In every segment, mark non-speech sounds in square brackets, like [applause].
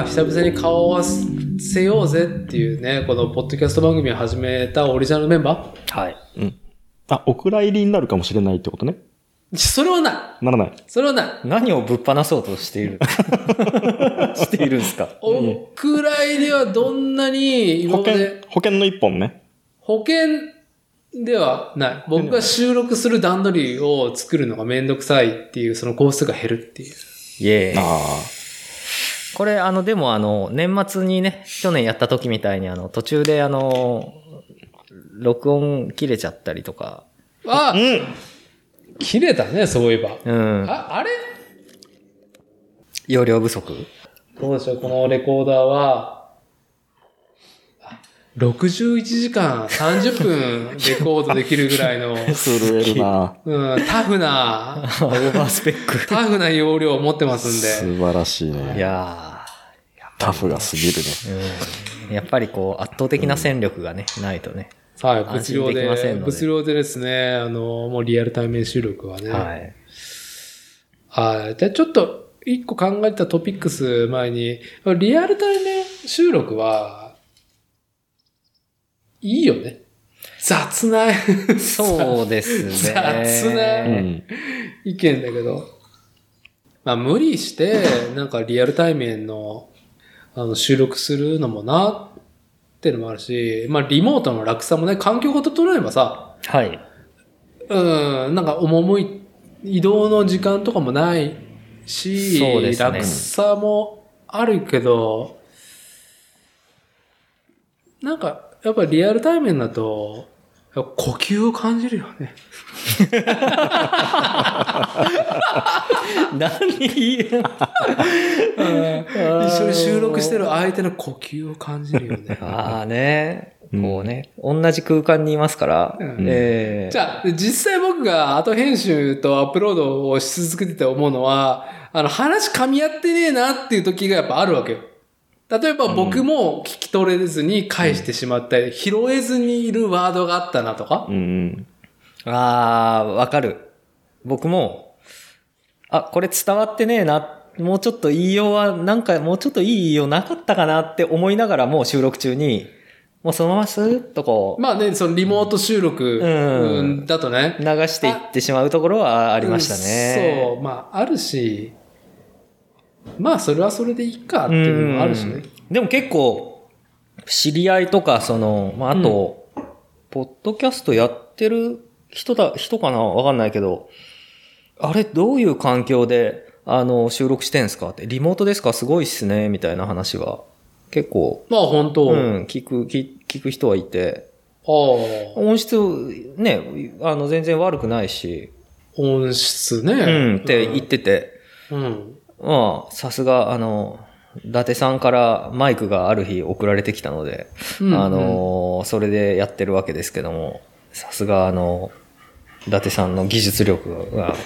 が久々に顔を合わせようぜっていうね、このポッドキャスト番組を始めたオリジナルメンバはい。あ、お蔵入りになるかもしれないってことね。ーそれはない。ならない。それはない。何をぶっ放そうとしている？[laughs] しているんですか？お蔵入りはどんなに今保険まで、保険の一本ね。保険ではない。僕が収録する段取りを作るのがめんどくさいっていう、その工数が減るっていう。イエーイ。あこれ、あの、でも、あの、年末にね、去年やった時みたいに、あの、途中で、あの、録音切れちゃったりとか、ああ。うん。切れたね、そういえば。うん。あ、あれ？容量不足？どうでしょう、このレコーダーは、あ61時間30分レコードできるぐらいの、[laughs] 震えるなうん、タフな、[laughs] オーバースペック。タフな容量を持ってますんで。素晴らしいいね。やタフが過ぎるね。ー、うん。やっぱりこう、圧倒的な戦力がね、ないとね。はい、物量で、で物量でですね、あの、もうリアル対面収録はね。はい。はい。じゃあちょっと、一個考えてたトピックス前に、リアル対面収録は、いいよね。雑なそうですね。[laughs] 雑なうん。意見だけど、まあ無理して、なんかリアル対面の、あの、収録するのもな、ってのもあるし、まあリモートの楽さもね、環境が整えばさ、はい。うん、なんか重い、移動の時間とかもないし、そうですね楽さもあるけど、なんか、やっぱりリアル対面だと、呼吸を感じるよね。[laughs] 何一緒に収録してる相手の呼吸を感じるよね。[laughs] ああね、こうね、同じ空間にいますから、うん。ええ。じゃあ、実際僕が後編集とアップロードをし続けてて思うのは、あの、話噛み合ってねえなっていう時がやっぱあるわけよ。例えば僕も聞き取れずに返してしまったり、拾えずにいるワードがあったなとか？う。ん。ああ、わかる。僕も、あ、これ伝わってねえな。もうちょっと言いようは、なんかもうちょっといい言いようなかったかなって思いながらもう収録中に、もうそのままスーッとこう、まあね、そのリモート収録うんうんだとね。流していってしまうところはありましたね。うんそう、まああるし、まあそれはそれでいいかっていうのもあるしね。うん。でも結構、知り合いとか、その、まあ、あと、ポッドキャストやってる人だ、人かなわかんないけど、あれ、どういう環境で、あの、収録してんすかって、リモートですか？すごいっすね、みたいな話は、結構、まあ本当、うあん、聞く、聞聞く人はいて、あ、音質、ね、あの、全然悪くないし、音質ね。うん、って言ってて、うん。まあ、さすが、あの、伊達さんからマイクがある日送られてきたので、うんあの、それでやってるわけですけども、さすが、あの、伊達さんの技術力が、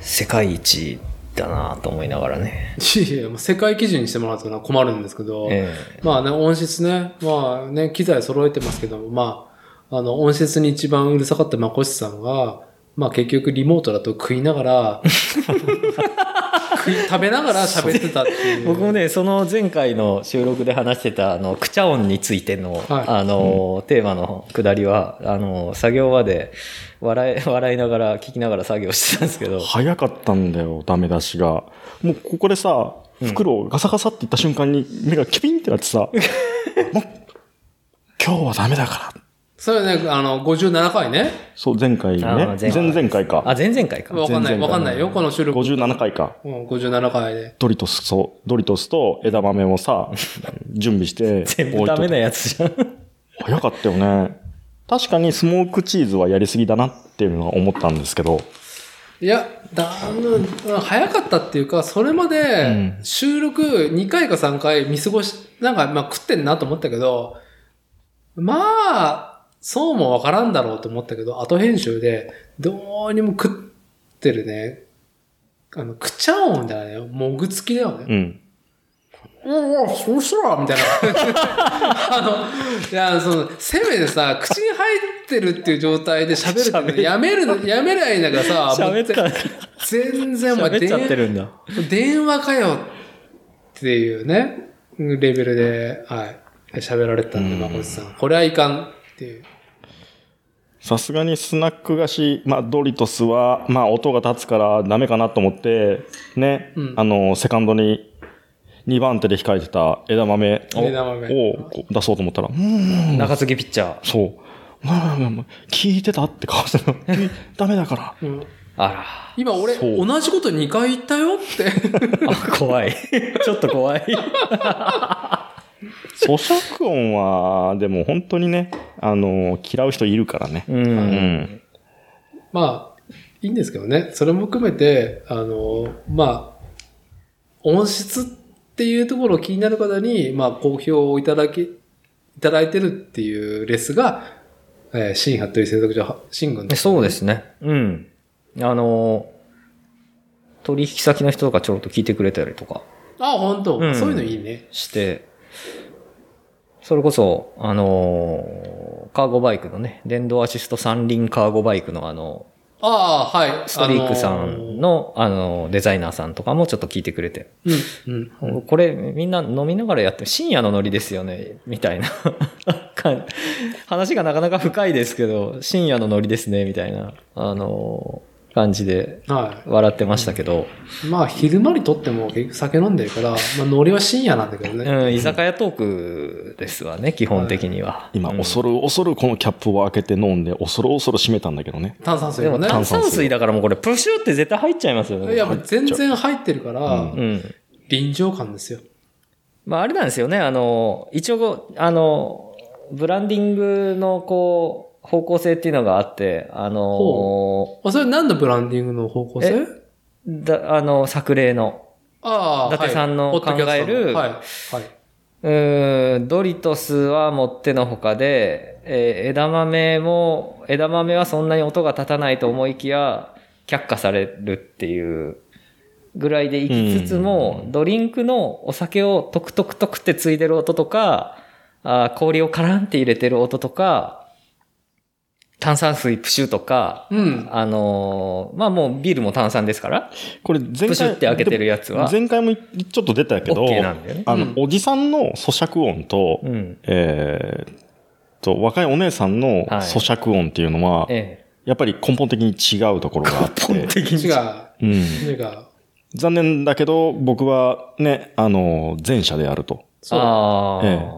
世界一だなと思いながらね。いや世界基準にしてもらうとな困るんですけど、えまあね、音質ね、まあね、機材揃えてますけども、まあ、あの、音質に一番うるさかったまこしさんが、まあ結局リモートだと食いながら、[laughs] 食い食べながら喋ってたっていう。え僕もね、その前回の収録で話してた、あの、クチャ音についての、はいあの、テーマのくだりは、あの、作業場で、笑い、[laughs] 笑いながら、聞きながら作業してたんですけど、早かったんだよ、ダメ出しが。もうここでさ、袋をガサガサって言った瞬間に目がキピンってなってさ、[laughs] もう、今日はダメだから。それね、あの、57回ね。そう、前回ね。あー前回前々回か。あ、前々回か。わかんない、わかんないよ、この収録。57回か。うん、57回で。ドリトス、そう、ドリトスと枝豆もさ、準備して。[laughs] 全部ダメなやつじゃん。早かったよね。確かにスモークチーズはやりすぎだなっていうのは思ったんですけど。いや、だあの早かったっていうか、それまで収録2回か3回見過ごし、なんかまあ食ってんなと思ったけど、まあ、そうもわからんだろうと思ったけど、後編集でどうにも食ってるね、あの、くちゃ音みたいなね、もぐつきだよね。うん。おお、そうしたらみたいな。[laughs] あの、いや、その、せめてさ、口に入ってるっていう状態で喋るってやめるの、やめりゃいいんだからさ、喋った、全然お前喋っちゃって電るんだ。電話かよっていうね、レベルで、はい、喋られてたんで、まこさん。これはいかんって。さすがにスナック菓子、まあ、ドリトスは、まあ、音が立つからダメかなと思って、ね、うんあの、セカンドに2番手で控えてた枝豆を枝豆をこう出そうと思ったら、うーん、中継ぎピッチャー。そう。まあまあまあ、聞いてたって顔してたの。え [laughs] ダメだから。うんあ今俺、そう同じこと2回言ったよって。[laughs] 怖い。ちょっと怖い。[laughs] 咀嚼音は、でも本当にね、あの、嫌う人いるからね。う。うんん。まあ、いいんですけどね。それも含めて、あの、まあ、音質っていうところを気になる方に、まあ、好評をいただき、いただいてるっていうレスが、えー、新服部製作所、新軍そうですね。うん。あの、取引先の人とかちょろっと聞いてくれたりとかあ、本当、うんそういうのいいね。して、それこそ、あのカーゴバイクのね、電動アシスト三輪カーゴバイクのあの、ああ、はい。ストリークさんの、あの、デザイナーさんとかもちょっと聞いてくれて、うん、うん。これみんな飲みながらやってる深夜のノリですよね、みたいな。[laughs] か話がなかなか深いですけど、深夜のノリですね、みたいな、あの、感じでは笑ってましたけど、い。まあ、昼間にとっても結局酒飲んでるから、まあ、ノリは深夜なんだけどね。うん、居酒屋トークですわね、基本的には。今、うん恐る恐るこのキャップを開けて飲んで、恐る恐る閉めたんだけどね。炭酸水でも。炭酸水だからもうこれプシュって絶対入っちゃいますよね。いや、もう全然入ってるから、うん。臨場感ですよ。まああれなんですよね、あの、一応、あの、ブランディングのこう、方向性っていうのがあって、あの、あ、それ何のブランディングの方向性？だあの、作例の、ああ、伊達さんの考えるはい。はい。うーん、ドリトスはもってのほかで、えー枝豆も、枝豆はそんなに音が立たないと思いきや、却下されるっていうぐらいで行きつつも、ドリンクのお酒をトクトクトクってついでる音とか、あー氷をカランって入れてる音とか、炭酸水プシュとか、うん。あのーまあもうビールも炭酸ですから、これ前回。プシュって開けてるやつは前回もちょっと出たけど、OK なんだよねあの、うんおじさんの咀嚼音と、うん。えーっと、若いお姉さんの咀嚼音っていうのは、えやっぱり根本的に違うところがあって、え。的に違う。うん、違う。残念だけど、僕はね、あの、前者であると。そう。ああ、え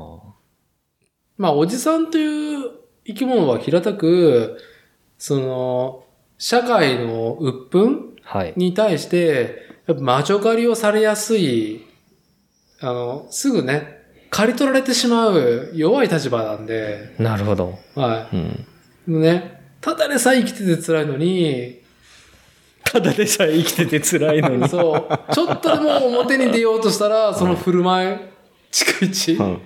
まあ、おじさんという生き物は平たく、その、社会の鬱憤はい。に対して、やっぱ魔女狩りをされやすい、あの、すぐね、刈り取られてしまう弱い立場なんで、なるほど。はうん。い。もうね、ただでさえ生きてて辛いのに、ただでさえ生きてて辛いのに。[laughs] そう、ちょっとでも表に出ようとしたら、その振る舞い、逐一、うん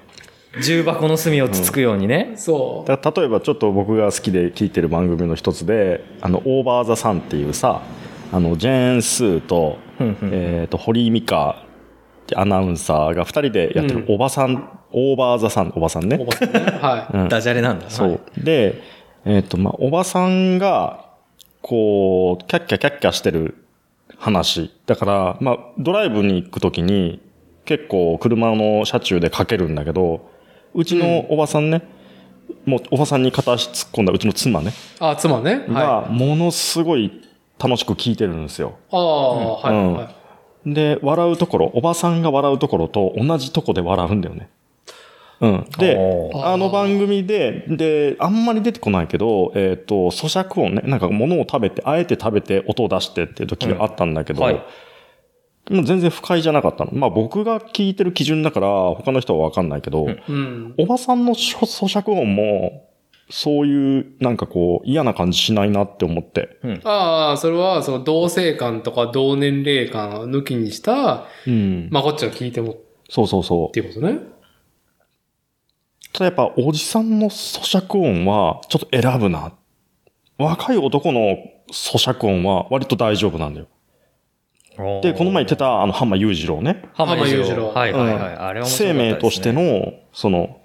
重箱の隅をつつくようにね。そう。だから例えばちょっと僕が好きで聞いてる番組の一つで、あの、オーバーザさんっていうさ、あの、ジェーン・スーと、えっ、と、堀井美香ってアナウンサーが二人でやってるうんおばさん、オーバーザさん、おばさんおね。ばさんね。はい。うんダジャレなんだ。そう。はいで、えっ、と、まあ、おばさんが、こう、キャッキャキャッキャしてる話。だから、まあ、ドライブに行くときに、結構車の車中でかけるんだけど、うちのおばさんね、もうおばさんに片足突っ込んだうちの妻ね、あ、妻ね。はい。あが、ものすごい楽しく聞いてるんですよ。あ、はい、うんはい。で、笑うところ、おばさんが笑うところと同じとこで笑うんだよね。うん。であの番組で、で、あんまり出てこないけど、えっ、と、咀嚼音ね、なんか物を食べて、あえて食べて音を出してっていう時があったんだけど、うんはいもう全然不快じゃなかったの。まあ僕が聞いてる基準だから、他の人はわかんないけど、うん。おばさんの咀咀嚼音も、そういう、なんかこう、嫌な感じしないなって思って。ああ、それは、その同性感とか同年齢感を抜きにした、うん。まあこっちが聞いてもっそうそうそう。ていうことね。ただやっぱおじさんの咀嚼音はちょっと選ぶな。若い男の咀嚼音は割と大丈夫なんだよ。で、この前言ってた、あの、浜裕次郎ね。浜裕次郎郎。はいはいはい。うんあれ面白か生ったですね命として、の、その、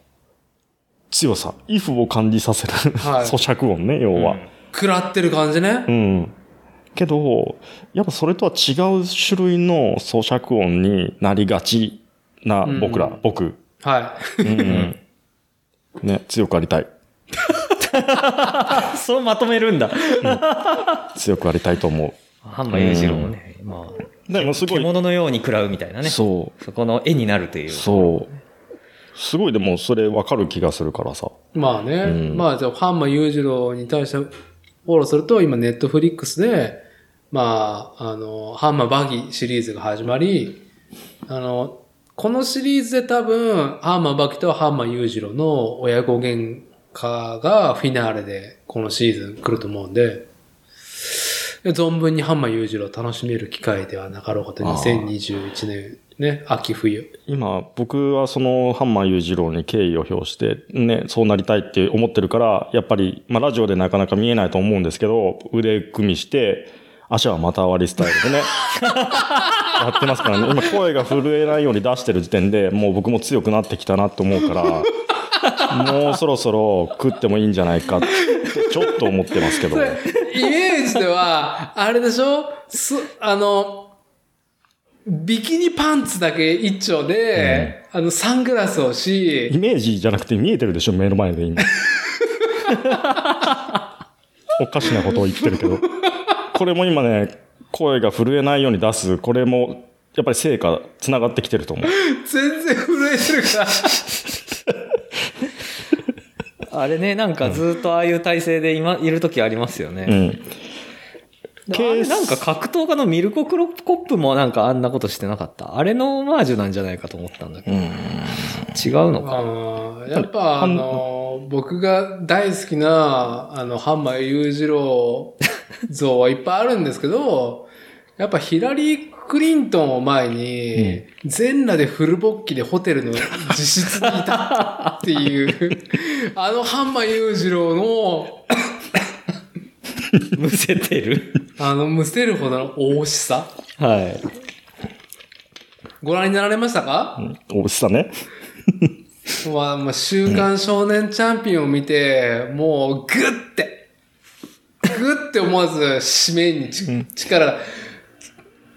強さ、イフを感じさせる、はい咀嚼音ね、要は。食らってる感じねう。ん。けど、やっぱそれとは違う種類の咀嚼音になりがちな僕ら、うん僕。はうん。[laughs] ね、強くありたい。[laughs] そうまとめるんだ。強くありたいと思浜裕次郎もね、まあ、う。でもすごい、獣のように食らうみたいなね。そそこの絵になるというう、。そう。すごいでもそれわかる気がするからさ。い。まあね。うんまあ、じゃあ、ハンマー裕次郎に対してフォローすると、今、ネットフリックスで、まあ、あの、ハンマーバギーシリーズが始まり、あの、このシリーズで多分、ハンマーバギーとハンマー裕次郎の親子喧嘩がフィナーレでこのシーズン来ると思うんで、で存分にハンマー裕次郎を楽しめる機会ではなかろうかと、あー2021年、ね、秋冬。今、僕はそのハンマー裕次郎に敬意を表して、ね、そうなりたいって思ってるから、やっぱり、まあラジオでなかなか見えないと思うんですけど、腕組みして、足は股割りスタイルでね、[laughs] やってますからね。今声が震えないように出してる時点で、もう僕も強くなってきたなと思うから、もうそろそろ食ってもいいんじゃないかって、ちょっと思ってますけど。イメージでは、あれでしょ？す、あの、ビキニパンツだけ一丁で、あの、サングラスをしイ、メージじゃなくて見えてるでしょ、目の前で今。[laughs] おかしなことを言ってるけど。これも今ね、声が震えないように出す、これも、やっぱり成果、つながってきてると思う。[laughs] 全然震えてるから。[laughs] あれね、なんかずっとああいう体勢で今、いる時ありますよね。うん。あれなんか格闘家のミルコ・クロコップもなんかあんなことしてなかった？あれのオマージュなんじゃないかと思ったんだけど。違うのか？やっぱ、あの、僕が大好きな、あの、ハンマー裕次郎像はいっぱいあるんですけど、やっぱヒラリー・クリントンを前に、全裸でフルボッキでホテルの自室にいたっていう、[laughs] あのハンマー裕次郎の、むせてる。あの、むせるほどの大しさ。はい。ご覧になられましたか、おっさね。まあ、まあ、週刊少年チャンピオンを見て、もう、ぐって、ぐって思わず、締めにち、力が、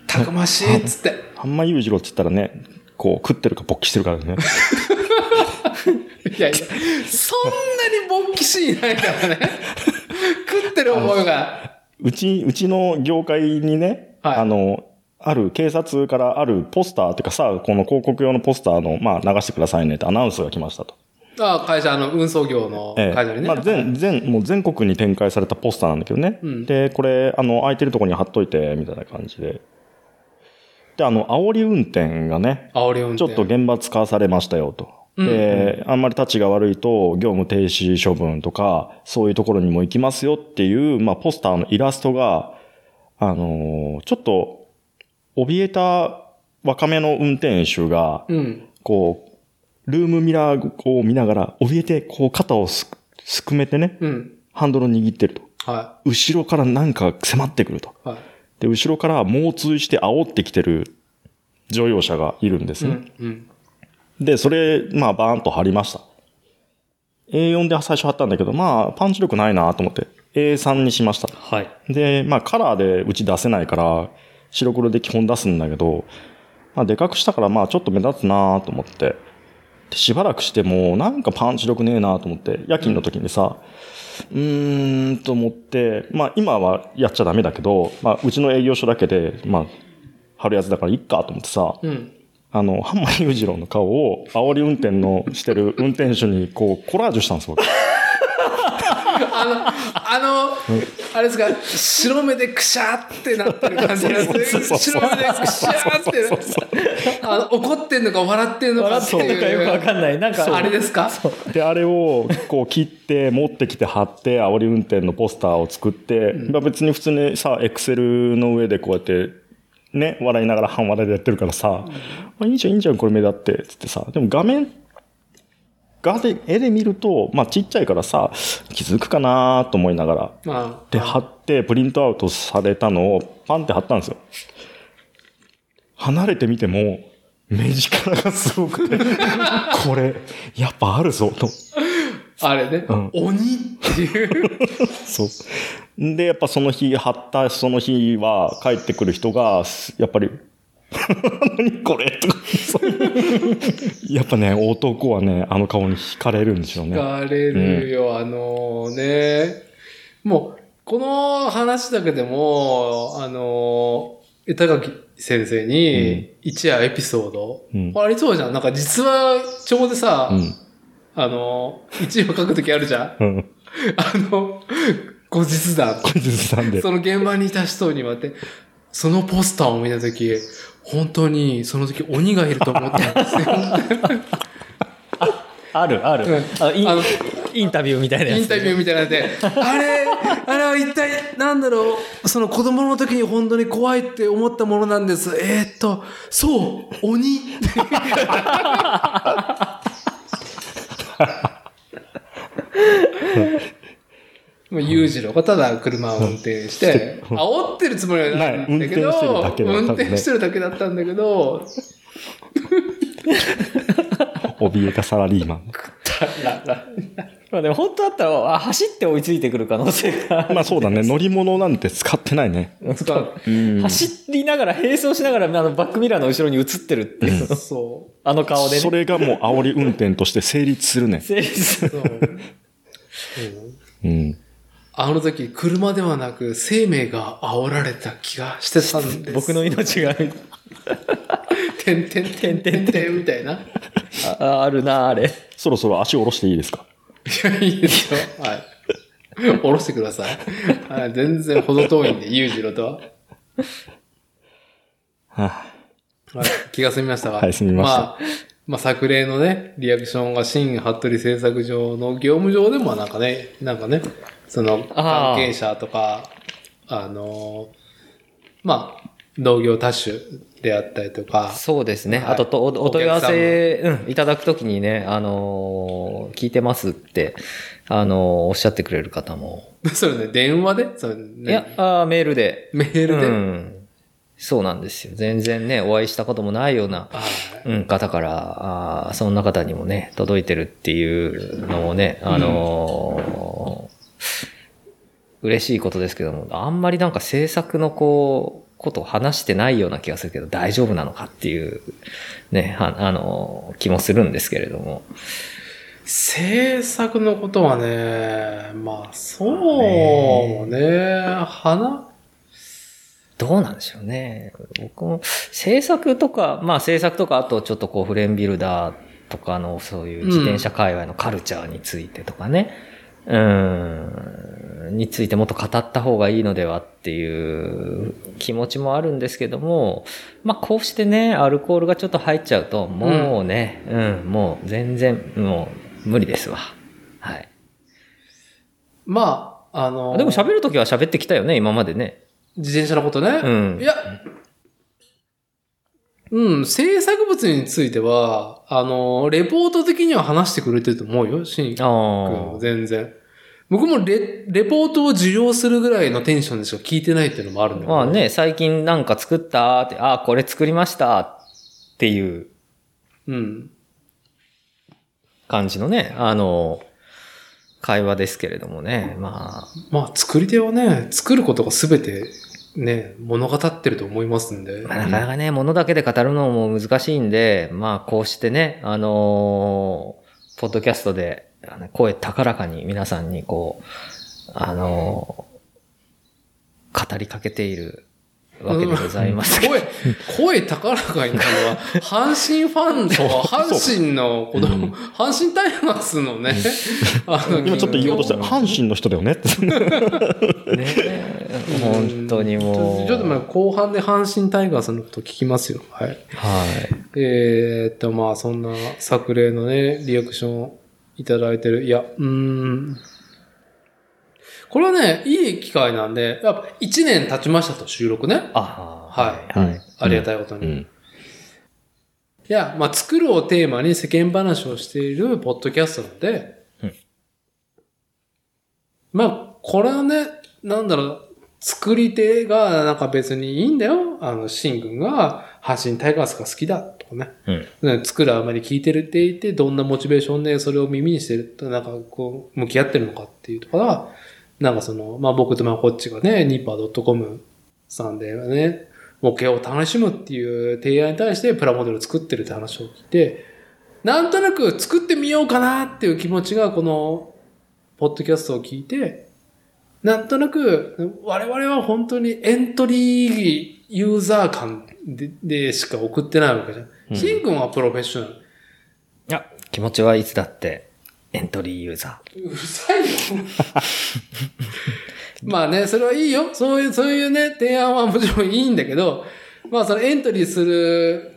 たくましいっつって。ハンマー裕次郎って言ったらね、こう食ってるか勃起してるからね。[laughs] いやいや、そんなに勃起しいないからね。食ってる思いが。うち、うちの業界にね、はいあの、ある警察からあるポスターっていうかさ、この広告用のポスターの、まあ流してくださいねってアナウンスが来ましたと。あ会社、あの、運送業のええ会社にね。まあ、全、全、もう全国に展開されたポスターなんだけどね。うんで、これ、あの、空いてるところに貼っといて、みたいな感じで。で、あの、煽り運転がね、煽り運転。ちょっと厳罰化されましたよと。で、あんまり立ちが悪いと、業務停止処分とか、そういうところにも行きますよっていう、まあ、ポスターのイラストが、あのーちょっと、怯えた若めの運転手が、うん。こう、ルームミラーを見ながら、怯えて、こう、肩をすすくめてね、うん。ハンドルを握ってると。は後ろからなんか迫ってくると。い。はい。で、後ろから猛追して煽ってきてる乗用車がいるんですね。うん。うん。で、それ、まあ、バーンと貼りました。A4 で最初貼ったんだけど、まあ、パンチ力ないなと思って、A3 にしました。はい。で、まあ、カラーでうち出せないから、白黒で基本出すんだけど、まあ、でかくしたから、まあ、ちょっと目立つなと思って、でしばらくしても、なんかパンチ力ねえなと思って、夜勤の時にさ、うーんと思って、まあ、今はやっちゃダメだけど、まあ、うちの営業所だけで、まあ、貼るやつだからいっかと思ってさ、うん。あの、ハンマー裕次郎の顔を、煽り運転のしてる運転手に、こう、コラージュしたんですよ。あの、あれですか、白目でくしゃーってなってる感じがす白目でくしゃーって。あの、怒ってんのか笑ってんのか笑っていう。るのかよくわかんない。なんか、あれですか？で、あれを、こう、切って、持ってきて貼って、煽り運転のポスターを作って、まあ別に普通にさ、エクセルの上でこうやって、ね、笑いながら半笑いでやってるからさ、まあいいじゃん、いいじゃん、これ目立って、つってさ、でも画面、画で、絵で見ると、まあちっちゃいからさ、気づくかなと思いながら。まあ、で、貼って、プリントアウトされたのをパンって貼ったんですよ。離れてみても、目力がすごくて、[laughs] これ、やっぱあるぞ、と。あれね、うん鬼っていう。[laughs] そう。で、やっぱその日、貼ったその日は、帰ってくる人が、すやっぱり、[laughs] 何これとか、やっぱね、男はね、あの顔に惹かれるんですよね。惹かれるよ、あのね。もう、この話だけでも、あの、板垣先生に、一夜エピソード、うんありそうじゃん。なんか実話帳でさ、うん。あの、一話書くときあるじゃん。うん。あの、後日談。後日談で。その現場にいた人に待って、そのポスターを見たとき、本当にその時鬼がいると思ったんですよ。[laughs] ある、ある。うんあインあのインタビューみたいなやつ。インタビューみたいなので、あれ、あれは一体なんだろう、その子供の時に本当に怖いって思ったものなんです。えーっと、そう、鬼。[laughs] もう裕次郎がただ車を運転して、煽ってるつもりはないんだけど、運転してるだけだったんだね運転してるだけだったんだけど、[laughs] 怯えたサラリーマン。まあでも本当だったら、あ走って追いついてくる可能性が。まあそうだね、乗り物なんて使ってないね。使う走りながら、並走しながら、あの、バックミラーの後ろに映ってるっていう、そあの顔でね。それがもう煽り運転として成立するね。成立すう。るそううんうん。あの時、車ではなく生命が煽られた気がしてたんです。[laughs] 僕の命が [laughs] てんてんてんてんてんみたいな。いああるな、あれ。そろそろ足下ろしていいですか？や、いいですよ。はい。下ろしてください。はい、全然程遠いんで、裕次郎とは。ははい、気が済みましたかはい済みましたまあ、まあ、作例のね、リアクションが新服部製作所の業務上でもなんかね、なんかね、その関係者とか、あのーまあ、同業多種であったりとか、そうですね。はいあととお、おお問い合わ客せ、うん、いただくときにね、あのー聞いてますって、あのーおっしゃってくれる方も。[laughs] それね、電話で？それねいや、あーメールで。メールで、うん。そうなんですよ。全然ね、お会いしたこともないような、はいうん、方から、あーそんな方にもね、届いてるっていうのもね、あのー嬉しいことですけども、あんまりなんか制作のこう、ことを話してないような気がするけど、大丈夫なのかっていう、ね、はあのー気もするんですけれども。制作のことはね、まあ、そうね、花どうなんでしょうね。僕も制作とか、まあ制作とか、あとちょっとこうフレームビルダーとかのそういう自転車界隈のカルチャーについてとかね、うん、についてもっと語った方がいいのではっていう気持ちもあるんですけども、まあこうしてね、アルコールがちょっと入っちゃうと、もうね、うん、もう全然、もう無理ですわ。はい。まあ、あの、でも喋るときは喋ってきたよね、今までね。自転車のことね。うんいや、うん、制作物については、あの、レポート的には話してくれてると思うよ、シン君あもあ。全然。僕もレレポートを受領するぐらいのテンションでしか聞いてないっていうのもあるんだけど。まあね、最近なんか作ったって、あ、これ作りましたっていううん。感じのね、あの、会話ですけれどもね、ままあ、作り手はね、作ることが全てね、物語ってると思いますんで、。まあなかなかね、物だけで語るのも難しいんで、まあこうしてね、あのーポッドキャストで声高らかに皆さんにこう、あのー語りかけているわけでございますけど、声、声高らかになるのは、阪神ファンと阪神の子供、阪神タイガースのね、[laughs] あの今ちょっと言おうとしたら、阪神の人だよねって。ね、[laughs] 本当にもう。ちょっとまあ後半で阪神タイガースのこと聞きますよ。はい。はい。えーっと、まあそんな作例のね、リアクションいただいてる。いや、うーん。これはね、いい機会なんで、やっぱ1年経ちましたと、収録ね。あはいはい。ありがたいことに。うん。いや、まあ、作るをテーマに世間話をしているポッドキャストなので、うんまあ、これはね、なんだろう、作り手がなんか別にいいんだよ。あの、シン君が発信タイガースが好きだとかね。うん。ね作るあまり聞いてるっていて、どんなモチベーションでそれを耳にしてると、なんかこう、向き合ってるのかっていうところは、なんかその、まあ僕とまあこっちがね、ニッパー .com さんでね、模型を楽しむっていう提案に対してプラモデルを作ってるって話を聞いて、なんとなく作ってみようかなっていう気持ちがこの、ポッドキャストを聞いて、なんとなく、我々は本当にエントリーユーザー間ででしか送ってないわけじゃんシン君はプロフェッショナル。いや、気持ちはいつだってエントリーユーザうるさいよ。まあね、それはいいよ。そういう、そういうね、提案はもちろんいいんだけど、まあそのエントリーする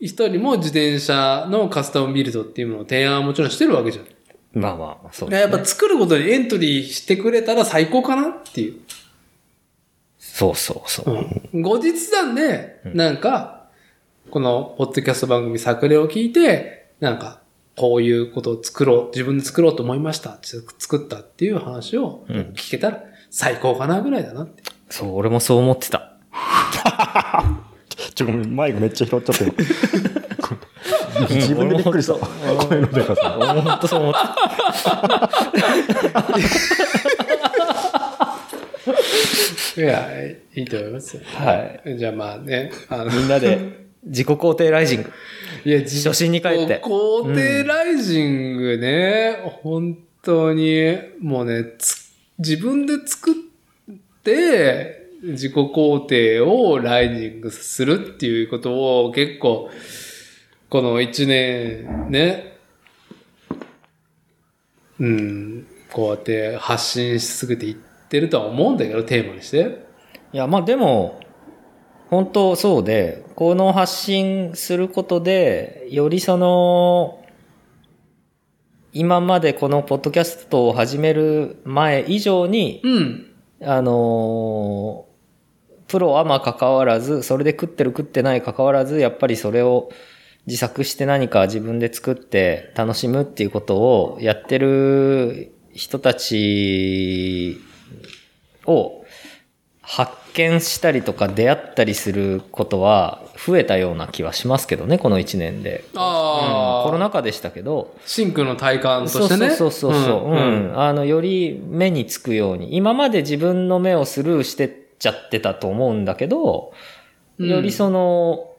人にも自転車のカスタムビルドっていうものを提案はもちろんしてるわけじゃん。ー。まあまあ、そうです、ね。やっぱ作ることにエントリーしてくれたら最高かなっていう。そうそうそう。うん後日談で、なんか、このポッドキャスト番組作例を聞いて、なんか、こういうことを作ろう、自分で作ろうと思いました作ったっていう話をうん聞けたら最高かなぐらいだなって。そう、俺もそう思ってた。[laughs] ちょ、ごめん、マイクめっちゃ拾っちゃってる。自分でびっくりした。声のでかさ。本当そう思っていや、いいと思いますよ。た。はい。じゃあまあね、あの、みんなで自己肯定ライジング。いや、自初心に帰って肯定ライジングね、本当に、もうね、つ自分で作って、自己肯定をライジングするっていうことを結構、この一年ね、うん、こうやって発信し続けていってるとは思うんだけど、テーマにして。いや、まあでも、本当そうで、この発信することで、よりその、今までこのポッドキャストを始める前以上に、うん。あのープロはまあ関わらず、それで食ってる食ってない関わらず、やっぱりそれを自作して何か自分で作って楽しむっていうことをやってる人たちを発見したりとか出会ったりすることは増えたような気はしますけどね、この1年で。ああ、うんコロナ禍でしたけど、シンクの体感としてね。そうそうそうそう。うん、んあの、より目につくように。今まで自分の目をスルーしてちゃってたと思うんだけど、うんよりその、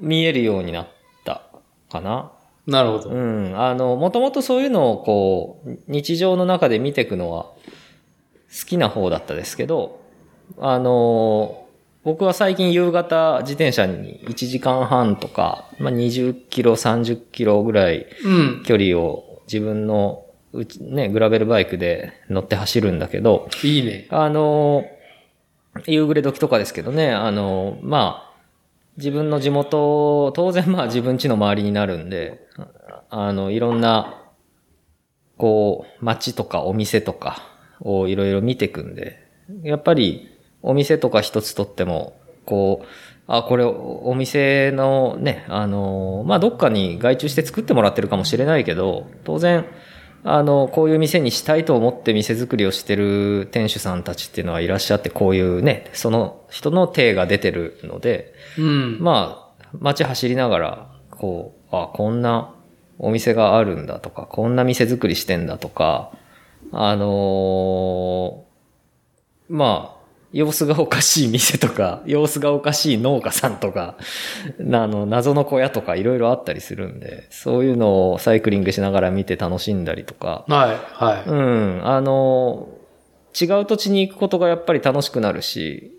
見えるようになったかな。なるほど。うん。あの、もともとそういうのをこう、日常の中で見ていくのは好きな方だったですけど、あの、僕は最近夕方自転車に1時間半とか、まあ、20キロ、30キロぐらいうん。距離を自分のうち、ね、グラベルバイクで乗って走るんだけど、いいね。あの、夕暮れ時とかですけどね、あの、まあ、自分の地元、当然まあ自分家の周りになるんで、あの、いろんな、こう、街とかお店とかをいろいろ見ていくんで、やっぱりお店とか一つとっても、こう、あ、これお店のね、あの、まあ、どっかに外注して作ってもらってるかもしれないけど、当然、あの、こういう店にしたいと思って店作りをしてる店主さんたちっていうのはいらっしゃって、こういうね、その人の手が出てるので、うん。まあ、街走りながら、こう、あ、こんなお店があるんだとか、こんな店作りしてんだとか、あのーまあ、様子がおかしい店とか、[laughs] 様子がおかしい農家さんとか、あの、謎の小屋とかいろいろあったりするんで、そういうのをサイクリングしながら見て楽しんだりとか、はい、はい。うん、あの、違う土地に行くことがやっぱり楽しくなるし、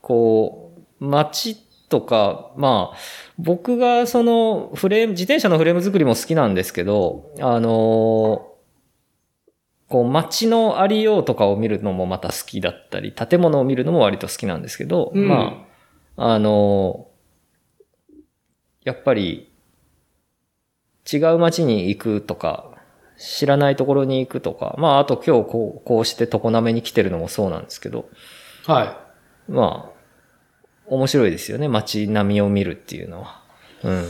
こう、街とか、まあ、僕がそのフレーム、自転車のフレーム作りも好きなんですけど、あの、こう街のありようとかを見るのもまた好きだったり、建物を見るのも割と好きなんですけど、うんまあ、あの、やっぱり違う街に行くとか、知らないところに行くとか、まあ、あと今日こう、こうして常滑に来てるのもそうなんですけど、はまあ、面白いですよね、街並みを見るっていうのは。うん。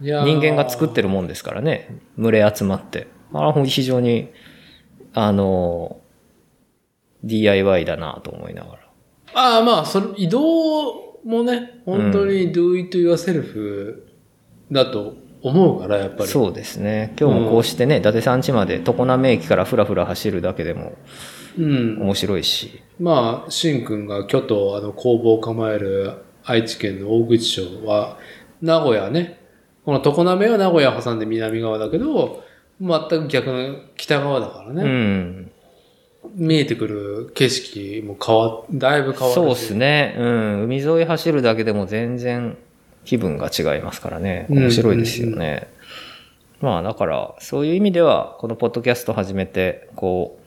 人間が作ってるもんですからね。群れ集まって。あれは非常に、あの、DIY だなと思いながら。ああ、まあ、それ、移動もね、本当に do it yourself だと思うから、やっぱり。そうですね。今日もこうしてね、伊達さん家まで常滑駅からふらふら走るだけでもうん。面白いし。まあ、しんくんが京都、あの、工房を構える愛知県の大口町は、名古屋ね。この常滑は名古屋挟んで南側だけど、全く逆の北側だからうね。ん。見えてくる景色も変わ、だいぶ変わるし。そうですね。うん。海沿い走るだけでも全然気分が違いますからね。うん面白いですよね。まあだから、そういう意味では、このポッドキャスト始めて、こ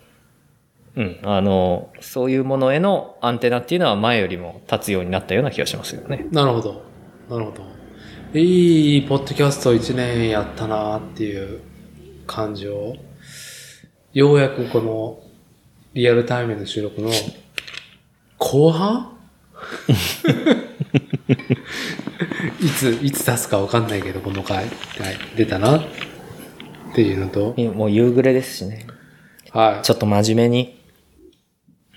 う、うん、あの、そういうものへのアンテナっていうのは前よりも立つようになったような気がしますよね。なるほど。なるほど。いいポッドキャスト1年やったなっていう感じを、ようやくこのリアルタイムの収録の後半？[laughs] いつ、いつ出すかわかんないけど、この回、はい、出たな？っていうのと、もう夕暮れですしね。はい。ちょっと真面目に、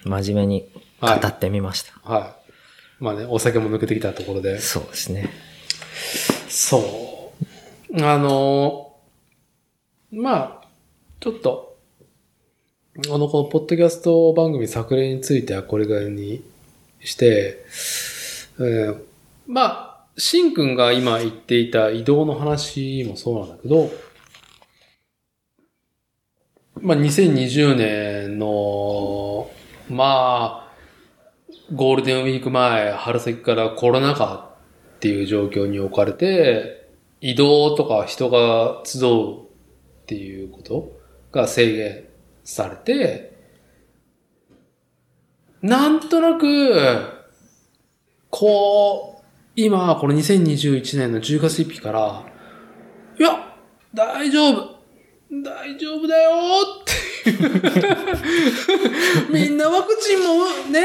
真面目に語はいってみました。はい。まあね、お酒も抜けてきたところで。そうですね。そう。あの、まあ、ちょっと、あの、このポッドキャスト番組作例についてはこれぐらいにして、えーまあ、しんくんが今言っていた移動の話もそうなんだけど、まあ、2020年の、まあ、ゴールデンウィーク前、春先からコロナ禍っていう状況に置かれて、移動とか人が集うっていうことが制限されて、なんとなく、こう、今、この2021年の10月1日から、いや、大丈夫。大丈夫だよっていう。みんなワクチンもね、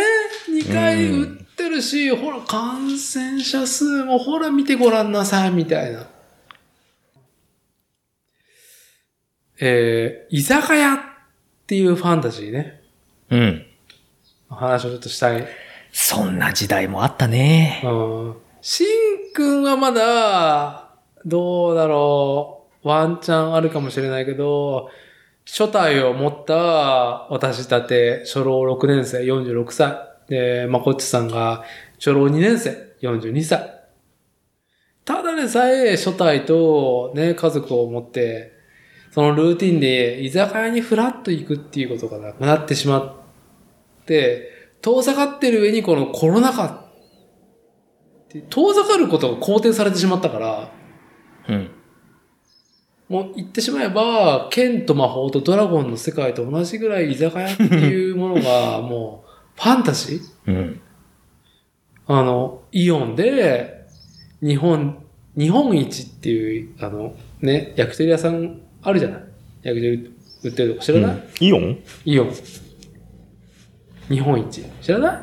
2回打ってるし、ほら、感染者数もほら見てごらんなさい、みたいな。えー、居酒屋っていうファンタジーね。うん。話をちょっとしたい。そんな時代もあったね。うん。しんくんはまだ、どうだろう。ワンチャンあるかもしれないけど、初体を持った私たて、初老6年生、46歳。で、まこっちさんが初老2年生、42歳。ただでさえ初体とね、家族を持って、そのルーティンで居酒屋にフラッと行くっていうことがなくなってしまって、遠ざかってる上にこのコロナ禍って遠ざかることが肯定されてしまったから、うん。もう言ってしまえば、剣と魔法とドラゴンの世界と同じぐらい居酒屋っていうものが [laughs] もうファンタジー？うん。あの、イオンで日本、日本一っていう、あの、ね、焼き鳥屋さんあるじゃない？焼き鳥売ってるとこ知らない、イオン？イオン。日本一。知らない？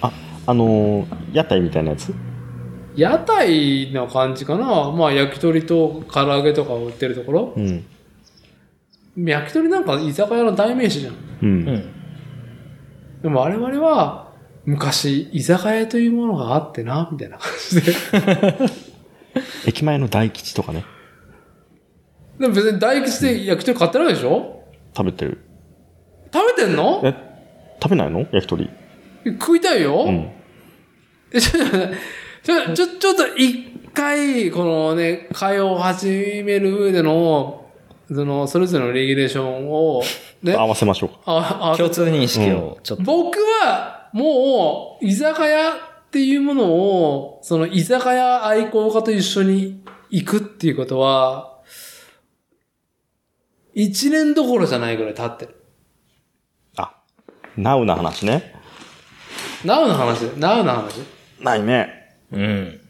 あ、あのー屋台みたいなやつ？屋台な感じかなまあ焼き鳥と唐揚げとかを売ってるところうん。焼き鳥なんか居酒屋の代名詞じゃん。う。うんん。でも我々は昔居酒屋というものがあってな、みたいな感じで。[laughs] 駅前の大吉とかね、でも別に大吉で焼き鳥買ってないでしょ？食べてる。食べてんの？え、食べないの？焼き鳥。食いたいよ、うん。えちょちょ、ちょ、ちょっと一回、このね、会を始める上での、その、それぞれのレギュレーションを、ね、合わせましょうか。あ、あ、共通認識をちょっと。僕は、もう、居酒屋っていうものを、その居酒屋愛好家と一緒に行くっていうことは、一年どころじゃないぐらい経ってる。あ、ナウな話ね。ナウの話？ナウの話？ないね。うん。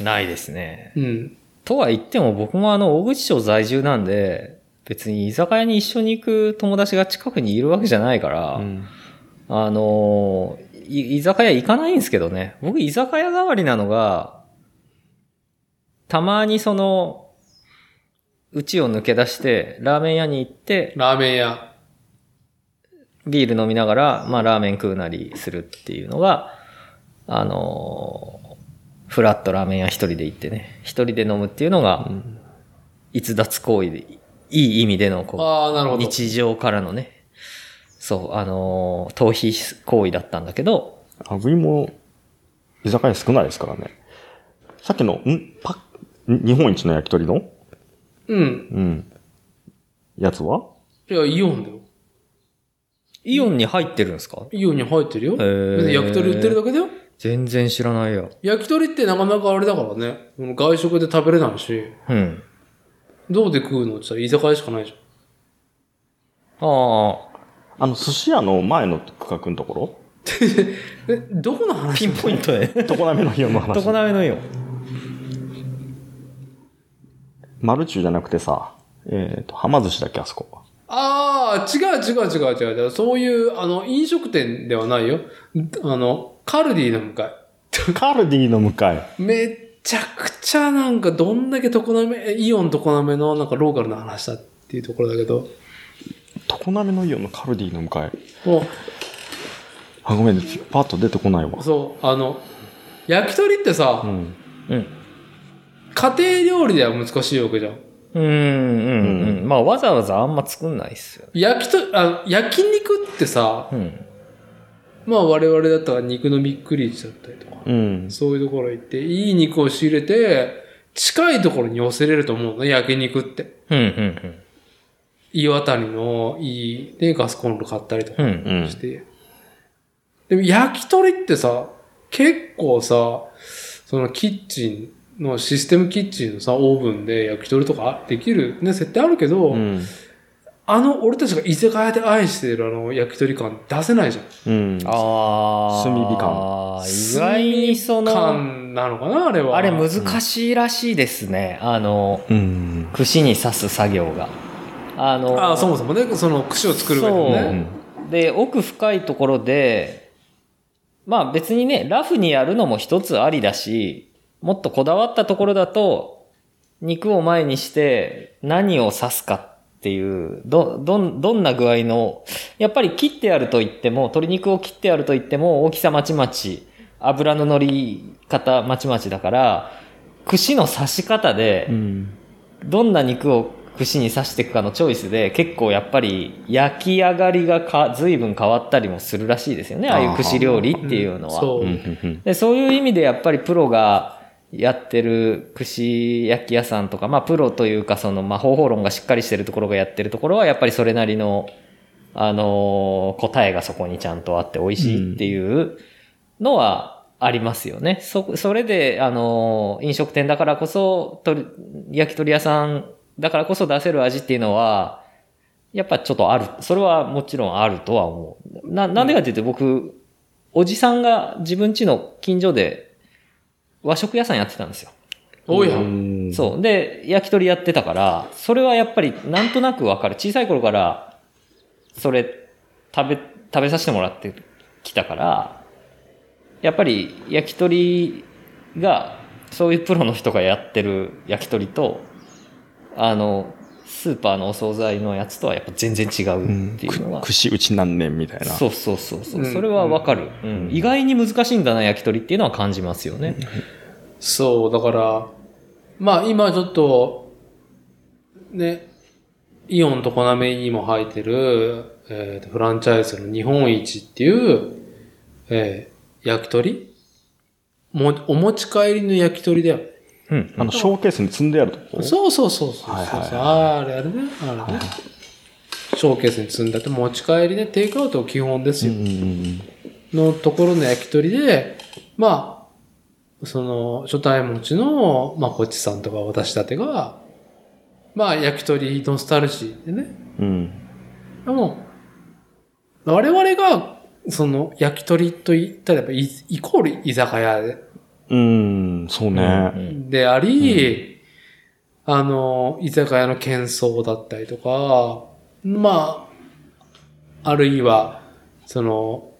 ないですね。うん。とは言っても僕もあの、大口町在住なんで、別に居酒屋に一緒に行く友達が近くにいるわけじゃないから、うん。あの居酒屋行かないんですけどね。僕居酒屋代わりなのが、たまにその、うちを抜け出して、ラーメン屋に行って、ラーメン屋。ビール飲みながら、まあラーメン食うなりするっていうのが、あのーフラットラーメン屋一人で行ってね、一人で飲むっていうのが、逸脱行為で、いい意味でのこああ、なるう、ほど。日常からのね、そう、あのー逃避行為だったんだけど、あぶいも、居酒屋少ないですからね。さっきの、ん？パん日本一の焼き鳥の？うん。うん。やつは？いや、イオンだよ。イオンに入ってるんですか？イオンに入ってるよ。ー別に焼き鳥売ってるだけだよ。全然知らないよ。焼き鳥ってなかなかあれだからね。外食で食べれないし、うん。どうで食うのって言ったら居酒屋しかないじゃん。ああ、あの、寿司屋の前の区画のとこ [laughs] え、どこの話？ピンポイントで。ろ [laughs] 常滑のイオンの話。常滑のイオン。マルチューじゃなくてさ、えっ、と、はま寿司だっけ、あそこ。ああ、違う違う違う違う違う。そういう、あの、飲食店ではないよ。あの、カルディの向かい。[laughs] カルディの向かい。めっちゃくちゃなんかどんだけ常滑、イオン常滑のなんかローカルな話だっていうところだけど、常滑のイオンのカルディの向かい。もあ、ごめん、パッと出てこないわう、。そう、あの、焼き鳥ってさ、うん。うん。家庭料理では難しいわけじゃん。うん、うん、うん。まあ、わざわざあんま作んないっすよね。焼きと、あ、焼肉ってさ、うん。まあ我々だったら肉のびっくりだったりとか、うん。そういうところ行って、いい肉を仕入れて、近いところに寄せれると思うの、焼肉って。うん、うん、岩谷のいい、ね、ガスコンロ買ったりとかうん。うん。うんして。でも焼き鳥ってさ、結構さ、そのキッチンのシステムキッチンのさ、オーブンで焼き鳥とかできるね、設定あるけど、うん。あの俺たちが居酒屋で愛しているあの焼き鳥感出せないじゃん。うん。ああ。炭火感。意外にその、感なのかなあれは。あれ難しいらしいですね。あの、うん。串に刺す作業が。あの、ああ、そもそもね、その串を作る上でね。で、奥深いところで、まあ別にね、ラフにやるのも一つありだし、もっとこだわったところだと、肉を前にして何を刺すかっていう、ど、どん、どんな具合の、やっぱり切ってやると言っても、鶏肉を切ってやると言っても、大きさまちまち、油の乗り方まちまちだから、串の刺し方でう、ん。どんな肉を串に刺していくかのチョイスで結構やっぱり焼き上がりがか随分変わったりもするらしいですよね。ああいう串料理っていうのは。でそういう意味でやっぱりプロがやってる串焼き屋さんとか、まあプロというかその、まあ方法論がしっかりしてるところがやってるところはやっぱりそれなりの、あのー答えがそこにちゃんとあって美味しいっていうのはありますよね。そ、それで、あのー飲食店だからこそ、と焼き鳥屋さんだからこそ出せる味っていうのは、やっぱちょっとある。それはもちろんあるとは思う。な、なんでかって言って僕、おじさんが自分家の近所で和食屋さんやってたんですよ。多いや。うんん。そう。で、焼き鳥やってたから、それはやっぱりなんとなくわかる。小さい頃から、それ、食べ、食べさせてもらってきたから、やっぱり焼き鳥が、そういうプロの人がやってる焼き鳥と、あの、スーパーのお惣菜のやつとはやっぱ全然違うっていうのは。く串打ち何年みたいな。そうそうそうそう。うんそれはわかる、うん意外に難しいんだな、焼き鳥っていうのは感じますよね。そう、だから、まあ今ちょっと、ね、イオンとコナメにも入ってる、えーとフランチャイズの日本一っていう、えー焼き鳥？もお持ち帰りの焼き鳥だよね。うん。あの、ショーケースに積んであるとこそうそうそうそうそう。はいはいはいあれあれね。あれね。ショーケースに積んだって持ち帰りでテイクアウト基本ですよ。のところの焼き鳥で、まあ、その、初対持ちの、まあ、こっちさんとか私たてが、まあ、焼き鳥ノスタルジーでね。うん。うん。でも、我々が、その、焼き鳥と言ったら、やっぱイイコール居酒屋でうん、そうね。であり、あの、居酒屋の喧騒だったりとか、まあ、あるいは、その、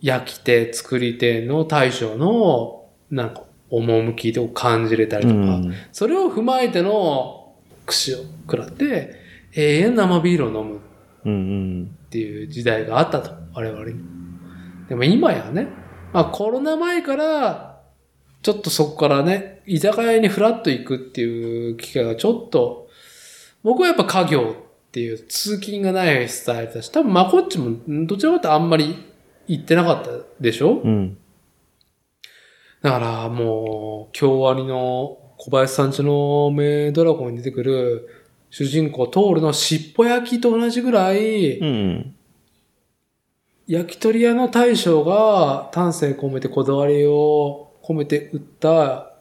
焼き手、作り手の大将の、なんか、趣を感じれたりとか、うんそれを踏まえての串を食らって、永遠生ビールを飲むうんうん。っていう時代があったと、我々に。でも今やね、まあコロナ前から、ちょっとそこからね、居酒屋にフラッと行くっていう機会がちょっと、僕はやっぱ家業っていう通勤がないスタイルだし、多分まこっちもどちらかとあんまり行ってなかったでしょ？うん。だからもう、京アニの小林さんちの名ドラゴンに出てくる主人公トールの尻尾焼きと同じぐらい、うん。焼き鳥屋の大将が丹精込めてこだわりを込めて売った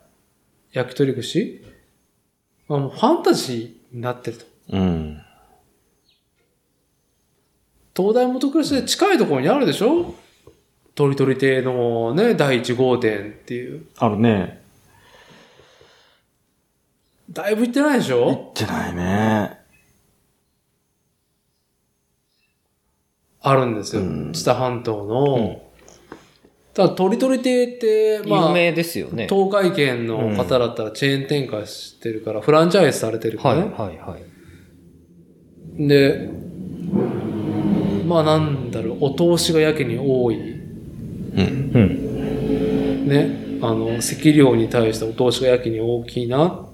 焼き鳥串？まあもうファンタジーになってると。うん。東大元暮らしで近いところにあるでしょ？鳥鳥亭のね、第1号店っていう。あるね。だいぶ行ってないでし行ょってないね。あるんですよ。うん知多半島の。ただ鳥鳥亭って、まあ、有名ですよね。東海圏の方だったらチェーン展開してるから、フランチャイズされてるかはいらね。はいはい。で、まあなんだろう、お通しがやけに多い。うん。うん。ね。あの、積量に対してお通しがやけに大きいな、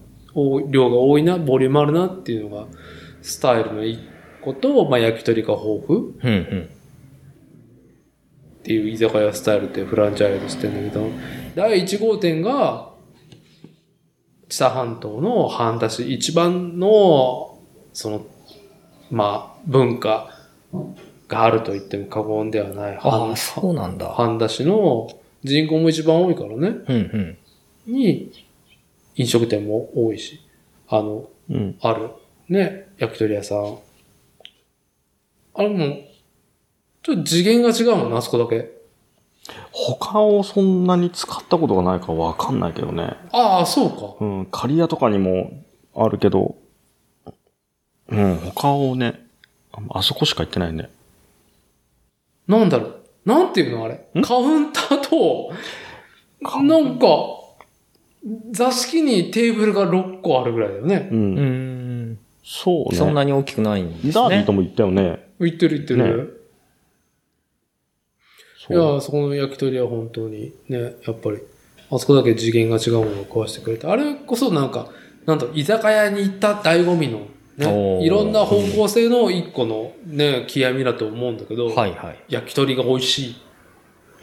量が多いな、ボリュームあるなっていうのが、スタイルの一個と、まあ焼き鳥が豊富うんうん。っていう居酒屋スタイルってフランチャイズしてんだけど、第1号店が、知多半島の半田市一番の、その、まあ、文化があると言っても過言ではないあ半あ、そうなんだ。半田市の人口も一番多いからね、うんうん。に飲食店も多いし、あの、うん。ある、ね、焼き鳥屋さん。あれもう、ちょっと次元が違うもんな、あそこだけ。他をそんなに使ったことがないからわかんないけどね。ああ、そうか。うん。刈谷とかにもあるけど、うん。他をね、ああそこしか行ってないね。なんだろう。なんていうのあれ。カウンターと、なんか、座敷にテーブルが6個あるぐらいだよね。う。うんん。そうね。そんなに大きくないんですね。ダービーとも行ったよね。言ってる言ってる。い。や、そこの焼き鳥は本当にね、やっぱり、あそこだけ次元が違うものを食わしてくれて、あれこそなんか、なんと居酒屋に行った醍醐味の、おね、ーいろんな方向性の一個のね、極みだと思うんだけど、はいはい。焼き鳥が美味しい。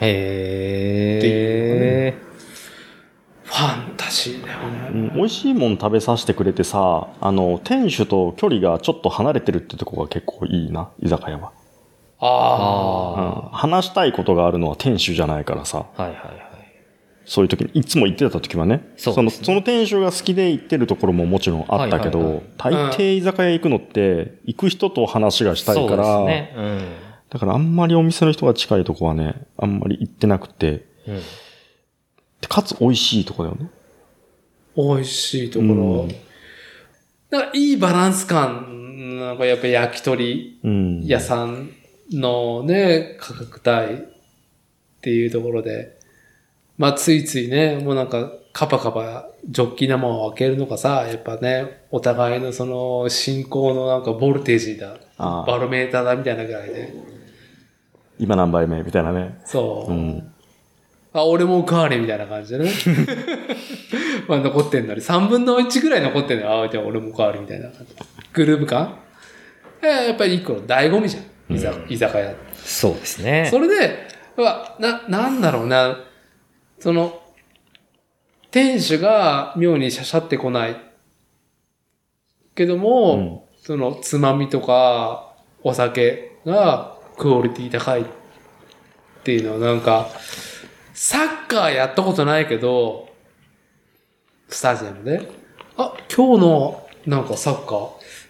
へえ。ファンタジーだよね。うん美味しいもん食べさせてくれてさ、あの、店主と距離がちょっと離れてるってとこが結構いいな、居酒屋は。あうん。話したいことがあるのは店主じゃないからさ、あ。はいはいはい。そういう時に、いつも行ってた時はね、そうですねの、その店主が好きで行ってるところももちろんあったけど、はいはいはい大抵居酒屋行くのって、行く人と話がしたいから、そうですね。うん。だからあんまりお店の人が近いとこはね、あんまり行ってなくて、うん。でかつ美味しいとこだよね。あ、美味しいところ。うんなんかいいバランス感、なんかやっぱり焼き鳥うん。屋さんのね、価格帯っていうところで、まあついついね、もうなんかカパカパジョッキ生を開けるのかさ、やっぱね、お互いのその信仰のなんかボルテージだ、ああバロメーターだみたいなぐらいで、今何杯目みたいなね。そう。うん。あ、俺もおかわりみたいな感じでね。[laughs] まあ残ってんのに、3分の1ぐらい残ってんのよ。あ、じゃあ俺もおかわりみたいな感じ。グループ感？えやっぱり一個の醍醐味じゃん。居酒居酒屋。そうですね。それで、うわな、なんだろうな。その、店主が妙にしゃしゃってこない。けども、うんその、つまみとか、お酒がクオリティ高いっていうのはなんか、サッカーやったことないけど、スタジアムで、あ、今日のなんかサッカ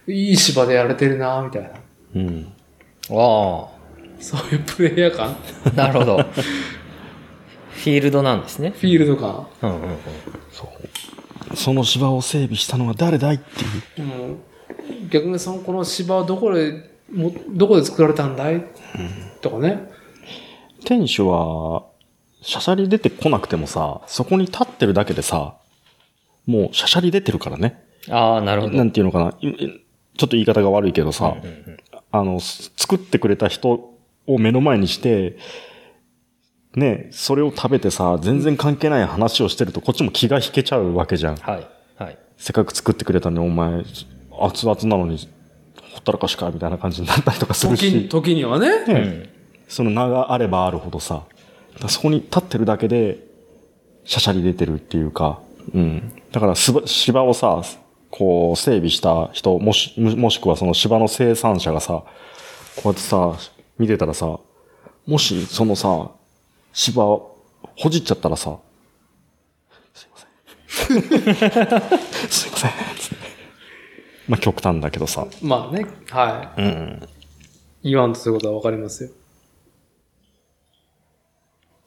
ー、いい芝でやれてるな、みたいな。うん。あそういうプレイヤー感？あ。[laughs] なるほど。フィールドなんですね。フィールド感うんうんうん。その芝を整備したのは誰だいっていう。うん逆にその、この芝はどこで、もどこで作られたんだい、とかね。店主は、しゃしゃり出てこなくてもさ、そこに立ってるだけでさ、もうしゃしゃり出てるからね。ああ、なるほど。なんていうのかな。いちょっと言い方が悪いけどさ、あの、す作ってくれた人を目の前にして、ね、それを食べてさ、全然関係ない話をしてると、こっちも気が引けちゃうわけじゃん。はい。はい。せっかく作ってくれたのに、お前、熱々なのに、ほったらかしか、みたいな感じになったりとかするし、時にはね。ねその名があればあるほどさ、そこに立ってるだけで、しゃしゃり出てるっていうか、うん。だからすば、芝をさ、こう、整備した人、もし、ももしくはその芝の生産者がさ、こうやってさ、見てたらさ、もし、そのさ、芝をほじっちゃったらさ、すいません。すいません。つってまあ極端だけどさ。まあね、はうん。い。言わんとすることはわかりますよ。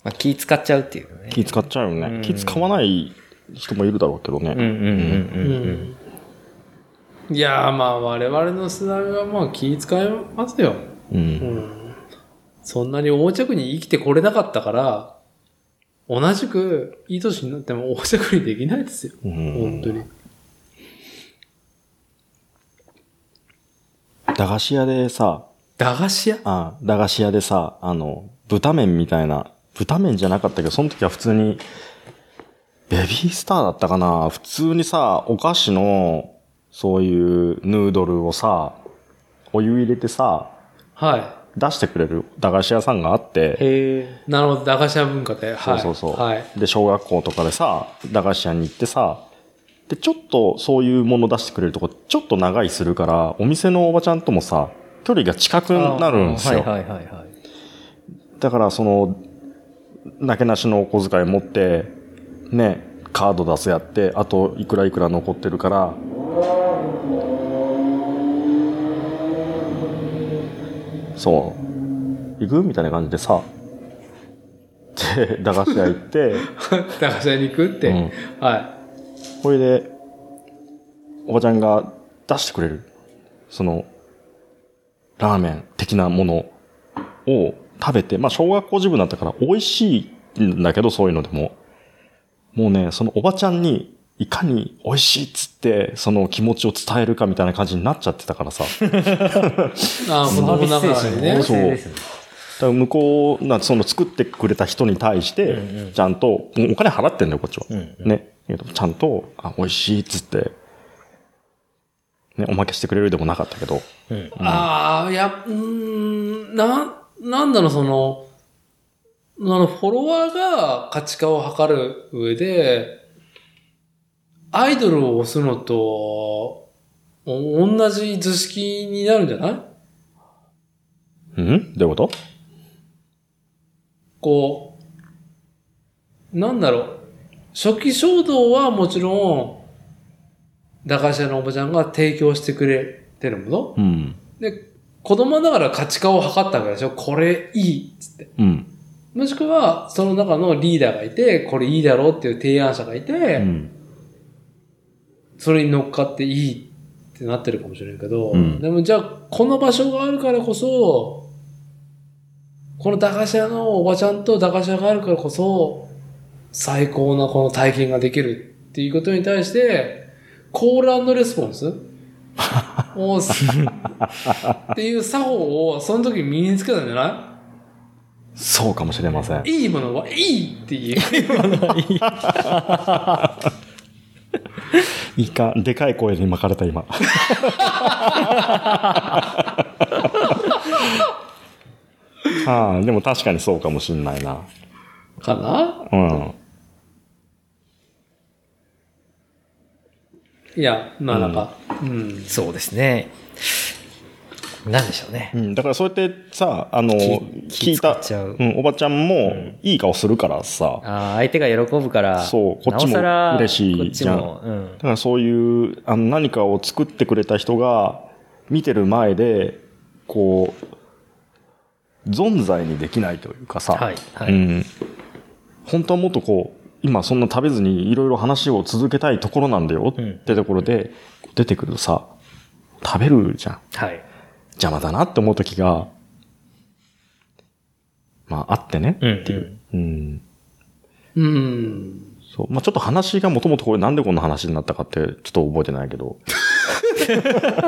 まあ、気使っちゃうっていうね。気使っちゃうよね。気使わない人もいるだろうけどね。うんうんうんううん。ん。いやーまあ我々の世代はまあ気使いますよ。うんうん。そんなに横着に生きてこれなかったから、同じくいい年になっても横着にできないですよ。うん本当に。駄菓子屋でさ、駄菓子屋？あ駄菓子屋でさ、あの、豚麺みたいな、豚麺じゃなかったけど、その時は普通に、ベビースターだったかな普通にさ、お菓子の、そういうヌードルをさ、お湯入れてさ、は出してくれる駄菓子屋さんがあって、へ。なるほど、駄菓子屋文化で。はい。そうそうそう。はい。で、小学校とかでさ、駄菓子屋に行ってさ、で、ちょっとそういうもの出してくれるとこ、ちょっと長いするから、お店のおばちゃんともさ、距離が近くなるんですよ。はいはいはいはい。だから、その、なけなしのお小遣い持って、ね、カード出すやって、あといくらいくら残ってるから、そう、行く？みたいな感じでさ、で、駄菓子屋行って、[laughs] 駄菓子屋に行くって。うん。はこれで、おばちゃんが出してくれる、その、ラーメン的なものを食べて、まあ小学校自分だったから美味しいんだけど、そういうのでも。もうね、そのおばちゃんに、いかに美味しいっつって、その気持ちを伝えるかみたいな感じになっちゃってたからさ。[laughs] ああ、子供ながらにね。そうですね。ら向こう、なその作ってくれた人に対して、ちゃんと、お金払ってんだよ、こっちは。ね。けどちゃんと、あ、美味しいっつって、ね、おまけしてくれるでもなかったけど。ああ、いや、うーん、な、なんだろう、その、あの、フォロワーが価値化を図る上で、アイドルを押すのと、お同じ図式になるんじゃない？うん？どういうこと？こう、なんだろう。初期衝動はもちろん、駄菓子屋のおばちゃんが提供してくれてるもの。うん。で、子供ながら価値化を図ったわけでしょ？これいいっつって。うん。もしくは、その中のリーダーがいて、これいいだろうっていう提案者がいて、うん。それに乗っかっていいってなってるかもしれんけど、うんでもじゃあ、この場所があるからこそ、この駄菓子屋のおばちゃんと駄菓子屋があるからこそ、最高なこの体験ができるっていうことに対して、コールレスポンス [laughs] をすっていう作法をその時身につけたんじゃなそうかもしれません。いいいものはいいって言え。いい [laughs] か、でかい声に巻かれた今。[laughs] ああ、でも確かにそうかもしんないな。かな？うん。いや、まあなんか、うん。そうですね。なんでしょうね。うん、だからそうやってさ、あの、気聞いたう、うん、おばちゃんもいい顔するからさ、ああ、相手が喜ぶから、そうこっちも嬉しいじゃんうんだ。からそういう、あの、何かを作ってくれた人が見てる前で、こう、存在にできないというかさ、はいはいうん。本当はもっとこう、今そんな食べずにいろいろ話を続けたいところなんだよってところで、出てくるとさ、食べるじゃん。はい。邪魔だなって思う時が、まああってね。うんっていう。うん。うん。そう。まあちょっと話がもともとこれなんでこんな話になったかってちょっと覚えてないけど。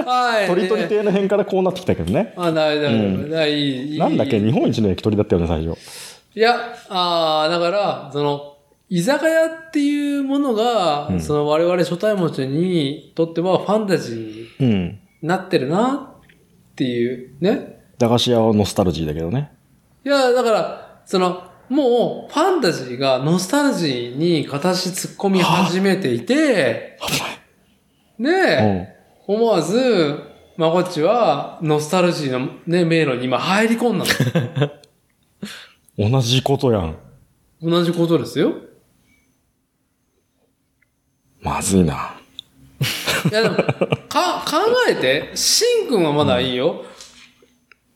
はい。鳥取ね亭の辺からこうなってきたけどね。あ、だいだうんいだいい。なんだっけい日本一の焼き鳥だったよね、最初。いや、ああ、だから、その、居酒屋っていうものが、うんその我々初対持ちにとってはファンタジーにうん。なってるなっていうね。駄菓子屋はノスタルジーだけどね。いや、だから、その、もう、ファンタジーがノスタルジーに形突っ込み始めていて、うで、ん。思わず、まこっちは、ノスタルジーのね、迷路に今入り込んだの。[laughs] 同じことやん。同じことですよ。まずいな。いやでも、か、考えて、しんくんはまだいいよ。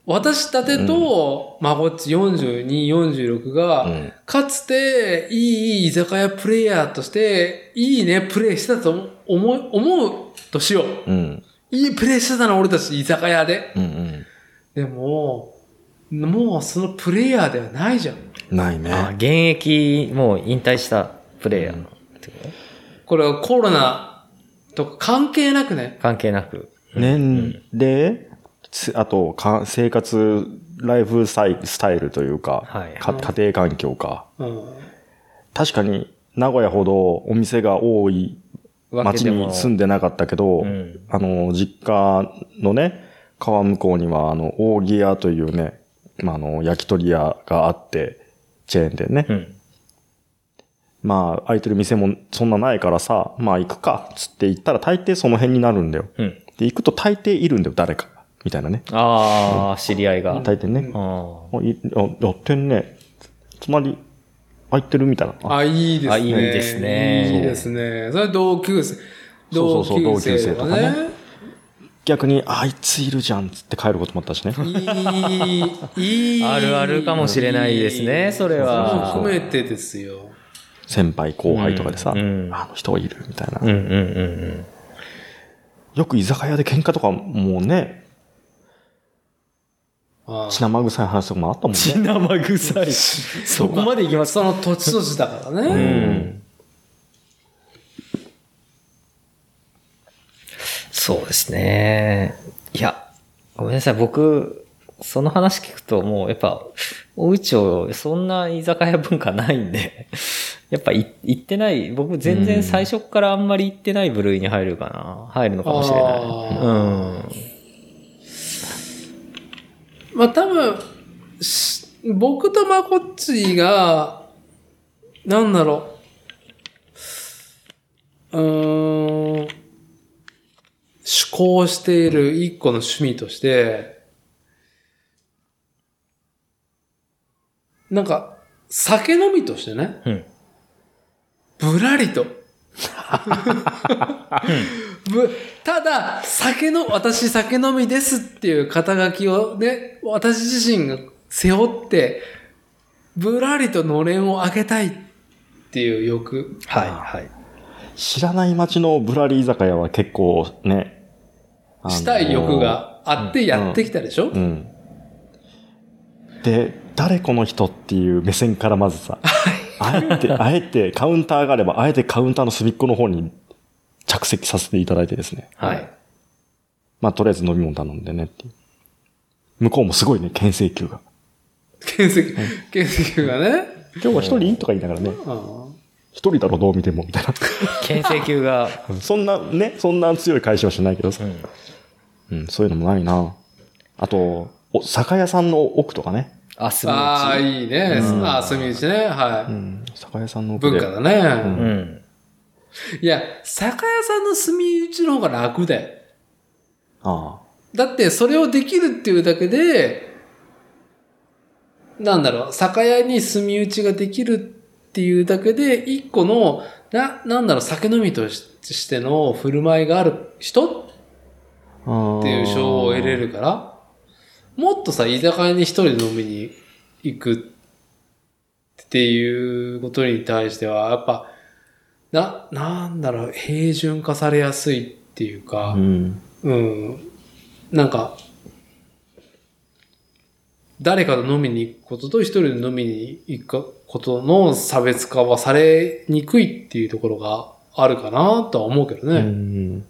私たてと、まこっち42、46が、うんかつて、いい居酒屋プレイヤーとして、いいね、プレイしてたと思う、思うとしよう。うん。いいプレイしてたの、俺たち居酒屋で。うんうん。でも、もうそのプレイヤーではないじゃん。ないあ、ね。現役、もう引退したプレイヤーってこと？これはコロナとか関係なくね。関係なく。年齢、つあとか、生活、ライフスタイルスタイルというか、はいか家庭環境か。うん。確かに、名古屋ほどお店が多い町わけでもに住んでなかったけど、うんあの、実家のね、川向こうには、あの、扇屋というね、まあ、あの、焼き鳥屋があって、チェーン店ね。うん。まあ、空いてる店もそんなないからさ、まあ行くか、つって行ったら大抵その辺になるんだよ。うん。で、行くと大抵いるんだよ、誰か。みたいなね。ああ、知り合いが。大抵ね。ああいあやってんね。隣、空いてるみたいな。ああ、いいですね。あいいですねいいですね。それ同級生。そうそうそう同級生同級生とかね逆に、あいついるじゃん、つって帰ることもあったしね。いい、いい。[laughs] あるあるかもしれないですねそれはそれも含めてですよ。先輩後輩とかでさ、うんうんあの人いる、みたいな。うんうんうんうん。よく居酒屋で喧嘩とかもうね、あ血生臭い話とかもあったもんね。血生臭い。[laughs] そこまで行きますその土地土地だからね。うん。そうですね。いや、ごめんなさい。僕、その話聞くともうやっぱ、おうちをそんな居酒屋文化ないんで、やっぱい行ってない、僕全然最初からあんまり行ってない部類に入るかな。入るのかもしれない。あうん。まあ多分、し僕とまこっちが、なんだろう。うーん。趣向している一個の趣味として、なんか、酒飲みとしてね、うん。ぶらりと。ぶただ、酒の、私酒飲みですっていう肩書きをね、私自身が背負って、ぶらりとのれんを開けたいっていう欲。はい、はい。知らない街のブラリー居酒屋は結構ね、あのーしたい欲があってやってきたでしょ、うん。で、誰この人っていう目線からまずさ、[laughs] あえて、[laughs] あえてカウンターがあれば、あえてカウンターの隅っこの方に着席させていただいてですね。はい。まあ、とりあえず飲み物頼んでねっていう。向こうもすごいね、牽制球が。検石、検石がね？今日は一人とか言いながらね、あ一人だろ、どう見ても、みたい牽制球が、な。[laughs] そんなね、そんな強い返しはしないけどさう。ん。うん、そういうのもないな。あと、お、酒屋さんの奥とかね。あ、すみああ、打ち。いいね。うんああ、住み打ちね。はい。うん、酒屋さんの。文化だね。うん。いや、酒屋さんの住み打ちの方が楽だよ。あだって、それをできるっていうだけで、なんだろう、酒屋に住み打ちができるっていうだけで、一個の、な、なんだろう、酒飲みとしての振る舞いがある人あ。っていう賞を得れるから、もっとさ、居酒屋に一人で飲みに行くっていうことに対しては、やっぱ、な、なんだろう、平準化されやすいっていうかう、ん。うん。なんか、誰かと飲みに行くことと一人で飲みに行くことの差別化はされにくいっていうところがあるかなとは思うけどうね。ん。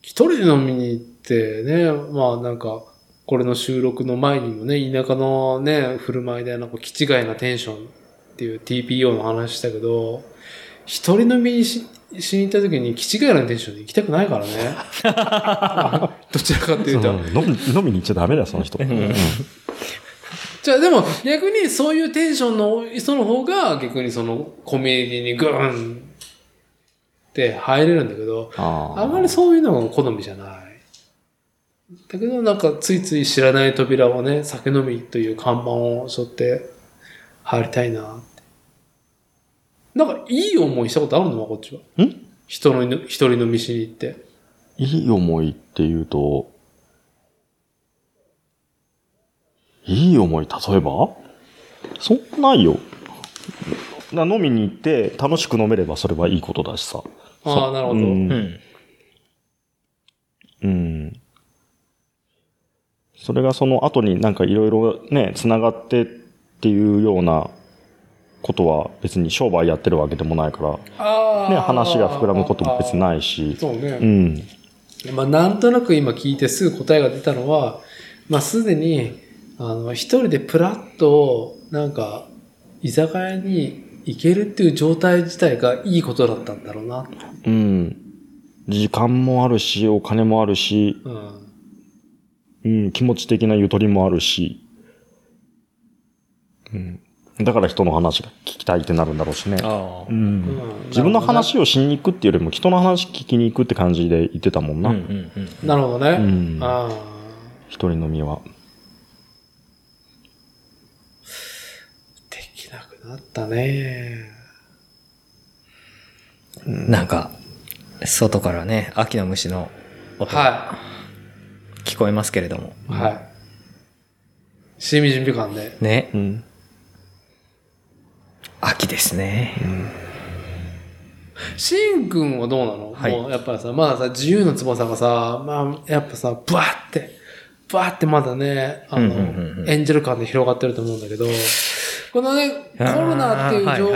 一人で飲みに行ってね、まあなんか、これの収録の前にもね、田舎のね、振る舞いでなんか気違いなテンションっていう TPO の話したけど、一人飲みにししに行った時に気違いなテンションで行きたくないからね。[laughs] どちらかっていうと。飲み飲みに行っちゃダメだよ、その人。うんじゃあでも逆にそういうテンションの人の方が逆にそのコミュニティにグーンって入れるんだけど、あまりそういうのが好みじゃない。だけどなんかついつい知らない扉をね、酒飲みという看板を背負って入りたいなって。なんかいい思いしたことあるの？こっちは。ん？人の、一人飲みしに行って。いい思いっていうと、いい思い、例えば？そんなないよ。な飲みに行って楽しく飲めればそれはいいことだしさ。ああ、なるほど。うんうん。うん。それがその後になんかいろいろね、繋がってっていうようなことは別に商売やってるわけでもないから、ね、話が膨らむことも別にい。ないし。そうね。うん。まあ、なんとなく今聞いてすぐ答えが出たのは、まあ、すでに、あの、一人でプラッと、なんか、居酒屋に行けるっていう状態自体がいいことだったんだろうな。うん。時間もあるし、お金もあるし、うん。うん、気持ち的なゆとりもあるし、うん。だから人の話が聞きたいってなるんだろうしね。あうん。うん自分の話をしに行くっていうよりも人の話聞きに行くって感じで言ってたもんあ。な。うんうんうん。なるほどね。うんああ。一人飲みは。できなくなったね。なんか、外からね、秋の虫の音がは聞こえますけれども。い。はい。しみ準備感で。ねう。ん。秋ですね。しんくんはどうなの、はいもうやっぱりさ、まださ、自由の翼がさ、まあ、やっぱさ、ブワーって、ブワーってまだね、あの、うんうんうんうんエンジェル感で広がってると思うんだけど、このね、コロナっていう状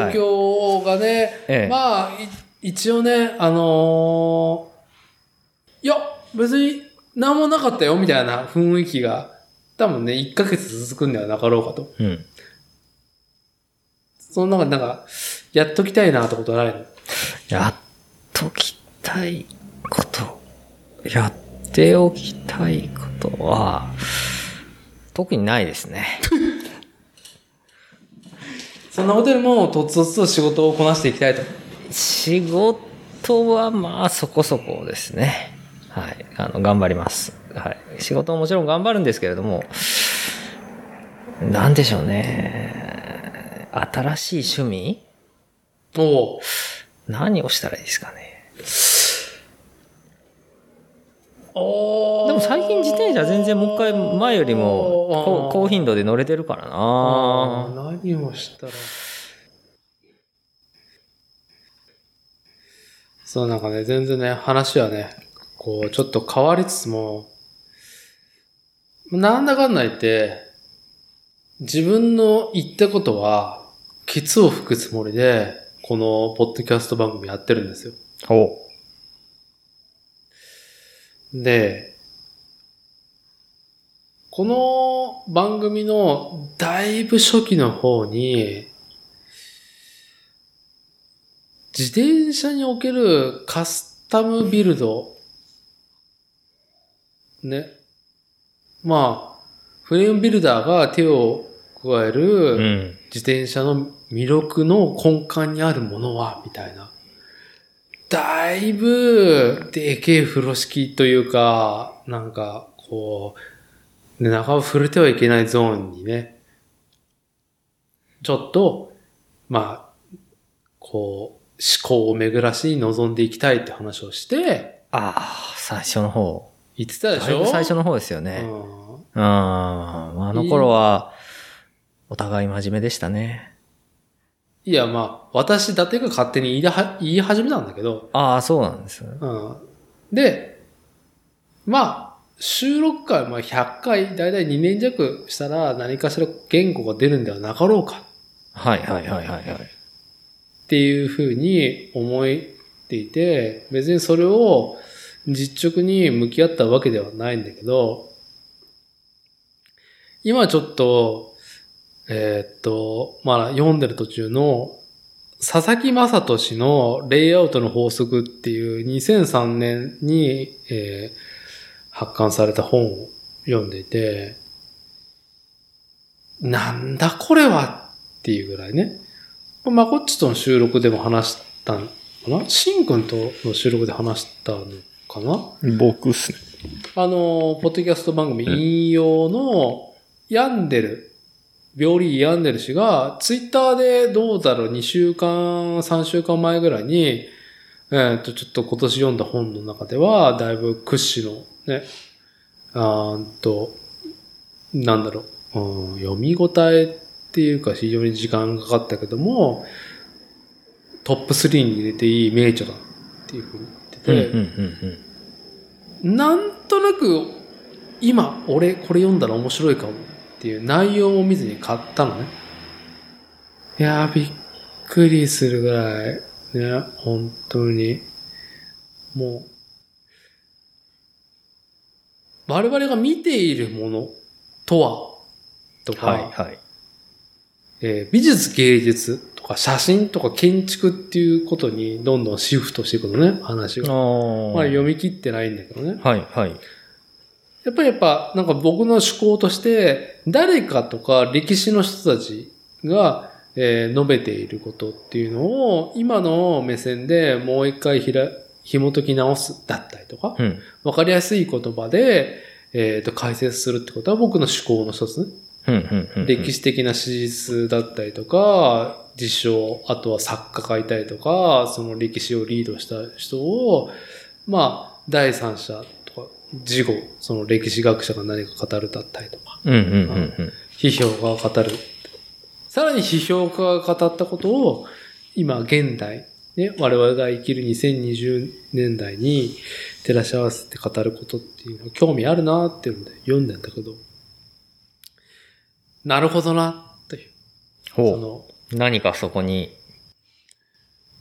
況がね、ええまあ、い一応ね、あのーいや、別に何もなかったよ、みたいな雰囲気が、多分ね、1ヶ月続くんではなかろうかと。うん。その中でなんか、やっときたいなってことないの？やっときたいこと。やっておきたいことは、特にないですね。[laughs] そんなことよりも、とつとつと仕事をこなしていきたいと。仕事はまあそこそこですね。はい。あの、頑張ります。はい。仕事ももちろん頑張るんですけれども、なんでしょうね。新しい趣味？おう何をしたらいいですかね。おでも最近自転車全然もう一回前よりも高高頻度で乗れてるからな何をしたら。そう、なんかね、全然ね、話はね、こう、ちょっと変わりつつも、なんだかんだ言って、自分の言ったことは、ケツを吹くつもりで、このポッドキャスト番組やってるんですよ。おで、この番組のだいぶ初期の方に、自転車におけるカスタムビルド、ね。まあ、フレームビルダーが手を加える、うん。自転車の魅力の根幹にあるものは、みたいな。だいぶ、でけえ風呂敷というか、なんか、こう、ね、中を触れてはいけないゾーンにね、ちょっと、まあ、こう、思考を巡らしに臨んでいきたいって話をして、ああ、最初の方。言ってたでしょ？最初の方ですよね。うんうん。あの頃は、お互い真面目でしたね。いや、まあ、私、伊達が勝手に言い言い始めたんだけど、ああ、そうなんですね。うん。で、まあ、収録回、まあ、100回、だいたい2年弱したら何かしら言語が出るんではなかろうかはいはいはいはいはい。っていうふうに思っていて、別にそれを実直に向き合ったわけではないんだけど、今ちょっと、えーっと、まあ読んでる途中の佐々木正俊のレイアウトの法則っていう2003年に、えー発刊された本を読んでいて、なんだこれはっていうぐらいね。まこっちとの収録でも話したのかな？しんくんとの収録で話したのかな？僕っすね。あの、ポッドキャスト番組引用の、ヤンデル、病理ヤンデル氏が、ツイッターでどうだろう、2週間、3週間前ぐらいに、えっ、と、ちょっと今年読んだ本の中では、だいぶ屈指のね、あーんと、なんだろう、うん、読み応えっていうか非常に時間がかかったけども、トップ3に入れていい名著だっていうふうになんとなく、今、俺これ読んだら面白いかもっていう内容を見ずに買ったのね。いやー、びっくりするぐらい、ね、本当に。もう、我々が見ているものとは、とか、はいはい。えー美術芸術とか写真とか建築っていうことにどんどんシフトしていくのね、話が。まあ読み切ってないんだけどね。はいはい。やっぱりやっぱ、なんか僕の思考として、誰かとか歴史の人たちが、えー述べていることっていうのを、今の目線でもう一回ひら、紐解き直すだったりとか、うん。わかりやすい言葉で、えっ、と、解説するってことは僕の思考の一つね。歴史的な史実だったりとか、事象、あとは作家がいたりとか、その歴史をリードした人を、まあ、第三者とか、事後、その歴史学者が何か語るだったりとか。批評家が語る。さらに批評家が語ったことを、今、現代、ね、我々が生きる2020年代に照らし合わせて語ることっていうのは興味あるなっていうので読んでんだけど、なるほどな、という。そほの、う。何かそこに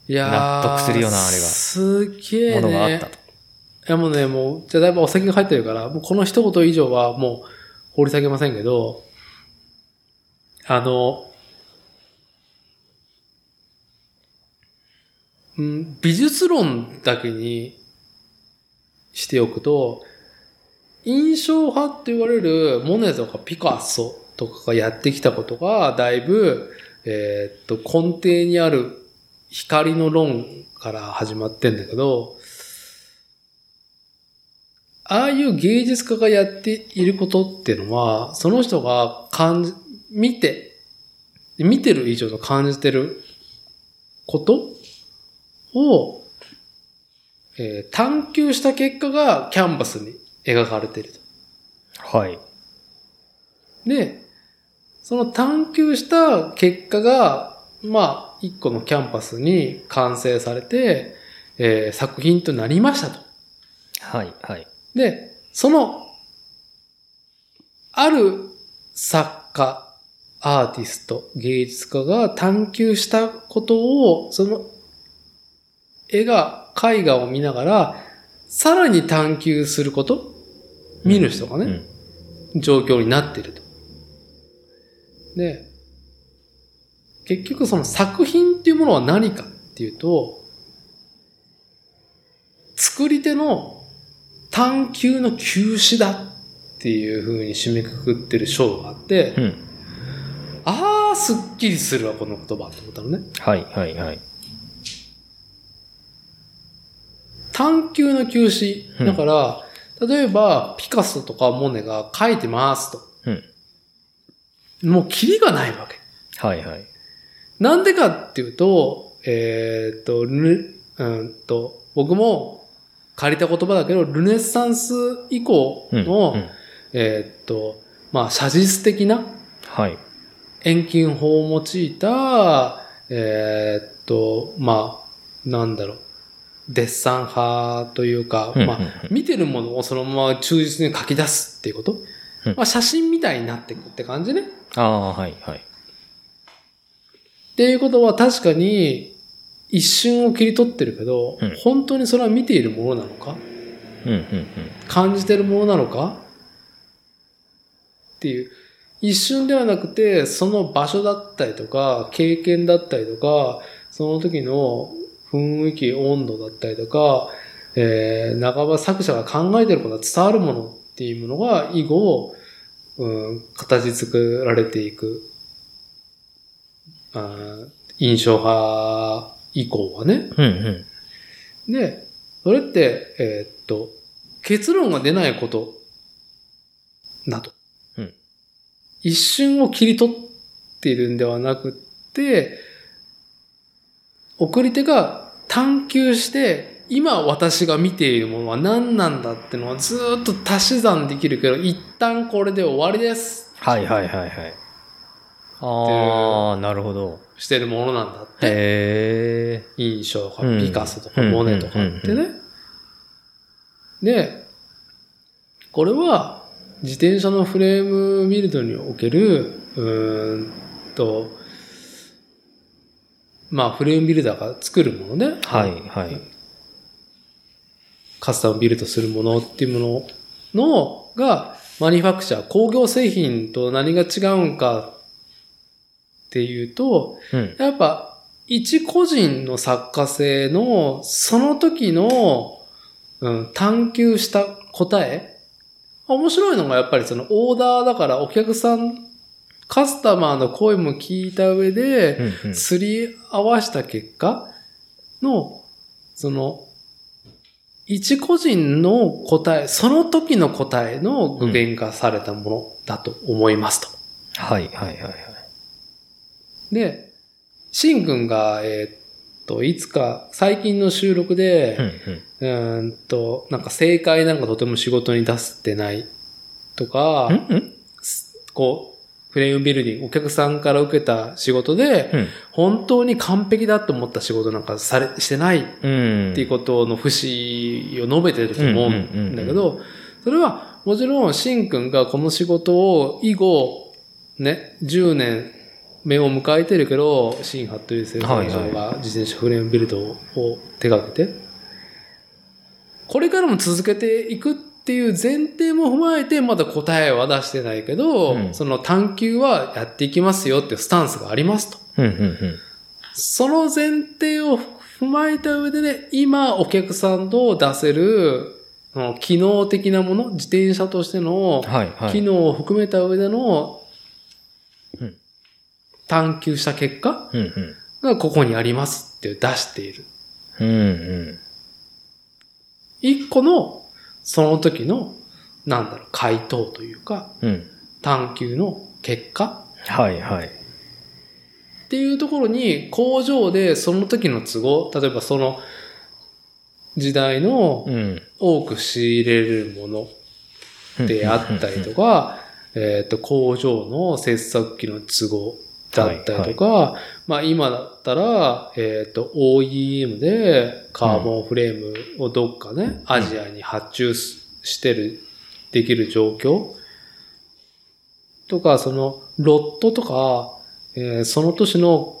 いやー納得するようなあれがすげえね。ものがあったと。いやもうね、もう、じゃあだいぶお酒が入ってるから、もうこの一言以上はもう掘り下げませんけど、あの、うん、美術論だけにしておくと、印象派って言われるモネとかピカソとかがやってきたことが、だいぶ、えーっと、根底にある光の論から始まってんだけど、ああいう芸術家がやっていることっていうのは、その人が感じ、見て、見てる以上の感じてることを、えー探求した結果がキャンバスに描かれていると。はい。で、その探求した結果が、まあ、一個のキャンパスに完成されて、えー作品となりましたと。はいはい。で、その、ある作家、アーティスト、芸術家が探求したことを、その絵が、絵画を見ながら、さらに探求すること、見る人がね、うん。状況になっていると。で、結局その作品っていうものは何かっていうと、作り手の探求の休止だっていう風に締めくくってる章があって、うん。ああ、すっきりするわ、この言葉って思ったのね。はいはいはい。探求の休止。うんだから、例えば、ピカソとかモネが描いてますと。うん。もうキリがないわけ。はいはい。なんでかっていうと、えーっと、ルうんと、僕も借りた言葉だけど、ルネッサンス以降うん。の、うんえーっと、まあ、写実的なはい。遠近法を用いた、えーっと、まあ、なんだろう、デッサン派というか、うんうんうんまあ、見てるものをそのまま忠実に書き出すっていうこと？うんまあ、写真みたいになっていくって感じね。ああ、はい、はい。っていうことは確かに一瞬を切り取ってるけど、うん本当にそれは見ているものなのか？うん、うん、感じてるものなのか？っていう。一瞬ではなくて、その場所だったりとか、経験だったりとか、その時の雰囲気、温度だったりとか、えー、半ば作者が考えてることが伝わるものっていうものが以後、うん、形作られていく。あー印象派以降はね。うん。うん、うん。で、それって、えーっと、結論が出ないことだと。うん一瞬を切り取っているんではなくって、送り手が探求して、今私が見ているものは何なんだってのはずーっと足し算できるけど、一旦これで終わりです。はい、はい、はい、はい。ああ、なるほど。してるものなんだって。へえ。印象派、うんピカソとかモネとかってね。で、これは自転車のフレームビルドにおける、うーんと、まあフレームビルダーが作るものね。はい、はい。カスタムビルドするものっていうものの、が、マニファクチャー、工業製品と何が違うんかっていうと、うん。やっぱ、一個人の作家性の、その時の、うん、探求した答え。面白いのがやっぱりそのオーダーだからお客さん、カスタマーの声も聞いた上で。すり合わした結果の、その、一個人の答え、その時の答えの具現化されたものだと思いますと。はい、はい、はい、はい。で、シン君が、えーっと、いつか最近の収録で、うん、うんと、なんか正解なんかとても仕事に出せてないとか、うんうんこう、フレームビルディング、お客さんから受けた仕事で、うん。本当に完璧だと思った仕事なんかされ、してないっうん。ていうことの節を述べてると思うんだけうんど、それはもちろん、シン君がこの仕事を以後、ね、10年目を迎えてるけど、シン・ハットリー製造所が自転車フレームビルドを手掛けて、これからも続けていくっていう前提も踏まえて、まだ答えは出してないけど、うんその探求はやっていきますよっていうスタンスがありますと。うん、うん、うん。その前提を踏まえた上でね、今お客さんと出せる、機能的なもの、自転車としての。機能を含めた上でのうん探求した結果。がここにありますって出している。うん、うん。一個のその時の、なんだろう、回答というか、うん。探求の結果？はい、はい。っていうところに工場でその時の都合、例えばその時代のうん。多く仕入れるものであったりとか、えっと、工場の切削機の都合だったりとか、まあ今だったら、えっと、OEM でカーボンフレームをどっかね、アジアに発注すしてる、できる状況とか、その、ロットとか、えーその年の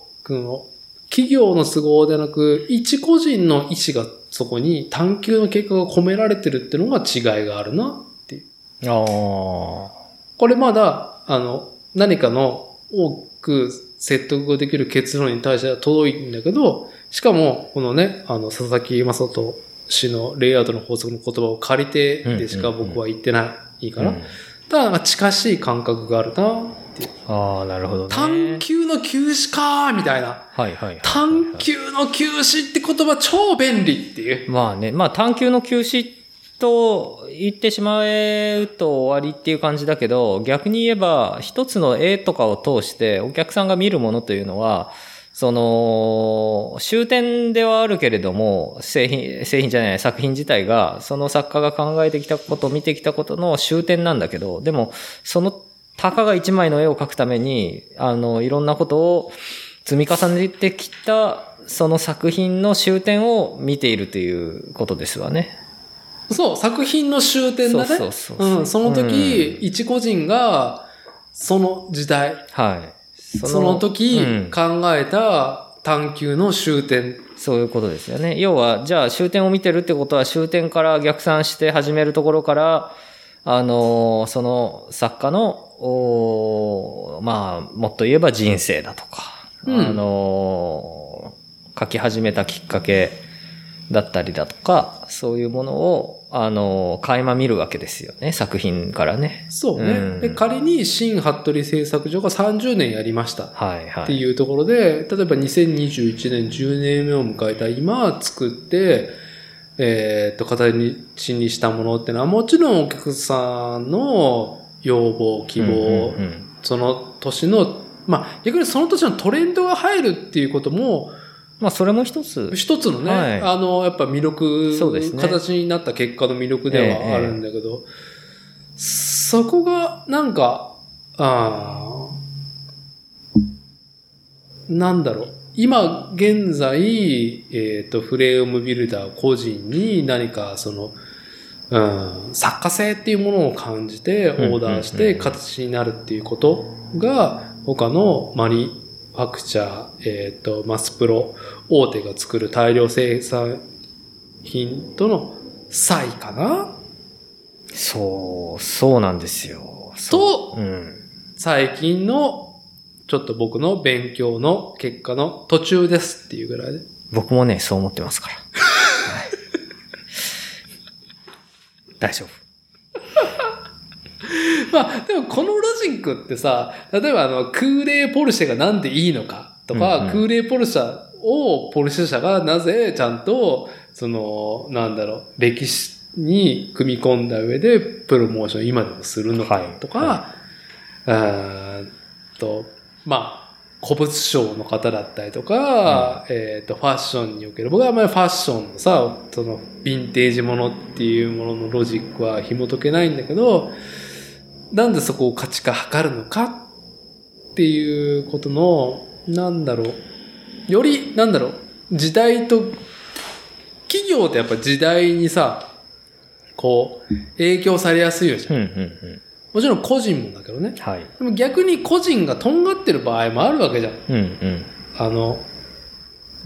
企業の都合でなく、一個人の意思がそこに探求の結果が込められてるっていうのが違いがあるなっていう。ああ。これまだ、あの、何かの多く説得ができる結論に対しては届いんだけど、しかも、このね、あの、佐々木正人氏のレイアウトの法則の言葉を借りてでしか僕は言ってないから、うんただなんか近しい感覚があるなっていう。ああ、なるほどね。探求の休止かーみたいな。はいはいはい。探求の休止って言葉超便利っていう。まあね、まあ探求の休止と言ってしまうと終わりっていう感じだけど、逆に言えば一つの絵とかを通してお客さんが見るものというのは、その、終点ではあるけれども、製品、製品じゃない、作品自体が、その作家が考えてきたこと、見てきたことの終点なんだけど、でも、その、たかが一枚の絵を描くために、あの、いろんなことを積み重ねてきたその作品の終点を見ているということですわね。そう、作品の終点だね。そうそうそうそううん、その時、う一個人が、その時代、はい。その時うん考えた探求の終点。そういうことですよね。要は、じゃあ終点を見てるってことは終点から逆算して始めるところから、あのーその作家の、おーまあ、もっと言えば人生だとか、うんあのー書き始めたきっかけだったりだとか、そういうものを、あのー垣間見るわけですよね、作品からね。そうね。うんで、仮に新服部製作所が30年やりました。はいはい。っていうところで、例えば2021年10年目を迎えた今作って、えっ、と、形にしたものってのは、もちろんお客さんの要望、希望、うんうんうんその年の、まあ、逆にその年のトレンドが入るっていうことも、まあ、それも一つ。一つのね、はいあの、やっぱ魅力、そうですね形になった結果の魅力ではあるんだけど、そこが、なんか、あーなんだろう。今現在、えっ、と、フレームビルダー個人に何かその、うん、作家性っていうものを感じてオーダーして形になるっていうことが他のマニファクチャー、えっ、と、マスプロ大手が作る大量生産品との差異かな？そう、そうなんですよ。とうん。最近のちょっと僕の勉強の結果の途中ですっていうぐらいで。僕もね、そう思ってますから。[laughs] はい大丈夫。まあ、でもこのロジックってさ、例えばあの、空冷ポルシェがなんでいいのかとか、うんうん。空冷ポルシェをポルシェ社がなぜちゃんと、その、なんだろう、歴史に組み込んだ上でプロモーション今でもするのかはい。とか、うーんと、まあ、古物商の方だったりとか、えっ、と、ファッションにおける、僕はあんまりファッションのさ、その、ヴィンテージものっていうもののロジックは紐解けないんだけど、なんでそこを価値化測るのかっていうことの、なんだろう。より、なんだろう。時代と、企業ってやっぱ時代にさ、こう、影響されやすいよじゃん。うん、うん、うん。もちろん個人もだけどね。はい。でも逆に個人がとんがってる場合もあるわけじゃん。うん、うん。あの、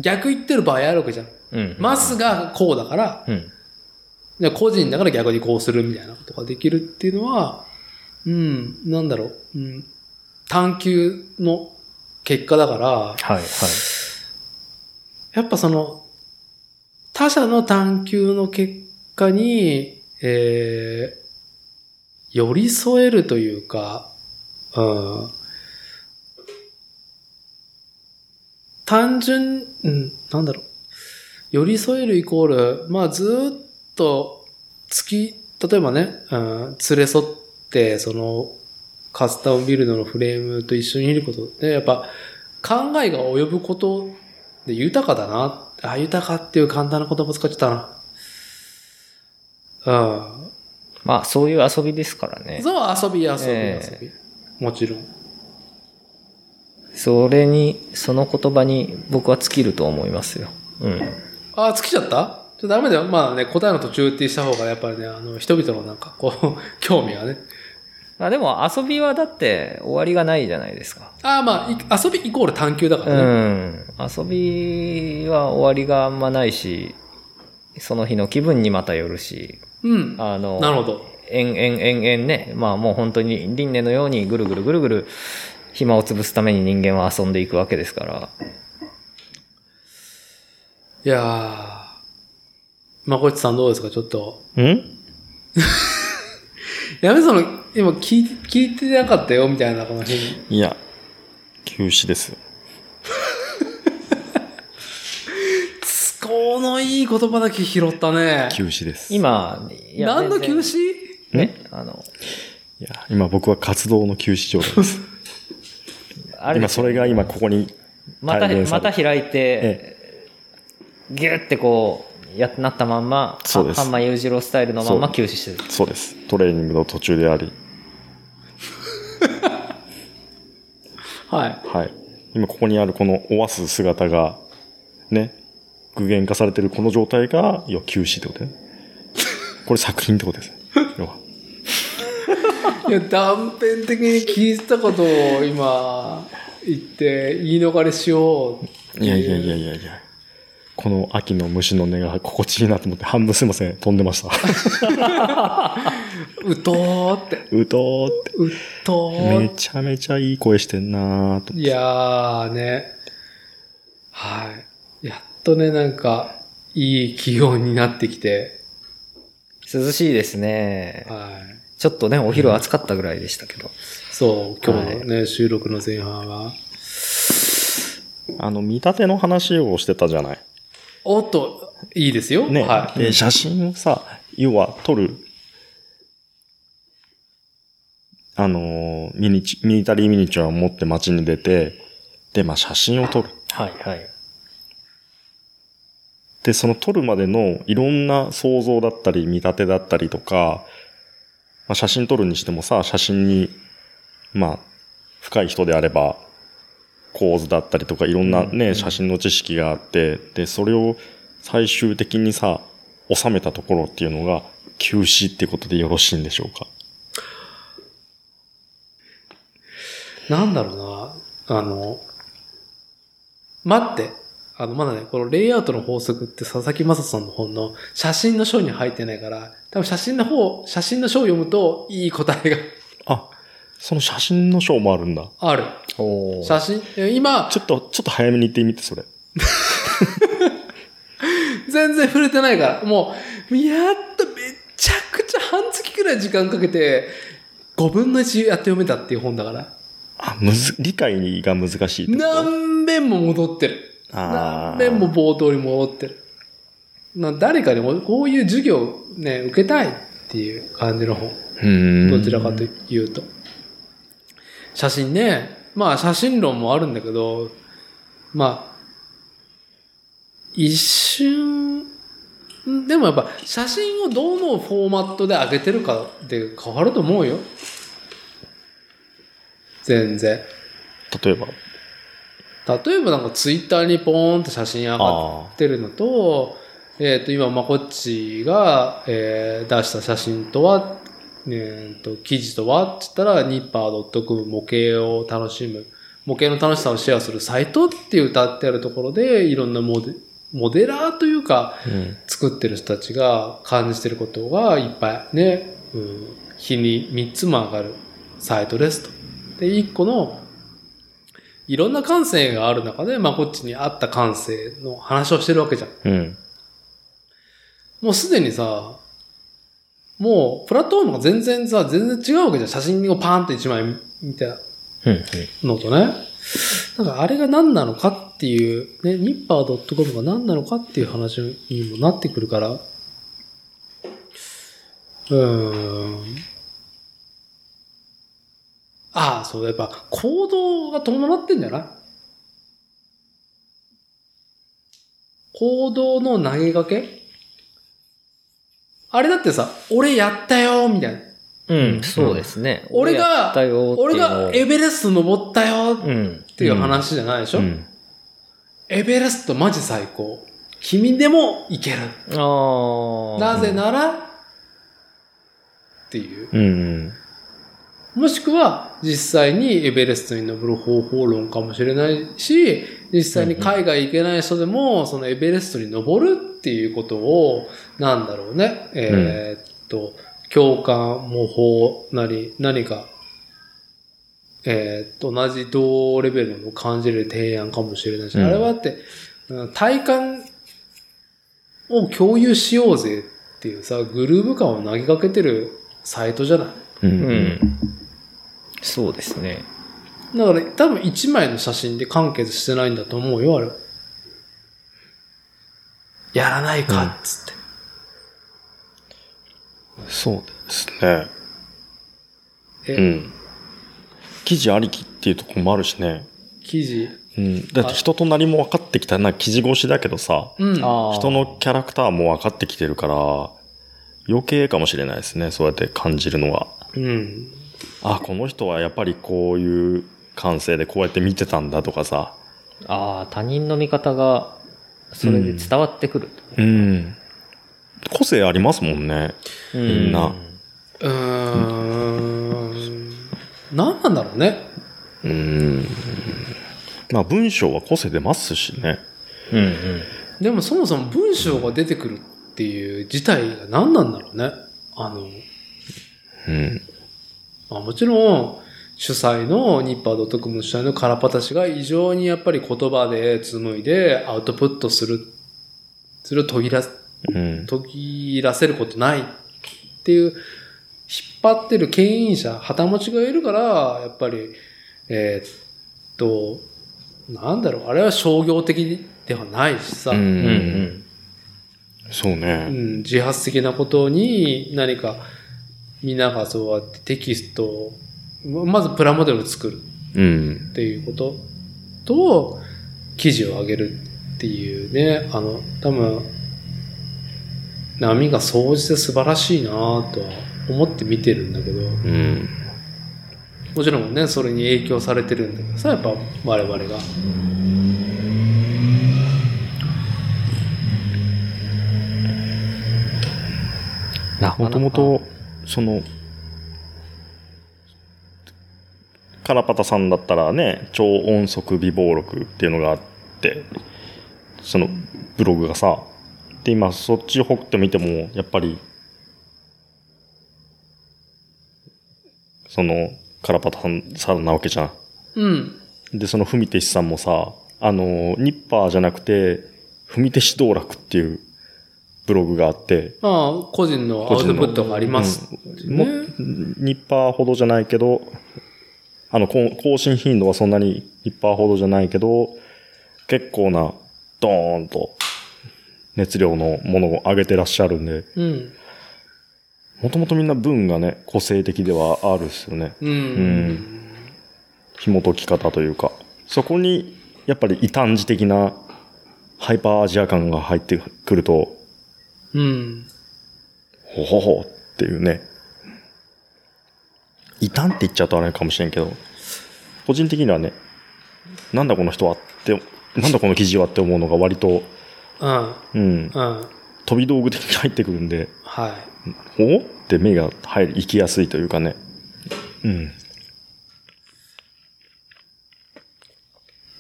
逆言ってる場合あるわけじゃん。うん。マスがこうだから、うん。個人だから逆にこうするみたいなことができるっていうのは、うん、なんだろう、うん、探求の結果だから、はい、はい。やっぱその、他者の探求の結果に、えー、寄り添えるというか、うん、単純、うん、なんだろう。寄り添えるイコール、まあずーっと月、例えばね、うん、連れ添って、その、カスタムビルドのフレームと一緒にいることで、やっぱ考えが及ぶことで豊かだな。あ、豊かっていう簡単な言葉使っちゃったな。うん。まあ、そういう遊びですからね。そう、遊び遊びえ遊び。もちろん。それに、その言葉に僕は尽きると思いますよ。うん。あ、尽きちゃった？ちょっとダメだよ。まあね、答えの途中ってした方がやっぱりね、あの、人々のなんか、こう、興味がね。まあでも遊びはだって終わりがないじゃないですか。あまあ、い遊びイコール探求だかうらね。ん。遊びは終わりがあんまないし、その日の気分にまたよるし、うん。あの、なるほど。延々延々ね、まあもう本当に輪廻のようにぐるぐるぐるぐる暇を潰すために人間は遊んでいくわけですから。いやー。まこっちさんどうですか？ちょっと。ん？やめその、今聞い聞いてなかったよ、みたいな、この辺。いや、休止です。[laughs] 都合のいい言葉だけ拾ったね。休止です。今、いや何の休全止然ね、あの、いや、今僕は活動の休止状態です。あれ今それが今ここにまた、体現されまた開いてえ、ギュってこう、やっなったまんま、そうですハンマー裕次郎スタイルのまんま休止してる。そうです。トレーニングの途中であり。[laughs] はい。はい。今ここにあるこのおわす姿が、ね、具現化されてるこの状態が、要は休止ってことね。これ作品ってことです。[laughs] 要は。いや、断片的に聞いたことを今言って言い逃れしよう。いやいやいやいやいや。この秋の虫の音が心地いいなと思って半分すいません、飛んでました。[laughs] うとーって。うとーって。うとめーちゃめちゃいい声してんなーと。いやーね。はい。やっとね、なんか、いい気温になってきて、涼しいですね。はい。ちょっとね、お昼暑かったぐらいでしたけど。そう、今日のね、収録の前半は。あの、見立ての話をしてたじゃない。おっと、いいですよ。ね。はい。で、写真をさ、要は撮る、あのーミニチ、ミニタリーミニチュアを持って街に出て、で、まあ写真を撮る。はいはい。で、その撮るまでのいろんな想像だったり、見立てだったりとか、まあ、写真撮るにしてもさ、写真に、まあ、深い人であれば、構図だったりとか、いろんなね、写真の知識があって、で、それを最終的にさ、収めたところっていうのが、休止ってことでよろしいんでしょうか？なんだろうな、あの、待って。あの、まだね、このレイアウトの法則って佐々木正人さんの本の写真の章に入ってないから、多分写真の方、写真の章を読むといい答えがあ、その写真の章もあるんだ。ある。写真、え今、ちょっと、ちょっと早めに言ってみて、それ。[laughs] 全然触れてないから、もう、やっとめちゃくちゃ半月くらい時間かけて、5分の1やって読めたっていう本だから。あ、むず、理解が難しいってこと？何遍も戻ってる。何遍も冒頭に戻ってる。な誰かにもこういう授業ね、受けたいっていう感じの本。どちらかというと。写真ね、まあ写真論もあるんだけど、まあ、一瞬、でもやっぱ写真をどのフォーマットで上げてるかで変わると思うよ。全然。例えば？例えばなんかツイッターにポーンと写真上がってるのと、えっ、と、今、まこっちが、えー出した写真とは、えーと、記事とはって言ったら、ニッパー .com 模型を楽しむ、模型の楽しさをシェアするサイトって歌ってあるところで、いろんなモデモデラーというか、うん。作ってる人たちが感じてることがいっぱいね、うん、日に3つも上がるサイトですと。で、1個のいろんな感性がある中で、まあこっちに合った感性の話をしてるわけじゃん。うん。もうすでにさ、もうプラットフォームが全然さ、全然違うわけじゃん。写真をパーンと1枚見た。のとね。なんかあれが何なのかっていう、ね、ニッパー .com が何なのかっていう話にもなってくるから、うーん。ああ、そう、やっぱ行動が伴ってんじゃない行動の投げかけあれだってさ、俺やったよみたいな。うん、そうですね。俺やが俺がエベレスト登ったよっうん。ていう話じゃないでしょ、うん。エベレストマジ最高。君でも行ける。ああ。なぜならっていう。うん。もしくは、実際にエベレストに登る方法論かもしれないし、実際に海外行けない人でも、そのエベレストに登るっていうことを、なんだろうね、えーっと、共感、模倣なり、何か、えーっと、同じ同レベルの感じる提案かもしれないし、うんあれはだって、うん体感を共有しようぜっていうさ、グルーヴ感を投げかけてるサイトじゃない？うん。ううん。ん。そうですね。だから多分一枚の写真で完結してないんだと思うよ、あれは。やらないかっつって。そうですね。え、うん。記事ありきっていうところもあるしね。記事？うん。だって人となりも分かってきたな、記事越しだけどさ、うん。ああ。人のキャラクターも分かってきてるから、余計かもしれないですね、そうやって感じるのは。うん。あ、この人はやっぱりこういう感性でこうやって見てたんだとかさ。ああ、他人の見方がそれで伝わってくる。うん。個性ありますもんね。うみんな。うーん。何なんだろうね。うん。まあ文章は個性出ますしね。うんうん。でもそもそも文章が出てくるっていう事態が何なんだろうね。あの、うん。まあ、もちろん、主催のニッパー .com の主催のカラパたちが異常にやっぱり言葉で紡いでアウトプットする、それを途切ら、うん。途切らせることないっていう、引っ張ってる牽引者、旗持ちがいるから、やっぱり、えーっと、なんだろう、あれは商業的ではないしさ、うんうんうん。そううね。ん、自発的なことに何かみんながそうやってテキストをまずプラモデルを作るうんっ。ていうことと記事を上げるっていうねあの多分波が総じて素晴らしいなとは思って見てるんだけどうん。もちろんねそれに影響されてるんだけどさやっぱ我々がもともと、その、カラパタさんだったらね、超音速微暴録っていうのがあって、そのブログがさ、で、今そっちを掘ってみても、やっぱり、その、カラパタさんさんなわけじゃん。うん。で、そのふみてしさんもさ、あの、ニッパーじゃなくて、ふみてし道楽っていうブログがあって、まあ個人のアウトプットがあります、もねニッパーほどじゃないけど、あの、こ更新頻度はそんなにニッパーほどじゃないけど、結構な、ドーンと、熱量のものを上げてらっしゃるんで、うんもともとみんな文がね、個性的ではあるっすよね。うん、ん紐解き方というか。そこに、やっぱり異端児的なハイパーアジア感が入ってくると、うんほほほっていうね。異端って言っちゃうとあれかもしれんけど、個人的にはね、なんだこの人はって、なんだこの記事はって思うのが割と、うん。うん、うん。飛び道具的に入ってくるんで、はい。お？って目が入り、行きやすいというかね。うん。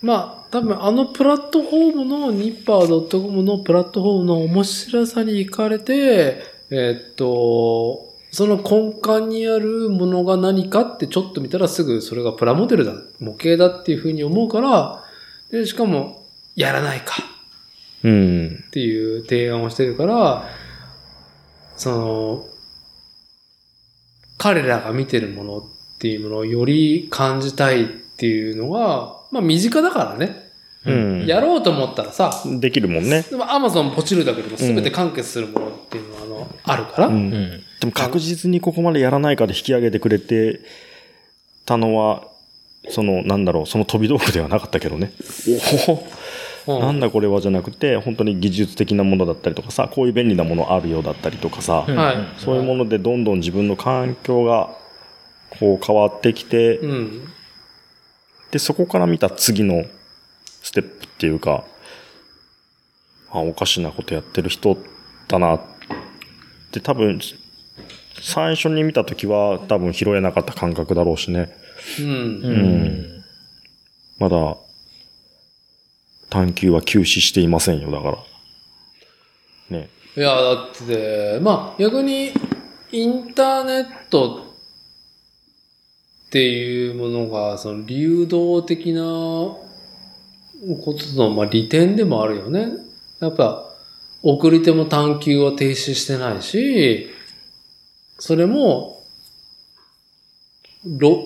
まあ、多分あのプラットフォームのニッパー .com のプラットフォームの面白さに行かれて、えっと、その根幹にあるものが何かってちょっと見たらすぐそれがプラモデルだ、模型だっていうふうに思うから、で、しかも、やらないかうん。っていう提案をしてるから、その、彼らが見てるものっていうものをより感じたいっていうのが、まあ身近だからね。うん。やろうと思ったらさ、できるもんね。でもアマゾンポチるだけでも全て完結するものっていうのは、あの、あるから。うんうん。でも確実にここまでやらないかで引き上げてくれてたのは、その、なんだろう、その飛び道具ではなかったけどね。おうんお、なんだこれはじゃなくて、本当に技術的なものだったりとかさ、こういう便利なものあるようだったりとかさ。そういうものでどんどん自分の環境が、こう変わってきて、うん。で、そこから見た次のステップっていうか、あ、おかしなことやってる人だなって多分、最初に見たときは多分拾えなかった感覚だろうしね。うん。うん。まだ、探求は休止していませんよ、だから。ね。いや、だって、まあ、逆に、インターネットっていうものが、その、流動的なことの、まあ、利点でもあるよね。やっぱ、送り手も探求は停止してないし、それも、ろ、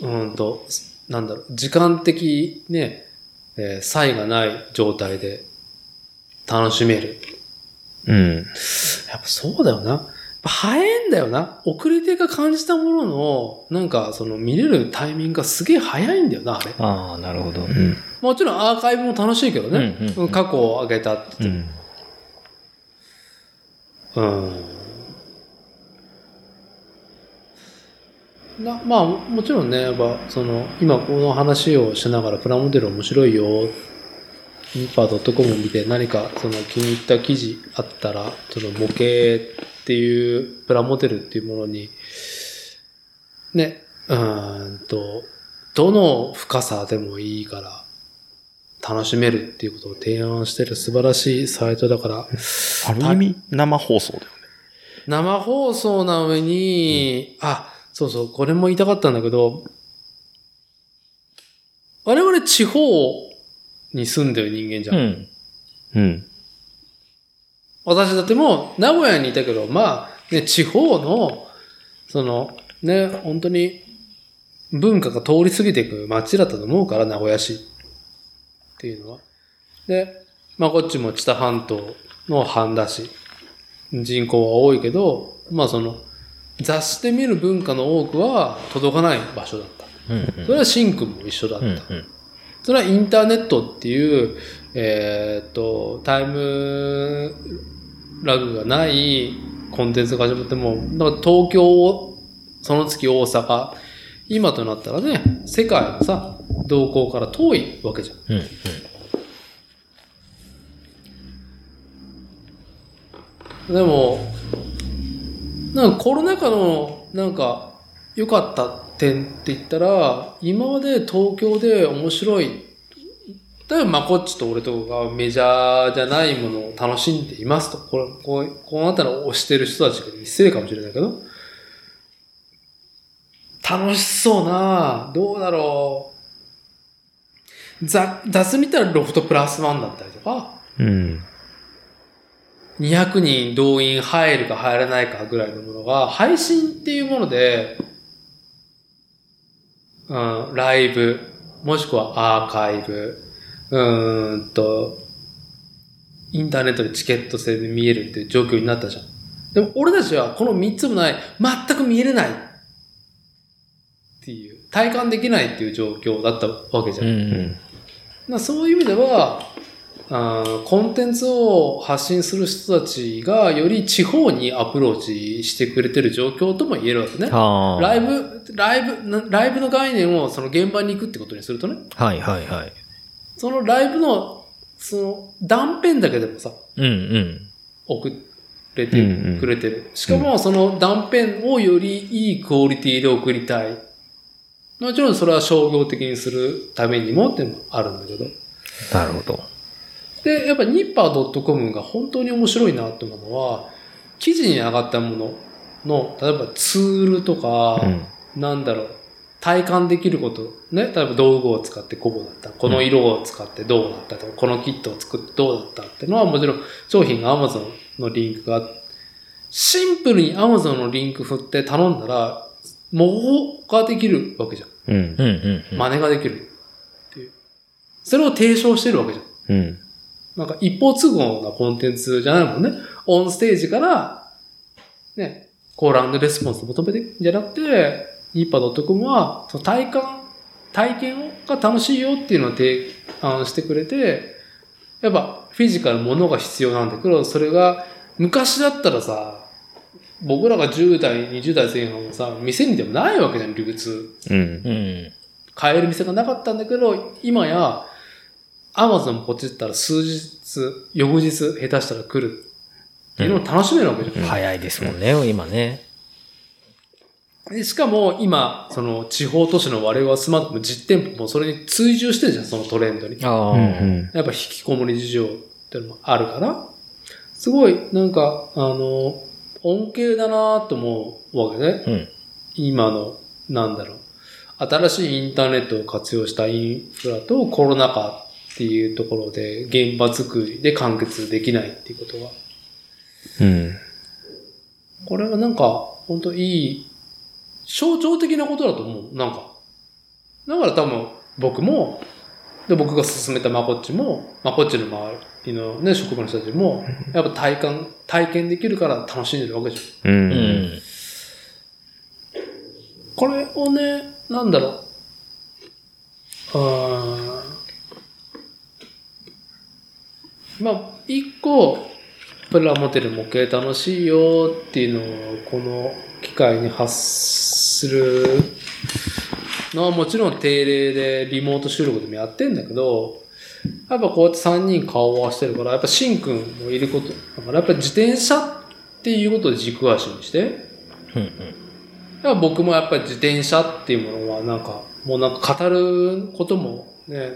うんと、なんだろう、時間的ね、えー差異がない状態で楽しめる。うん。やっぱそうだよな。早いんだよな。送り手が感じたものの、なんかその見れるタイミングがすげえ早いんだよな、あれ。ああ、なるほど。うん。もちろんアーカイブも楽しいけどね。うんうんうん過去を上げたってうん。うん。なまあ、もちろんね、やっぱ、その、今この話をしながらプラモデル面白いよっニッパー .com を見て何かその気に入った記事あったら、その模型っていうプラモデルっていうものに、ね、うんと、どの深さでもいいから楽しめるっていうことを提案してる素晴らしいサイトだから、[laughs] ある意味、生放送だよね。生放送な上に、あ、そうそう、これも言いたかったんだけど、我々地方に住んでる人間じゃ。うんん。うん。私だってもう名古屋にいたけど、まあ、ね、地方の、その、ね、本当に文化が通り過ぎていく街だったと思うから、名古屋市っていうのは。で、まあこっちも知多半島の半田市。人口は多いけど、まあその、雑誌で見る文化の多くは届かない場所だった。うん。それはシンクも一緒だった。うん。それはインターネットっていう、えーっと、タイムラグがないコンテンツが始まっても、だから東京、その月大阪、今となったらね、世界のさ、動向から遠いわけじゃん。うん。でも、なんかコロナ禍のなんか良かった点って言ったら、今まで東京で面白い、例えばまこっちと俺とかがメジャーじゃないものを楽しんでいますと。これ、こう、こうなったら推してる人たちが失礼かもしれないけど、楽しそうなどうだろう。ざ雑に言ったらロフトプラスワンだったりとか、うん。200人動員入るか入らないかぐらいのものが、配信っていうもので、うん、ライブ、もしくはアーカイブ、うーんと、インターネットでチケット制で見えるっていう状況になったじゃん。でも俺たちはこの3つもない、全く見えれないっていう、体感できないっていう状況だったわけじゃん。うん。なそういう意味では、あーコンテンツを発信する人たちがより地方にアプローチしてくれてる状況とも言えるわけね。ライブ、ライブ、なライブの概念をその現場に行くってことにするとね、はいはいはい。そのライブの、その断片だけでもさ、うんうん。送れてくれてる。しかもその断片をよりいいクオリティで送りたい。もちろんそれは商業的にするためにもっていうのもあるんだけど。なるほど。で、やっぱニッパー .com が本当に面白いなと思うのは、記事に上がったものの、例えばツールとか、うん。なんだろう、体感できること、ね、例えば道具を使ってこうだった、この色を使ってどうだったとか、このキットを作ってどうだったっていうのはもちろん商品が Amazon のリンクが、シンプルに Amazon のリンク振って頼んだら、模倣ができるわけじゃん。うん。うんうんうん。真似ができるっていう。それを提唱してるわけじゃん。うん。なんか一方通行なコンテンツじゃないもんね。オンステージから、ね、コールレスポンスを求めてんじゃなくて、ニッパー .com は、その体感、体験が楽しいよっていうのを提案してくれて、やっぱフィジカルものが必要なんだけど、それが昔だったらさ、僕らが10代、20代前半はさ、店にでもないわけじゃん、流通。うん。うん。買える店がなかったんだけど、今や、アマゾンポチったら数日、翌日下手したら来るっていうのを楽しめるわけじゃん。早いですもんね、今ね。でしかも今、その地方都市の我々はスマートフォン実店舗もそれに追従してるじゃん、そのトレンドに。ああ。うん。うん。やっぱ引きこもり事情っていうのもあるから、すごいなんか、あの、恩恵だなと思うわけね。うん。今の、なんだろう、新しいインターネットを活用したインフラとコロナ禍っていうところで現場作りで完結できないっていうことは、うん。これはなんか、本当いい、象徴的なことだと思う。なんか。だから多分僕も、で、僕が勧めたまこっちも、まこっちの周りのね、職場の人たちも、やっぱ体感、体験できるから楽しんでるわけじゃん。う。うんん。これをね、なんだろう。あーまあ、一個、プラモデル模型楽しいよっていうのを、この機会に発するのはもちろん定例でリモート収録でもやってんだけど、やっぱこうやって3人顔を合わせてるから、やっぱシンくんもいること。だからやっぱ自転車っていうことで軸足にして、うんうん。や僕もやっぱり自転車っていうものはなんか、もうなんか語ることもね、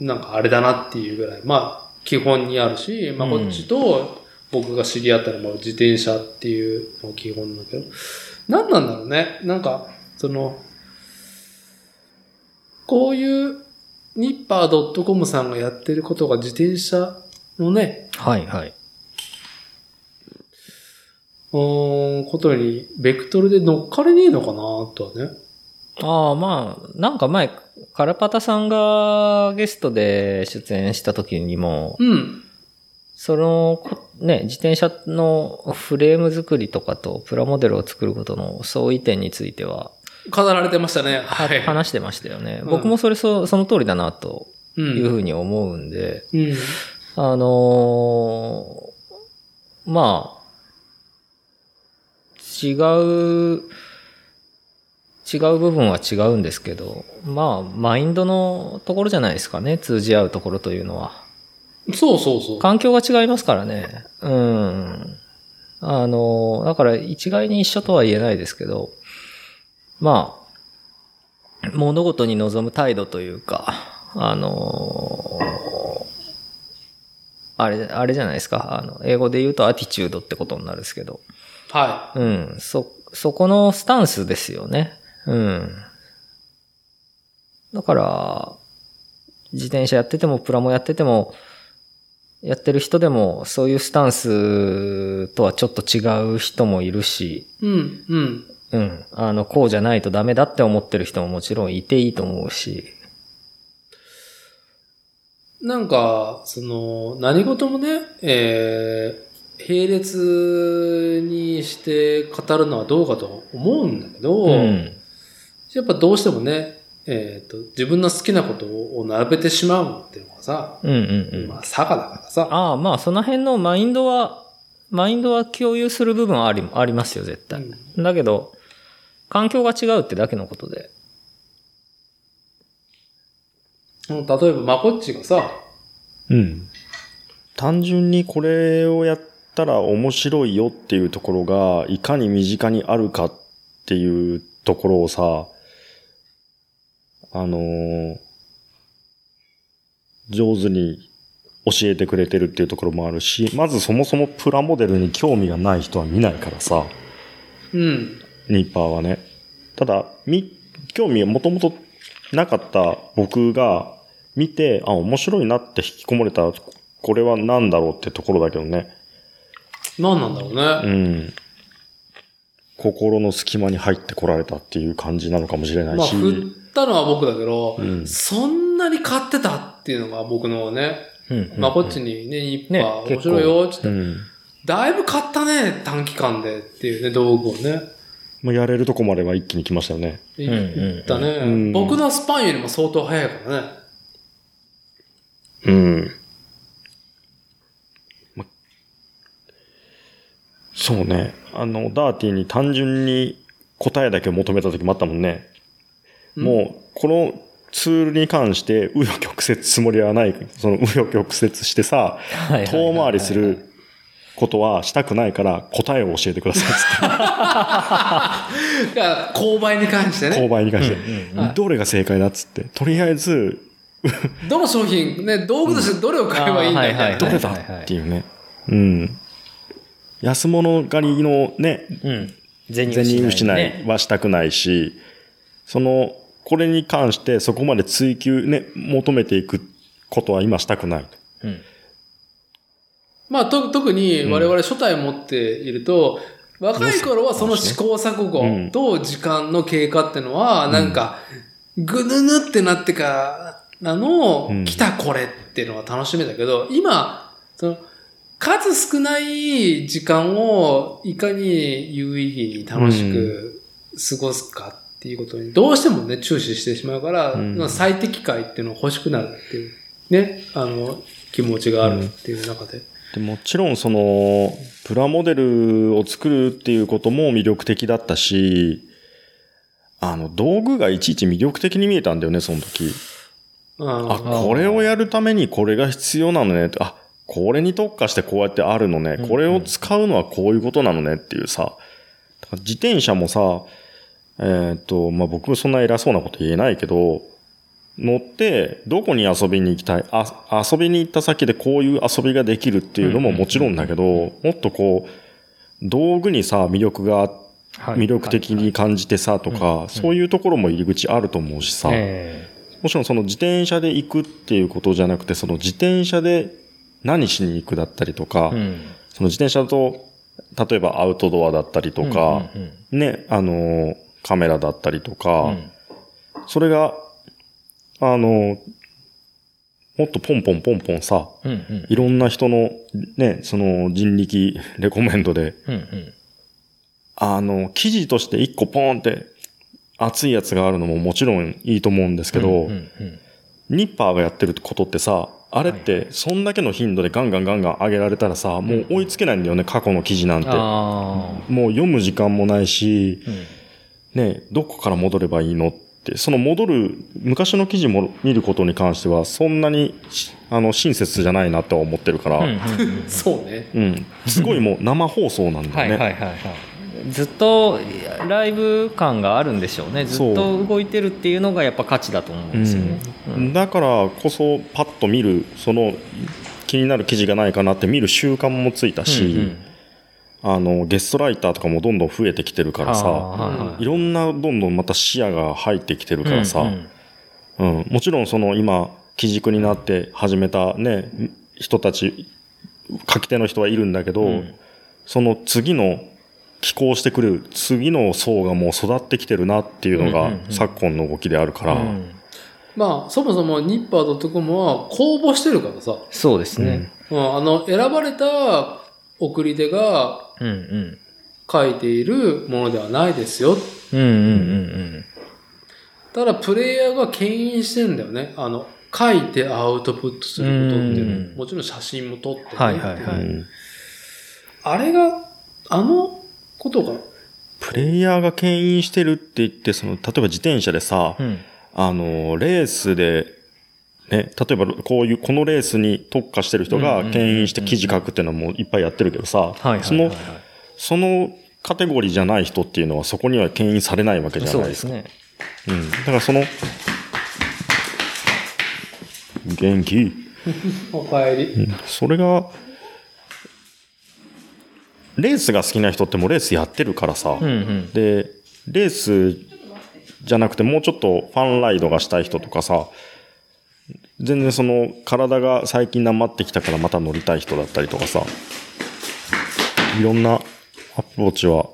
なんかあれだなっていうぐらい、まあ基本にあるし、まあこっちと僕が知り合ったのも自転車っていうのが基本だけど、何なんだろうね。なんか、その、こういうニッパー .com さんがやってることが自転車のね、はいはい。うーん、ことに、ベクトルで乗っかれねえのかなとはね。ああ、まあ、なんか前、カラパタさんがゲストで出演した時にも、うん。その、こね、自転車のフレーム作りとかとプラモデルを作ることの相違点については、飾られてましたね。ははい。話してましたよね。うん僕もそれそその通りだなとう。いうんふうに思うんで、うん。あのーまあ、違う、違う部分は違うんですけど、まあ、マインドのところじゃないですかね、通じ合うところというのは。そうそうそう。環境が違いますからね。うん。あの、だから一概に一緒とは言えないですけど、まあ、物事に臨む態度というか、あの、あれ、あれじゃないですか。あの、英語で言うとアティチュードってことになるんですけど。はうん。そ、そこのスタンスですよね。うん。だから、自転車やってても、プラモやってても、やってる人でも、そういうスタンスとはちょっと違う人もいるし、い。うん、うん。うん。あの、こうじゃないとダメだって思ってる人ももちろんいていいと思うし。なんか、その、何事もね、えー、並列にして語るのはどうかと思うんだけど、うん。やっぱどうしてもね、えっ、と、自分の好きなことを並べてしまうっていうのがさ、うんうんうん。まあ、坂だからさ、ああ、まあ、その辺のマインドは、マインドは共有する部分はあり、ありますよ、絶対。だけど、環境が違うってだけのことで。うん例えば、まこっちがさ、うん。単純にこれをやったら面白いよっていうところが、いかに身近にあるかっていうところをさ、あのー上手に教えてくれてるっていうところもあるし、まずそもそもプラモデルに興味がない人は見ないからさ、うん、ニッパーはね。ただ、み、興味がもともとなかった僕が見て、あ、面白いなって引き込まれた、これは何だろうってところだけどね。何なんだろううね。ん。心の隙間に入ってこられたっていう感じなのかもしれないまあ、し。振ったのは僕だけど、うんそんなに買ってたっていうのが僕のね、うんまあ、こっちにね、ニッパねー面白いよ、つって、うん。だいぶ買ったね、短期間でっていうね、道具をね。もうやれるとこまでは一気に来ましたよね。いんうん言ったね、うん僕のスパンよりも相当早いからね。うん。ま、そうね。あの、ダーティーに単純に答えだけ求めた時もあったもんね。もう、このツールに関して、紆余曲折つもりはない。その、紆余曲折してさ、はいはいはい遠回りすることはしたくないから、答えを教えてくださいっつって。[laughs] 購買に関して購ね。買に関してうんうん。どれが正解だっつって。とりあえず、[laughs] どの商品、ね、道具としてどれを買えばいいんだみたい。どれだっていうね。うん。安物狩りのね、うん。銭銭失ねいはしたくないし、その、これに関してそこまで追求ね、求めていくことは今したくないと。うん。まあ、と、特に我々初代持っていると、若い頃はその試行錯誤と時間の経過っていうのは、なんか、ぐぬぬってなってからのうん、来たこれっていうのが楽しめたけど、今、その、数少ない時間をいかに有意義に楽しく過ごすかっていうことに、どうしてもね、注視してしまうから、うん。最適解っていうのが欲しくなるっていう、ね、あの、気持ちがあるっていう中で。でもちろんその、プラモデルを作るっていうことも魅力的だったし、あの、道具がいちいち魅力的に見えたんだよね、その時。うんあ、これをやるためにこれが必要なのね。あ、これに特化してこうやってあるのね。これを使うのはこういうことなのねっていうさ。自転車もさ、えーっと、まあ、僕もそんな偉そうなこと言えないけど、乗って、どこに遊びに行きたい？あ、遊びに行った先でこういう遊びができるっていうのももちろんだけど、もっとこう、道具にさ、魅力が、はい。魅力的に感じてさ、とか、そういうところも入り口あると思うしさ。えもちろんその自転車で行くっていうことじゃなくて、その自転車で何しに行くだったりとか。その自転車と、例えばアウトドアだったりとか、ね、あのー、カメラだったりとか、うん。それが、あのー、もっとポンポンポンポンさ、うんうん。いろんな人のね、その人力レコメンドで、うんうん。あの、記事として一個ポンって熱いやつがあるのももちろんいいと思うんですけど、うんうんうん。ニッパーがやってることってさ、あれって、そんだけの頻度でガンガンガンガン上げられたらさ、もう追いつけないんだよね、過去の記事なんて。あもう読む時間もないし、あ。うん。ね、どこから戻ればいいのって、その戻る、昔の記事も見ることに関しては、そんなにし、あの、親切じゃないなとは思ってるから、[laughs] そうね。うん。すごいもう生放送なんだはいよね。はいはいはい。ずっとライブ感があるんでしょうね。ずっと動いてるっていうのがやっぱ価値だと思うんですよね。うんだからこそ、パッと見る、その、気になる記事がないかなって見る習慣もついたし、うんうんあの、ゲストライターとかもどんどん増えてきてるからさ、はいろんなどんどんまた視野が入ってきてるからさ、うんうんもちろんその今、基軸になって始めたね、人たち、書き手の人はいるんだけど、うん。その次の寄稿してくる次の層がもう育ってきてるなっていうのが昨今の動きであるから、うん。まあ、そもそもニッパー .com は公募してるからさ、そうですね。うん、あの、選ばれた送り手が。書いているものではないですよ。うんうんうんただ、プレイヤーが牽引してるんだよね。あの、書いてアウトプットすることっていううんのもちろん写真も撮って、ね。はいはいはいうんあれが、あのことが、プレイヤーが牽引してるって言って、その、例えば自転車でさ、うん。うんあの、レースで、ね、例えばこういう、このレースに特化してる人が牽引して記事書くっていうのもいっぱいやってるけどさそのはい、そのカテゴリーじゃない人っていうのはそこには牽引されないわけじゃないでか。そうですすね。うん。だからその、元気。[laughs] お帰り。それが、レースが好きな人ってもうレースやってるからさ、うんうん。で、レースじゃなくてもうちょっとファンライドがしたい人とかさ、全然その体が最近なまってきたからまた乗りたい人だったりとかさ、いろんなアプローチは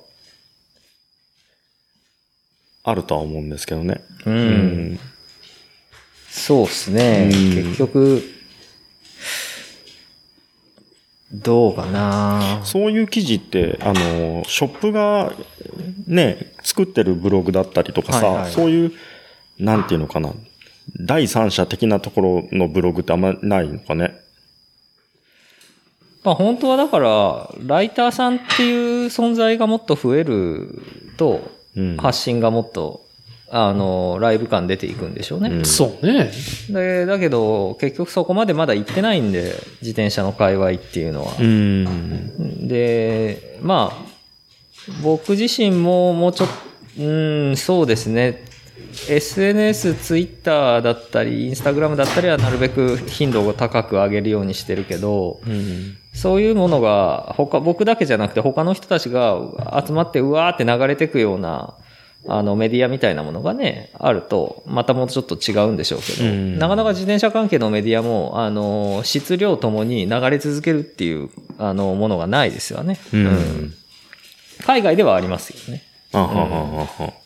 あるとは思うんですけどね。う。うんん。そうですね。うん結局、どうかなそういう記事って、あの、ショップがね、作ってるブログだったりとかさ、はいはいそういう、なんていうのかな、第三者的なところのブログってあんまないのかね？まあ本当はだから、ライターさんっていう存在がもっと増えると、うん。発信がもっと、あの、ライブ感出ていくんでしょうね。うんそうね。で、だけど、結局そこまでまだ行ってないんで、自転車の界隈っていうのは。うん。で、まあ、僕自身ももうちょっと、うん、そうですね。SNS、Twitter だったり、Instagram だったりはなるべく頻度を高く上げるようにしてるけど、うん。そういうものが、他、僕だけじゃなくて他の人たちが集まってうわーって流れてくような、あのメディアみたいなものがね、あると、またもうちょっと違うんでしょうけど、うんなかなか自転車関係のメディアも、あの、質量ともに流れ続けるっていう、あの、ものがないですよね。うん。海外ではありますよね。あはははは。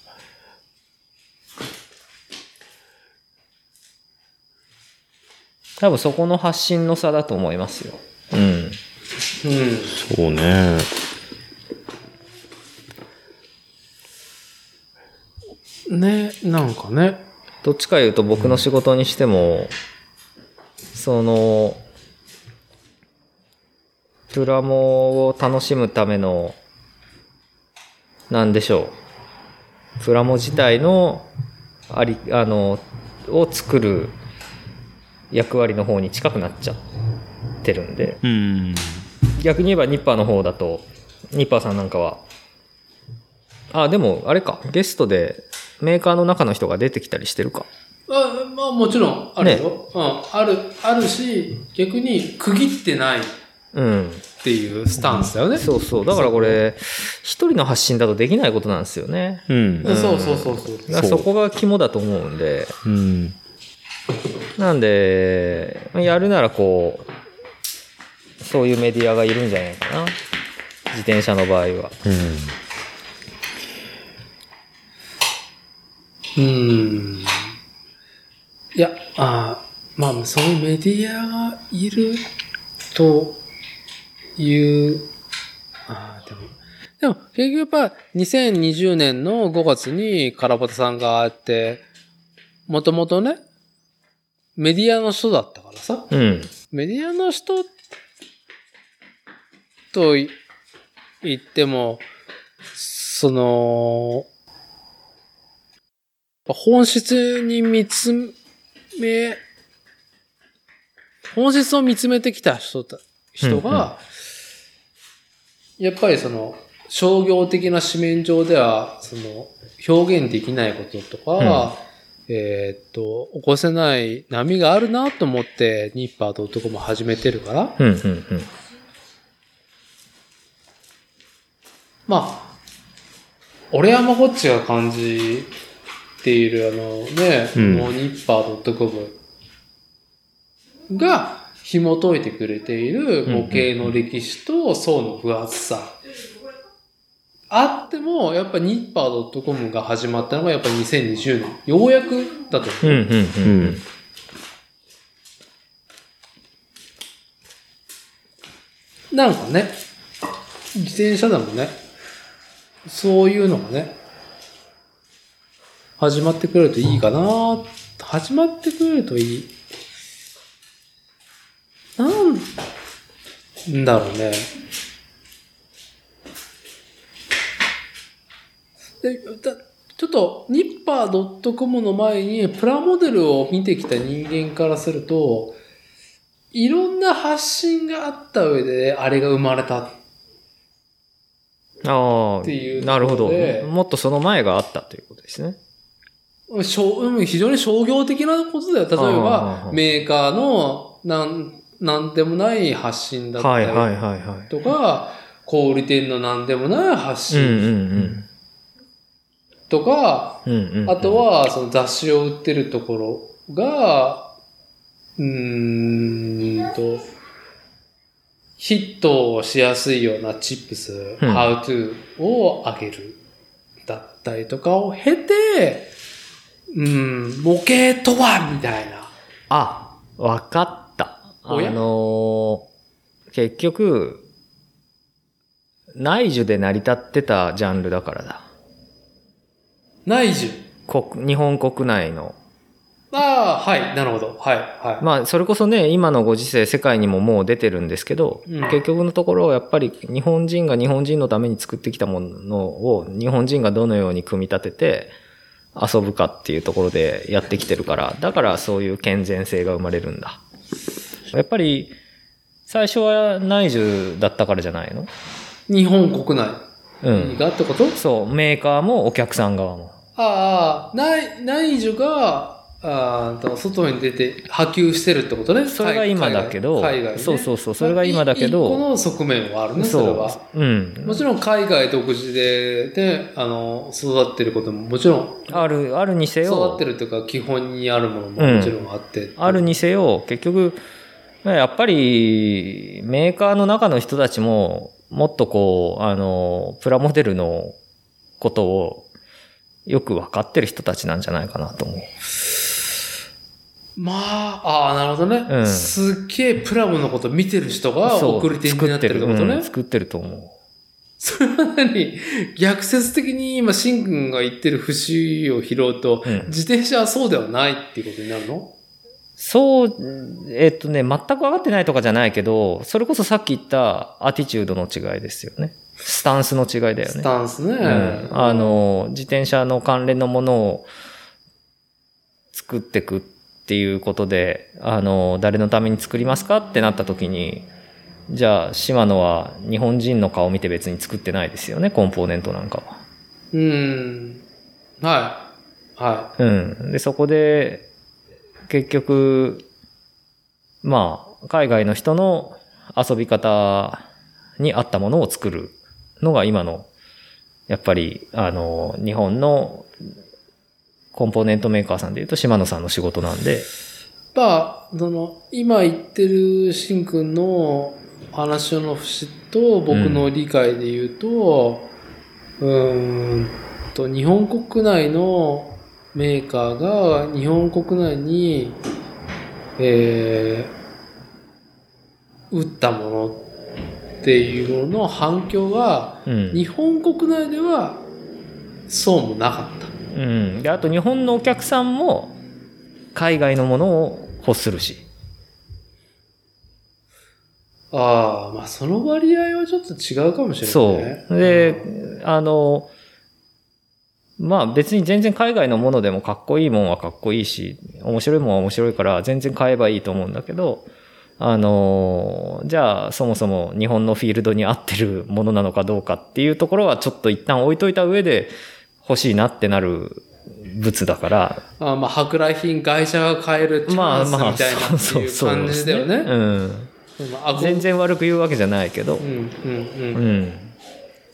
多分そこの発信の差だと思いますよ。うん。うん。そうね。ね、なんかね。どっちか言うと僕の仕事にしても、その、プラモを楽しむための、なんでしょう。プラモ自体の、あり、あの、を作る役割の方に近くなっちゃってるんで、うん。逆に言えばニッパーの方だと、ニッパーさんなんかは、あ、でもあれか、ゲストでメーカーの中の人が出てきたりしてるか。あまあもちろんあるよ。うん。ある、あるし、逆に区切ってないっうん。ていうスタンスだよね。そうそう。だからこれ、一人の発信だとできないことなんですよね。うん。そうそうそうそう。だからそこが肝だと思うんで、うん。なんで、やるならこう、そういうメディアがいるんじゃないかな。自転車の場合は。うん。うん。いや、あまあ、そういうメディアがいるという、あでも、でも結局やっぱ2020年の5月にカラボタさんがあって、もともとね、メディアの人だったからさ、うん。メディアの人とい言っても、その、本質に見つめ、本質を見つめてきた人た人が、やっぱりその、商業的な紙面上では、その、表現できないこととか、えーっと、起こせない波があるなと思って、ニッパー .com 始めてるから、うん、うん、うん。まあ、俺山こっちが感じているあのね、うんもうニッパー .com が紐解いてくれている模型の歴史と層の分厚さ。あっても、やっぱニッパー .com が始まったのがやっぱ2020年。ようやくだと思う。うん、うん、うん。なんかね、自転車でもね、そういうのがね、始まってくれるといいかな始まってくれるといい。なんだろうね。でだちょっと、ニッパー .com の前にプラモデルを見てきた人間からすると、いろんな発信があった上で、あれが生まれた。ああっていうなるほど。もっとその前があったということですね。非常に商業的なことだよ。例えあばあ、メーカーのなん、なんでもない発信だったり。とか、小売店のなんでもない発信んとか、うん。うんうん。あと、は、その雑誌を売ってるところが、うーんと、ヒットをしやすいようなチップス、うん how to を上げる。だったりとかを経て、うん、模型とはみたいな。あ、わかった。あのー結局、内需で成り立ってたジャンルだからだ。内需。国、日本国内の。ああ、はい、なるほど。はい、はい。まあ、それこそね、今のご時世、世界にももう出てるんですけど、うん結局のところ、やっぱり日本人が日本人のために作ってきたものを、日本人がどのように組み立てて遊ぶかっていうところでやってきてるから、だからそういう健全性が生まれるんだ。やっぱり、最初は内需だったからじゃないの？日本国内うん。がってこと、そう、メーカーもお客さん側も。ああ、内、内需が、あーと外に出て波及してるってことね？それが今だけど海外ねそうそうそうそれが今だけど一個の側面はあるね、それは。そう。うん。もちろん海外独自で、ね、あの、育ってることももちろん、ある、あるにせ育よって、るというか基本にあるものももちろんあって。あるにせよ、結局、やっぱり、メーカーの中の人たちも、もっとこう、あの、プラモデルのことをよく分かってる人たちなんじゃないかなと思う。まあ、ああ、なるほどね。うんすっげえプラモのこと見てる人が送り手になってるってことね。うん作ってると思う。それは何？逆説的に今、シン君が言ってる節を拾うと、うん自転車はそうではないっていうことになるの？そう、えっとね、全く分かってないとかじゃないけど、それこそさっき言ったアティチュードの違いですよね。スタンスの違いだよね。スタンスね。うん、あの、自転車の関連のものを作っていくっていうことで、あの、誰のために作りますかってなった時に、じゃあ、島野は日本人の顔を見て別に作ってないですよね、コンポーネントなんかは。うん。はい。はうん。で、そこで、結局、まあ、海外の人の遊び方に合ったものを作るのが今の、やっぱり、あの、日本のコンポーネントメーカーさんで言うと島野さんの仕事なんで、い。まあ、その、今言ってるしんくんの話の節と僕の理解で言うと、うーんと、日本国内のメーカーが日本国内に、えー、売ったものっていうのの反響が、うん。日本国内ではそうもなかった。うん。で、あと日本のお客さんも海外のものを欲するし。ああ、まあその割合はちょっと違うかもしれないそね。う。で、あの、まあ別に全然海外のものでもかっこいいもんはかっこいいし、面白いもんは面白いから全然買えばいいと思うんだけど、あの、じゃあそもそも日本のフィールドに合ってるものなのかどうかっていうところはちょっと一旦置いといた上で欲しいなってなる物だから、あまあ、舶来品会社が買えるチャンスみたいなっていう感じだよね。うん。まあ全。然悪く言うわけじゃないけどう、ん、うん、ううん。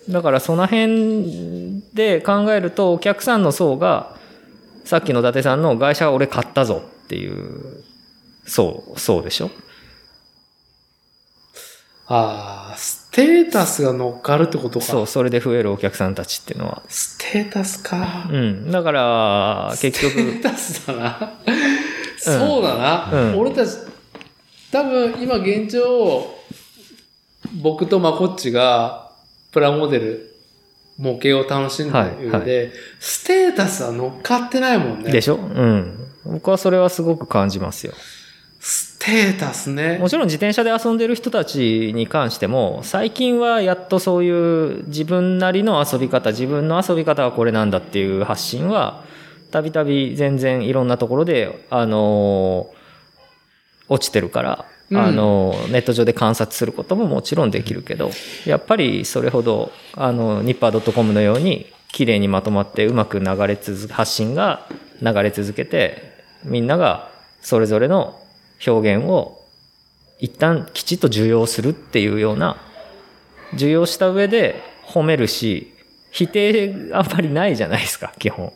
ん。だからその辺で考えるとお客さんの層がさっきの伊達さんの会社は俺買ったぞっていう層、層でしょ？ああ、ステータスが乗っかるってことか。そう、それで増えるお客さんたちっていうのは。ステータスか。うん。だから、結局、ステータスだな。そうだな。うん俺たち、多分今現状、僕とまこっちがプラモデル、模型を楽しんでる上で、ステータスは乗っかってないもんね。でしょ？うん。僕はそれはすごく感じますよ。ステータスねも。ちろん自転車で遊んでる人たちに関しても、最近はやっとそういう自分なりの遊び方、自分の遊び方はこれなんだっていう発信は、たびたび全然いろんなところで、あのー落ちてるから、うんあのネット上で観察することももちろんできるけど、やっぱりそれほど、あの、ニッパー .com のように、綺麗にまとまってうまく流れ続け、発信が流れ続けて、みんながそれぞれの表現を一旦きちっと受容するっていうような、受容した上で褒めるし、否定あんまりないじゃないですか、基本。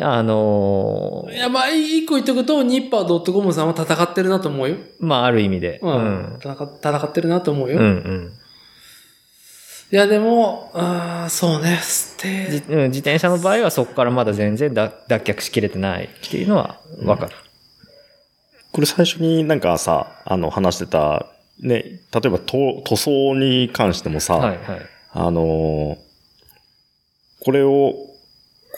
あのいや、まあ、一個言っとくと、ニッパー .com さんは戦ってるなと思うよ。まあある意味で。ううんん。。戦戦ってるなと思うよ。うんうん。いや、でも、あーそうね、ステじうん自転車の場合はそこからまだ全然脱脱却しきれてないっていうのはわかる。これ最初になんかさ、あの話してた、ね、例えば塗塗装に関してもさ、はいはい。あのーこれを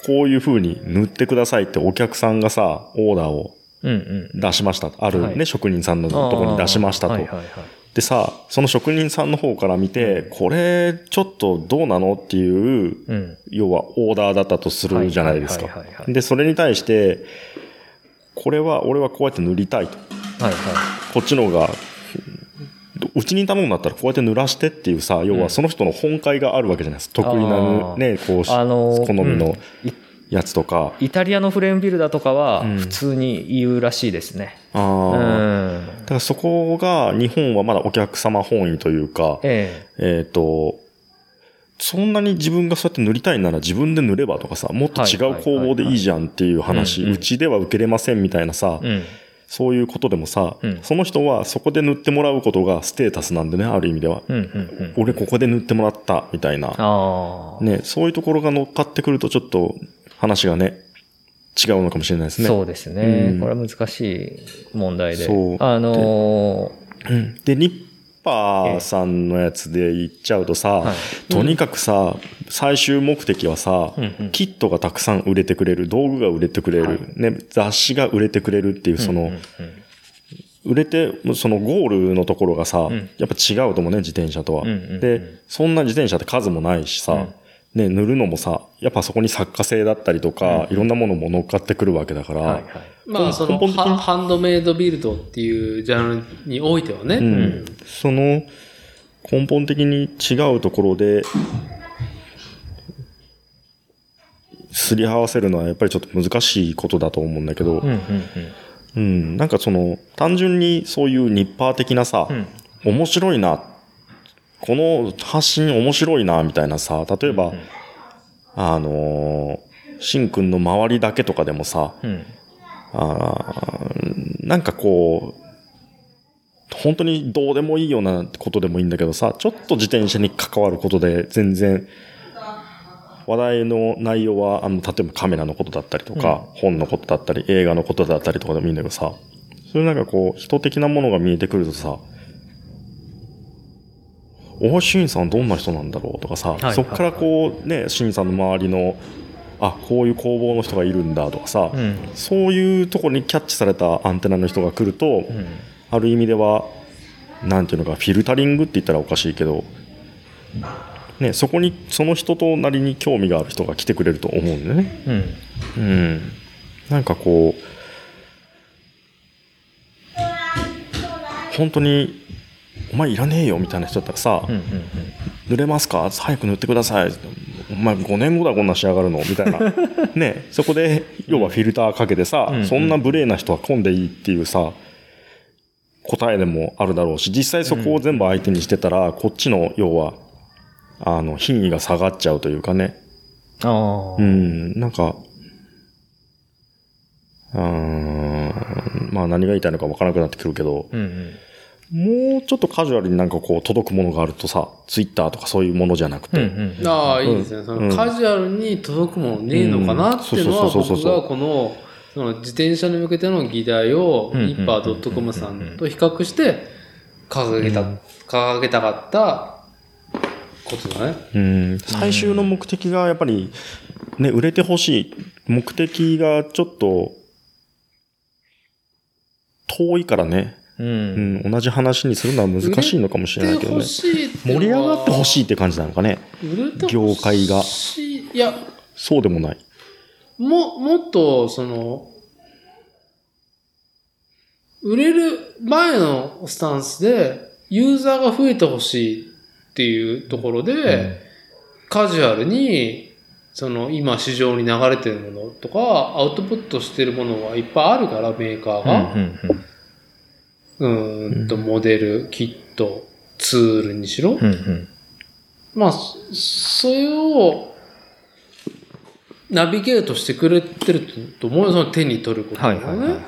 こういう風に塗ってくださいってお客さんがさ、オーダーをうんうん。出しました。あるね、はい職人さんのところに出しましたと。はいはいはい。でさ、その職人さんの方から見て、これちょっとどうなのっていう、うん。要はオーダーだったとするじゃないですかで、それに対して、これは俺はこうやって塗りたいと。はいはこっちの方が、うちに頼むんだったらこうやって濡らしてっていうさ、要はその人の本会があるわけじゃないですか。得意あなーね、こうし、あのー好みのうんいやつとか。い。イタリアのフレームビルダーとかはうん普通に言うらしいですね。あうあ。ん。だからそこが日本はまだお客様本位というか、ええっ、と、そんなに自分がそうやって塗りたいなら自分で塗ればとかさ、もっと違う工房でいいじゃんっていう話、うちでは受けれませんみたいなさ、えうん。そういうことでもさ、うんその人はそこで塗ってもらうことがステータスなんでね、ある意味では。うんうんうん。俺ここで塗ってもらった、みたいな。ね、そういうところが乗っかってくるとちょっと話がね、違うのかもしれないですね。そうですね。うんこれは難しい問題で。そうあのうんで、ニッパーさんのやつで言っちゃうとさ、はい。とにかくさ、最終目的はさ、うんうん。キットがたくさん売れてくれる、道具が売れてくれる、はい。ね、雑誌が売れてくれるっていう、その、うんうんうん。売れて、そのゴールのところがさ、ん。やっぱ違うと思うね、自転車とは。うんうんうん。で、そんな自転車って数もないしさ、うんね、塗るのもさ、やっぱそこに作家性だったりとか、いろんなものも乗っかってくるわけだから、はいはい。まあ、その、ハハンドメイドビルドっていうジャンルにおいてはね。うん、その根本的に違うところで、すり合わせるのはやっぱりちょっと難しいことだと思うんだけど、うんうんうん、なんかその、単純にそういうニッパー的なさ、うん。面白いな、この発信面白いな、みたいなさ、例えば、あのー、しんくんの周りだけとかでもさ、うんあーなんかこう、本当にどうでもいいようなことでもいいんだけどさ、ちょっと自転車に関わることで全然、話題の内容は、あの、例えばカメラのことだったりとか、本のことだったり、映画のことだったりとかでもいいんだけどさ、そういうなんかこう、人的なものが見えてくるとさ、大橋俊さんどんな人なんだろうとかさ、はいそこからこうね、俊さんの周りの、あ、こういう工房の人がいるんだとかさ、うんそういうところにキャッチされたアンテナの人が来ると、うんある意味では、なんていうのか、フィルタリングって言ったらおかしいけど、ね、そこに、その人となりに興味がある人が来てくれると思うんだよね。うんうん。なんかこう、本当に、お前いらねえよみたいな人だったらさ、うんうん塗れますか早く塗ってください。お前5年後だこんな仕上がるの？みたいな。[laughs] ね、そこで、要はフィルターかけてさ、うんそんな無礼な人は混んでいいっていうさ、答えでもあるだろうし、実際そこを全部相手にしてたら、こっちの、要は、あの、品位が下がっちゃうというかね。ああうん、なんか、うーん、まあ何が言いたいのか分からなくなってくるけど、うんうんもうちょっとカジュアルになんかこう届くものがあるとさ、ツイッターとかそういうものじゃなくて、うんうんああ、いいですね。そのカジュアルに届くものねえのかなっていうのは、僕がこの、その自転車に向けての議題を、うんニッパー .com さんと比較して、掲げた、掲げたかったことだね。うん、最終の目的がやっぱり、ね、売れてほしい。目的がちょっと、遠いからね、ううんん、同じ話にするのは難しいのかもしれないけどね。盛り上がってほしいって感じなのかね。業界がいや、そうでもない。も、もっと、その、売れる前のスタンスで、ユーザーが増えてほしいっていうところで、カジュアルに、その、今市場に流れてるものとか、アウトプットしてるものはいっぱいあるから、メーカーうんが。うんうーんと、モデル、キット、ツールにしろ。うんうんまあ、そそれを、ナビゲートしてくれてると思うよ、その手に取ることがね。はいはいはいはい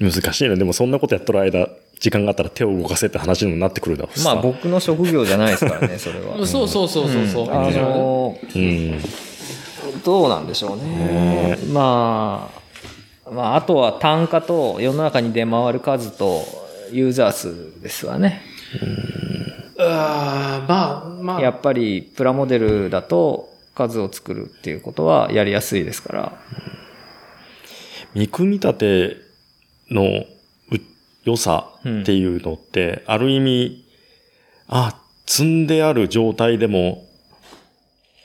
難しいね。でもそんなことやっとる間、時間があったら手を動かせって話にもなってくるだろうまあ僕の職業じゃないですからねそれは [laughs] そうそうそうそうそう。あのうん。どうなんでしょうね。まあ、まあ、あとは単価と世の中に出回る数とユーザー数ですわね。あーまあ、まあ、やっぱりプラモデルだと数を作るっていうことはやりやすいですから。見組み立てのう良さっていうのって、ある意味、あ、積んである状態でも、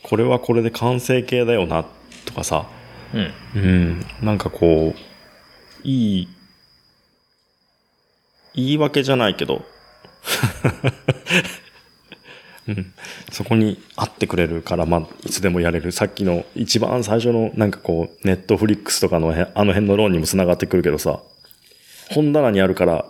これはこれで完成形だよな、とかさ、うん。うん、なんかこう、いい、言い訳じゃないけど、[laughs] うん、そこに合ってくれるから、まあ、いつでもやれる。さっきの一番最初の、なんかこう、ネットフリックスとかのへあの辺の論にも繋がってくるけどさ、本棚にあるから、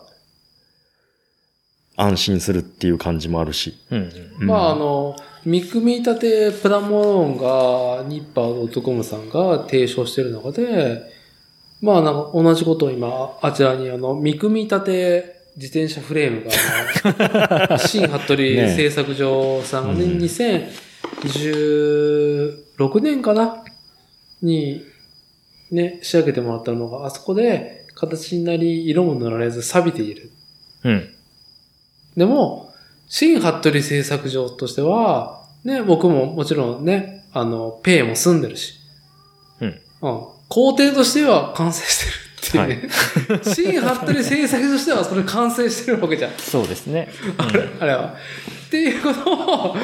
安心するっていう感じもあるし。うん。まあ、あの、見組み立てプラモロンが、ニッパー .com さんが提唱してる中で、まあ、なんか同じことを今、あちらにあの、見組み立て自転車フレームが、新服部ね製作所さんがね、うん2016年かなに、ね、仕上げてもらったのが、あそこで形になり、色も塗られず錆びている。うん。でも、新服部製作所としては、ね、僕ももちろんね、あの、ペイも住んでるし、うん。うん。工程としては完成してるっていうね。[laughs] 新服部製作所としてはそれ完成してるわけじゃん。そうですね。あれあれは。っていうことを、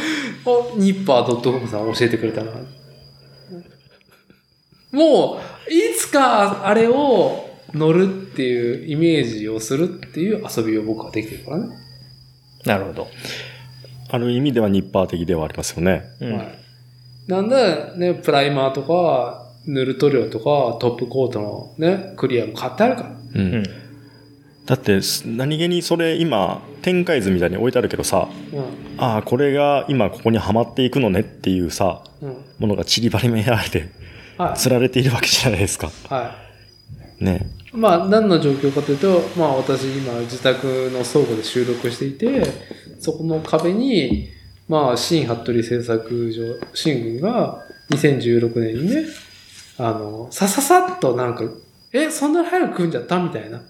おニッパー .com さん教えてくれたな。もう、いつかあれを乗るっていうイメージをするっていう遊びを僕はできてるからね。なるほど。ある意味ではニッパー的ではありますよね。うんはい。なんで、ね、プライマーとか、塗る塗料とか、トップコートのね、クリアも買ってあるから。うんうん。だって、す何気にそれ今、展開図みたいに置いてあるけどさ、うああ、これが今ここにはまっていくのねっていうさ、ん。うん。ものが散りばりめられて、はい。釣られているわけじゃないですか。はい。ね。まあ、何の状況かというと、まあ、私、今、自宅の倉庫で収録していて、そこの壁に、まあ、新服部製作所、新軍が2016年にね、あの、さささっとなんか、え、そんなに早く組んじゃったみたいな、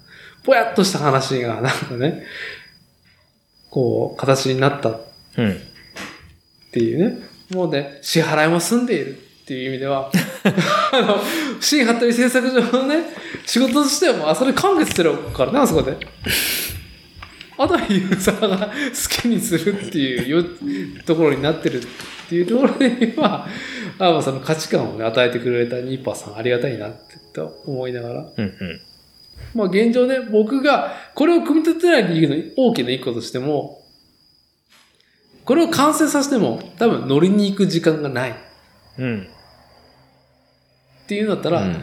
ぽやっとした話が、なんかね、こう、形になったっうん。ていうね、もうね、支払いも済んでいるっていう意味では、[laughs] あの、新服部製作所のね、仕事としてはもう、あ、それ完結してるからね、あそこで。あとはユーザーが [laughs] 好きにするっていうよところになってるっていうところでは、あまあその価値観をね、与えてくれたニッパーさんありがたいなってと思いながら。うん。うん。まあ現状ね、僕がこれを組み立てない理由の大きな一個としても、これを完成させても多分乗りに行く時間がないっうん。ていうんだったら、うん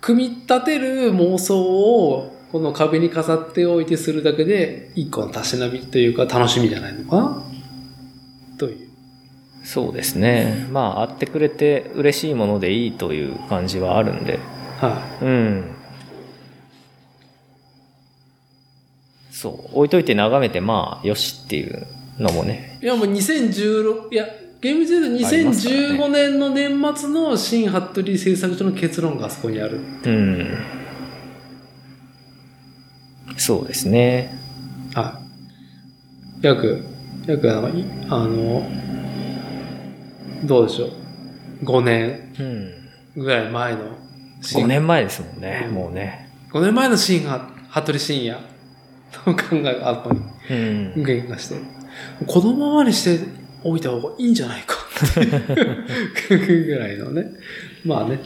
組み立てる妄想をこの壁に飾っておいてするだけで一個のたしなみというか楽しみじゃないのかな？という。そうですね。まあ、会ってくれて嬉しいものでいいという感じはあるんで。はうん。そう。置いといて眺めて、まあ、よしっていうのもね。い。いやもう2016、いや、厳密に言うとありますからね2015年の年末の新服部製作所の結論があそこにある。うん。そうですね。はい。約、約あの、いあの、どうでしょう。5年うん。ぐらい前の新5年前ですもんね、もうね。5年前の新は服部深夜の考えがあそこにうん。言化して、このままにしておいた方がいいんじゃないかっていうぐらいのね。まあね。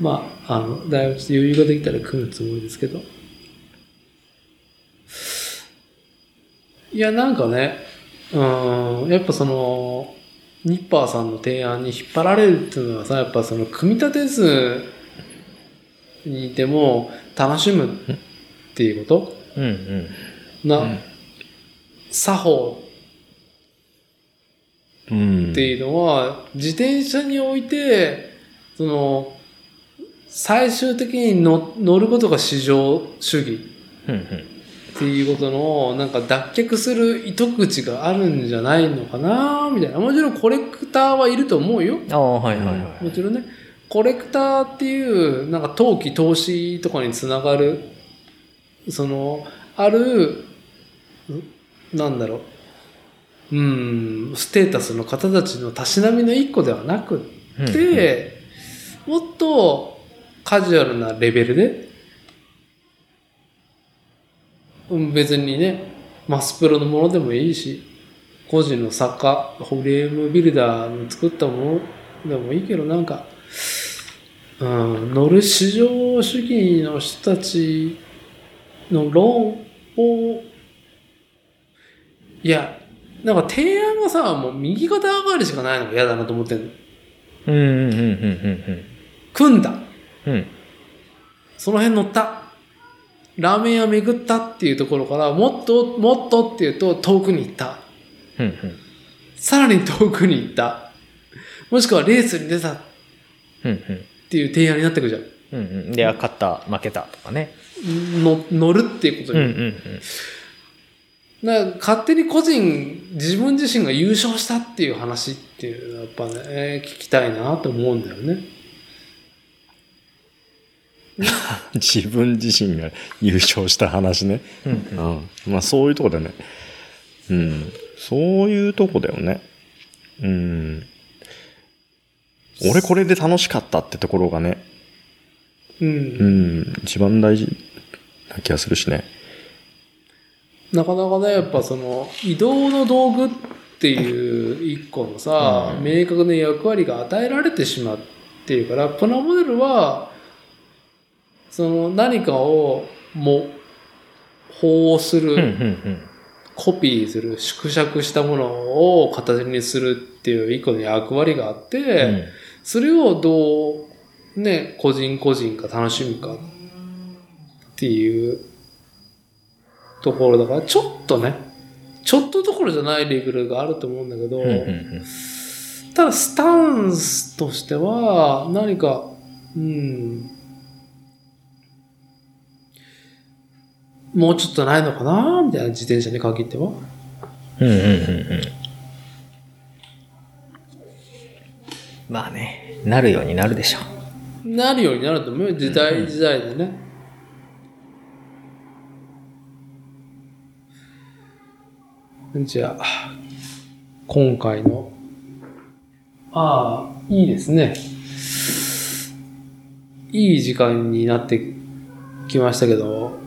まあ、あの、だいぶ余裕ができたら組むつもりですけど。いや、なんかね、うん、やっぱその、ニッパーさんの提案に引っ張られるっていうのはさ、やっぱその、組み立て図にいても楽しむっていうこうんうん。とな、うん作法うんっていうのは、自転車において、その、最終的に乗乗ることが市場主義。っていうことの、なんか脱却する糸口があるんじゃないのかなみたいな。もちろんコレクターはいると思うよ。ああ、はいはいはい。もちろんね。コレクターっていう、なんか投機、投資とかにつながる、その、ある、んなんだろう。うん、ステータスの方たちのたしなみの一個ではなくって、もっとカジュアルなレベルで、うん別にね、マスプロのものでもいいし、個人の作家、フレームビルダーの作ったものでもいいけど、なんか、うん、乗る市場主義の人たちの論を、いや、なんか提案がさ、もう右肩上がりしかないのが嫌だなと思ってんの。うんうんうんうん組んだ。うんうん。うん。その辺乗った。ラーメン屋巡ったっていうところから、もっと、もっとっていうと遠くに行った。うんうん。さらに遠くに行った。もしくはレースに出たっうんうん。ていう提案になってくるじゃん。うんうん。で、勝った、負けたとかね。の乗るっていうことに。うんうんうん。だから勝手に個人、自分自身が優勝したっていう話っていうのはやっぱね、えー聞きたいなと思うんだよね。[laughs] 自分自身が優勝した話ね。うん。まあそういうとこだよね。うん。そういうとこだよね。うん。俺これで楽しかったってところがね、う。うんん、一番大事な気がするしね。なかなかね、やっぱその、移動の道具っていう一個のさ、うん明確な役割が与えられてしまっっていうから、プラモデルは、その何かをも、保する、うん、うん、コピーする、縮尺したものを形にするっていう一個の役割があって、うん。それをどう、ね、個人個人が楽しむかっていうところだから、ちょっとね、ちょっとどころじゃないレベルがあると思うんだけど、うん、うん、ただスタンスとしては、何か、うん、もうちょっとないのかなみたいな自転車に限っては。うん。うん、うん、うん、うん。まあね、なるようになるでしょう。なるようになると思うよ。時代時代でね。じゃあ、今回の、ああ、いいですね。いい時間になってきましたけど、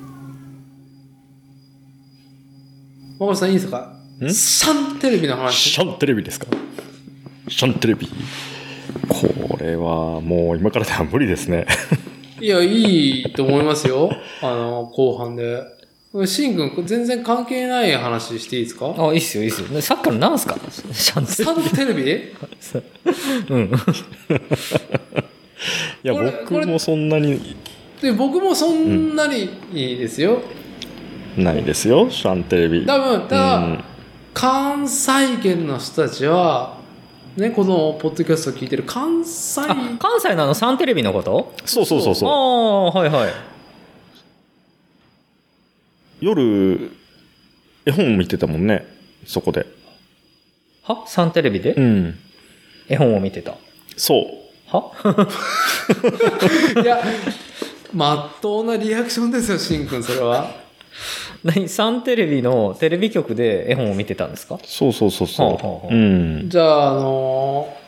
マコさんいいですか？ん？シャンテレビの話。シャンテレビですか？シャンテレビ。これはもう今からでは無理ですね。いや、いいと思いますよ。あの、後半で。シン君、全然関係ない話していいですか？あ、いいっすよ、いいっすよ。でさっきから何すか？シャンサンテレビ？うん。いや、僕もそんなにで、僕もそんなにいいですよ。ないですよ、シャンテレビ。多分、ただ、うん関西圏の人たちは、ね、このポッドキャストを聞いてる関西、あ、関西のあのサンテレビのこと？そうそうそうあそう。あ、はいはい。夜、絵本見てたもんね、そこで。は？サンテレビで？うん。絵本を見てた。そう。いや、まっとうなリアクションですよ、しんくん、それは。[laughs] 何？サンテレビのテレビ局で絵本を見てたんですか？そうそうそうそう。はあはあはあうん。じゃあ、あのー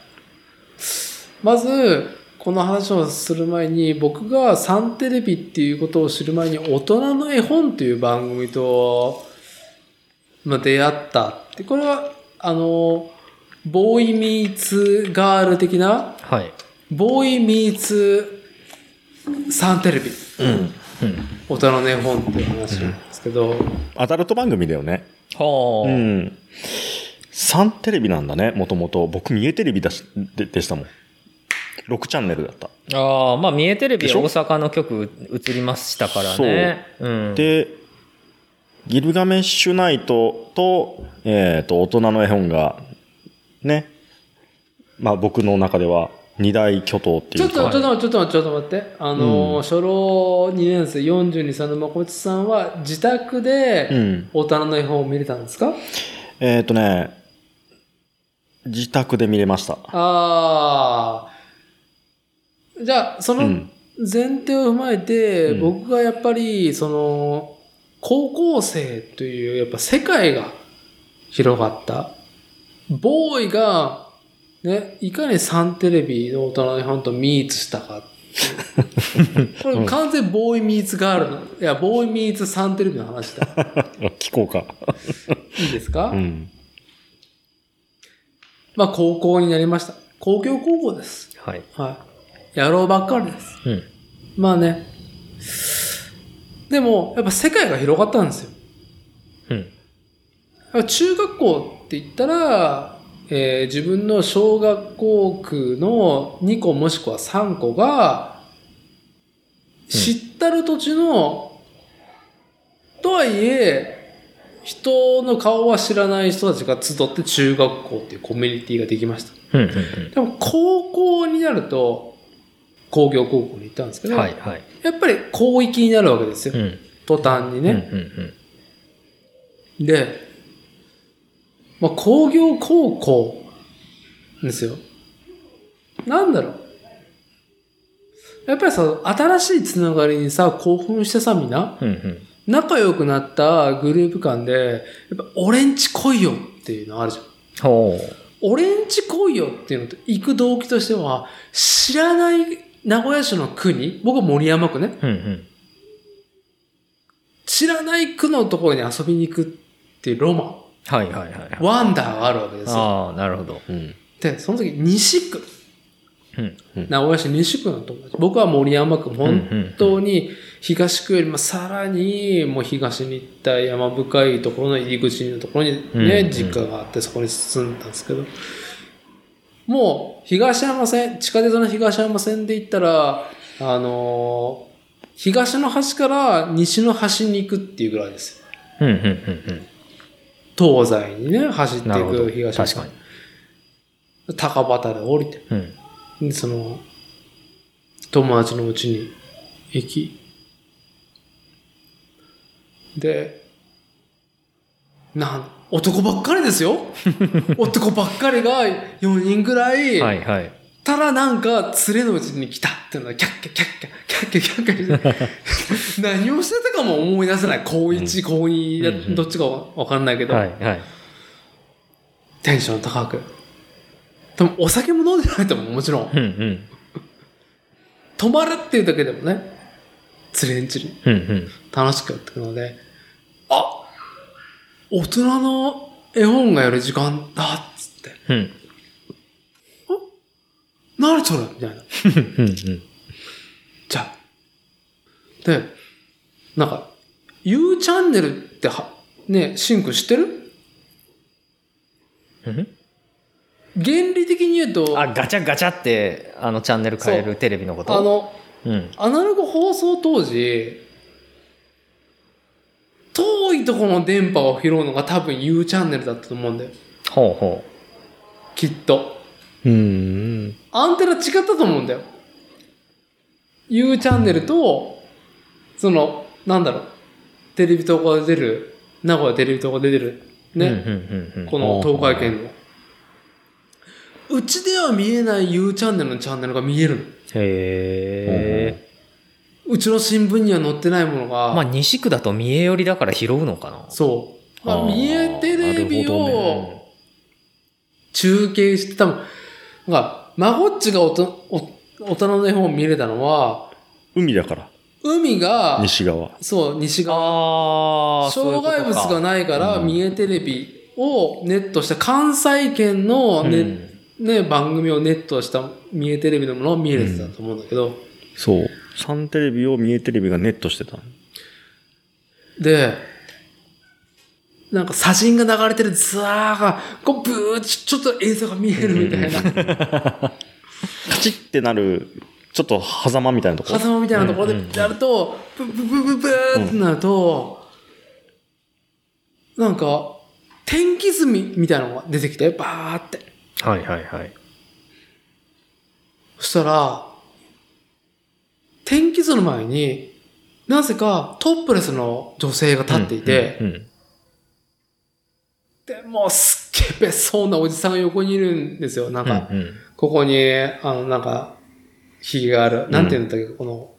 まず、この話をする前に、僕がサンテレビっていうことを知る前に、大人の絵本っていう番組と、まあ、出会ったって、これは、あのーボーイミーツガール的な、はい。ボーイミーツサンテレビ、うん。うん。大人の絵本っていう話なんですけど、アダルト番組だよね。はあ。うん。サンテレビなんだね、もともと。僕、三重テレビだしででしたもん。6チャンネルだった。ああ、まあ、三重テレビ大阪の局映りましたからね。う。ん。で、ギルガメッシュナイトと、えっ、と、大人の絵本が、ね、まあ僕の中では二大巨頭ってちょっと、いうか、ちょっとちょっと待って、ちょっと待って。あのー、初老2年生42歳のまこちさんは、自宅うで、ん。大人の絵本を見れたんですか、えっ、とね、自宅で見れました。ああ。じゃあ、そうのん。前提を踏まえて、うん僕がやっぱり、その、高校生という、やっぱ世界が広がった。ボーイが、ね、いかにサンテレビの大人の絵本とミーツしたか。[laughs] これ完全ボーイミーツガールの、いや、ボーイミーツサンテレビの話だ。[laughs] 聞こうか。いいですか、うん。まあ、高校になりました。工業高校です。はい。はい。野郎ばっかりです。うん。まあね。でも、やっぱ世界が広がったんですよ。うん。中学校って言ったら、えー自分の小学校区の2個もしくは3個が、知ったる土地の、とはいえ、人の顔は知らない人たちが集って中学校っていうコミュニティができました。うん。うん。でも高校になると、工業高校に行ったんですけど、はい。はい。やっぱり広域になるわけですよ。うん。途端にうん。ね。うん。で、まあ、工業高校ですよ。なんだろう。やっぱりさ、新しいつながりにさ、興奮してさ、みんな、うん。うん。仲良くなったグループ間で、やっぱ俺んち来いよっていうのあるじゃん。俺んち来いよっていうのと行く動機としては、知らない名古屋市の区に、僕は森山区ね、うん。うん。知らない区のところに遊びに行くっていうロマン、はい。はい。はい。ワンダーがあるわけですよ。ああ、なるほど。うん。で、その時、西区。うん。名古屋市西区の友達。僕は森山区、本当に東区よりもさらにもう東に行った山深いところの入り口のところにね、うん実家があってそこに住んだんですけど、もう東山線、地下鉄の東山線で行ったら、あのー東の端から西の端に行くっていうぐらいですよ。うん、うん、うん、東西にね、走っていく東山確かに。高畑で降りて。うん。で、その、友達のうちに行き、で、なん、男ばっかりですよ [laughs] 男ばっかりが4人ぐらい、はい、はい。たらなんか連れのうちに来たっていうのがキャッキャキャッキャ、キャッキャキャッキャ [laughs] 何をしてたかも思い出せない。高1、高うんう2、んどっちかわかんないけど、はい、はい。テンション高く。でもお酒も飲んでないと思う、もちろん。うん、うん。泊まるっていうだけでもね、連れんちにうん、うん。楽しくやっていくので、あ大人の絵本がやる時間だっつって、うん。何それみたいな。うん、うん。じゃあ。で、なんか、U チャンネルっては、ね、シンク知ってる？うん？原理的に言うと、あ、ガチャガチャって、あの、チャンネル変えるテレビのこと？あ、の、うん。アナログ放送当時、遠いところの電波を拾うのが多分 U チャンネルだったと思うんだよ。ほうほきっと。うん。アンテナ違ったと思うんだよ。U チャンネルと、その、なんだろう、テレビ東海で出る、名古屋テレビ東海で出る、う。ね、うん、うん、うん。この東海圏の。うちでは見えない U チャンネルのチャンネルが見えるの。へえ。うちの新聞には載ってないものが、まあ、西区だと三重寄りだから拾うのかなそう。まあ、あー見えテレビをね中継して、多分、なんか、まごっちがおとお大人の絵本を見れたのは、海だから、海が、西側。そう、西側。ああ、障害物がいないから、うん三重テレビをネットした関西圏のね、うんね、番組をネットした三重テレビのものを見れてたと思うんだけど、そう。サンテレビを三重テレビがネットしてた。で、なんか写真が流れてるツアーが、こう、ブーちちょっと映像が見えるみたいな、[laughs] カチッってなる、ちょっと狭間みたいなとこ？ろ。狭間みたいなところでやると、ブブブブブーってなると、なんか、天気図みみたいなのが出てきて、バーって。はいはいはい。そしたら、天気図の前に、なぜかトップレスの女性が立っていて、うんうんで、もうすっげえ別荘なおじさんが横にいるんですよ。なんか、うんうんここに、あの、なんか、髭がある。なんて言うんだっけ、この、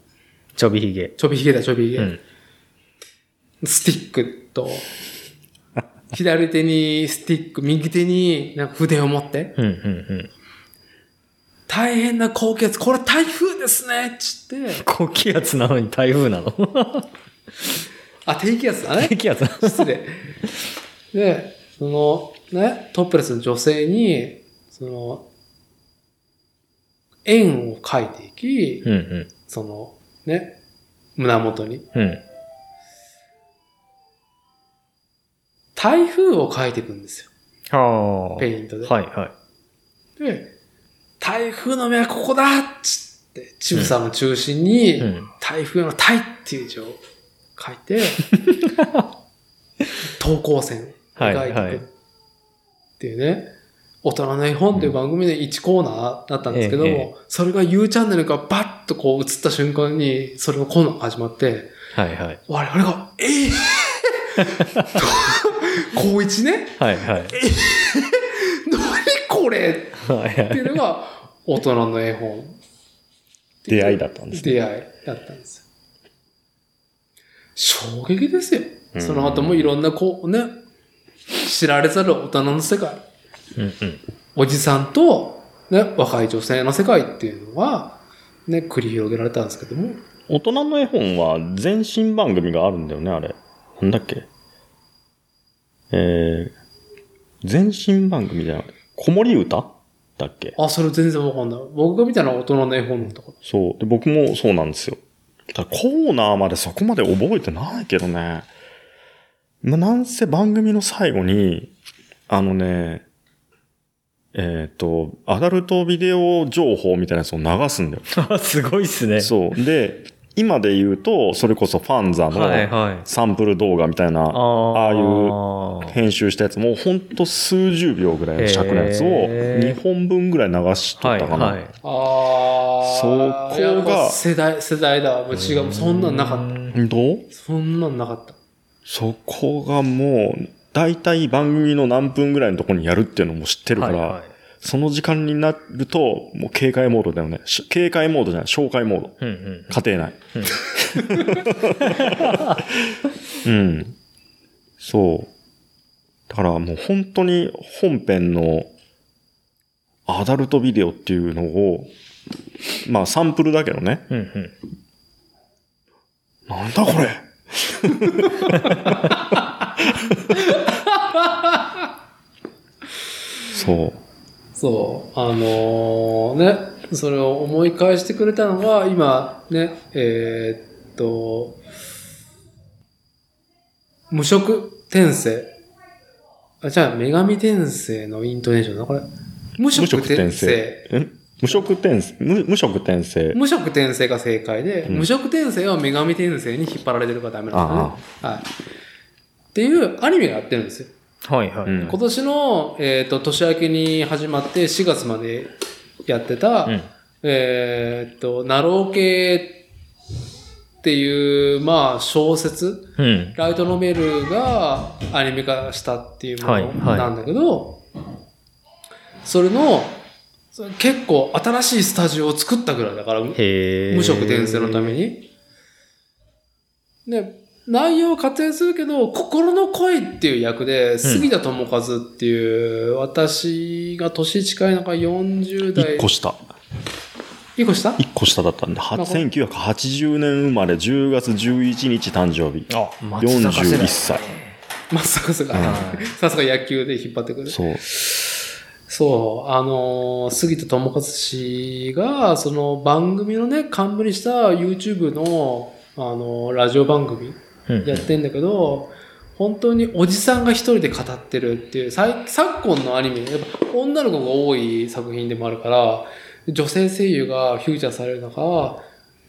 ちょびひげ。ちょび髭だ、ちょび髭。うん。スティックと、左手にスティック、右手になんか筆を持って、うんうんうん。大変な高気圧、これ台風ですねっつって、高気圧なのに台風なの？[laughs] あ、低気圧だね低。気圧失礼。で、その、ね、トップレスの女性に、その、円を描いていき、うんうん。その、ね、胸元に。うん。台風を描いていくんですよ。はあ。ペイントで。はいはい。で、台風の目はここだっつって、ちぶさの中心に、うん。台風の台っていう字を書いて、[laughs] 等光線を描いていくっていうね、大人の絵本っていう番組で1コーナーだったんですけども、ええそれが U チャンネルがバッとこう映った瞬間に、それのコーナーが始まって、はいはい。我々が、ええ [laughs] 高一ね？はいはい。何これ？っていうのが大人の絵本。出会いだったんですね。出会いだったんですよ。衝撃ですよ。うんその後もいろんなこうね、知られざる大人の世界、うんうん。おじさんと、ね、若い女性の世界っていうのが、ね、繰り広げられたんですけども、大人の絵本は前身番組があるんだよね、あれ。なんだっけ？えー、前身番組じゃなくて、子守歌？だっけ？あ、それ全然わかんない。僕が見たのは大人の絵本だったから。そう。で、僕もそうなんですよ。だコーナーまでそこまで覚えてないけどね。まあ、なんせ番組の最後に、あのね、えっ、と、アダルトビデオ情報みたいなやつを流すんだよ。[laughs] あすごいっすね。そう。で、今で言うと、それこそファンザはいのはい。サンプル動画みたいな、あああいういう編集したやつも、ほんと数十秒ぐらいの尺のやつをへー2本分ぐらい流しとはいったかな。はい。ああ。そこが世代、世代だ。もう違う。そんなんなかった。どう？そんなんなかった。そこがもう、大体番組の何分ぐらいのところにやるっていうのも知ってるから、はいはいその時間になると、もう警戒モードだよね。し警戒モードじゃない、紹介モード。うんうん。家庭内。[laughs] うん。そう。だからもう本当に本編のアダルトビデオっていうのを、まあサンプルだけどね。うんうん。なんだこれ [laughs] そう。そう。あのね、それを思い返してくれたのが、今、ね、えーっと、無色転生。あ、じゃあ、女神転生のイントネーションだ、これ。無色転生。え？無色転生？無無色転生。無色転生が正解で、うん無色転生は女神転生に引っ張られてるからダメなんですよね。はい。っていうアニメがやってるんですよ。はいはい。うん今年の、えっ、と、年明けに始まって4月までやってた、うんえっ、と、ナロー系っていう、まあ、小説、うん。ライトノベルがアニメ化したっていうものなんだけど、それの、それ結構新しいスタジオを作ったぐらいだから、へえ。無色転生のために。で、内容は活躍するけど、心の声っていう役で、杉田智和っていう、私が年近い中40代。一個下。一個下？一個下だったんで、はなんか1980年生まれ10月11日誕生日。あ、松坂世代41歳。まさかさすが、さすが野球で引っ張ってくる。そう。そう、あのー杉田智和氏が、その番組のね、冠した YouTube の、あのーラジオ番組うんやってんだけど、本当におじさんが一人で語ってるっていう、さい昨今のアニメ、やっぱ女の子が多い作品でもあるから、女性声優がフューチャーされる中、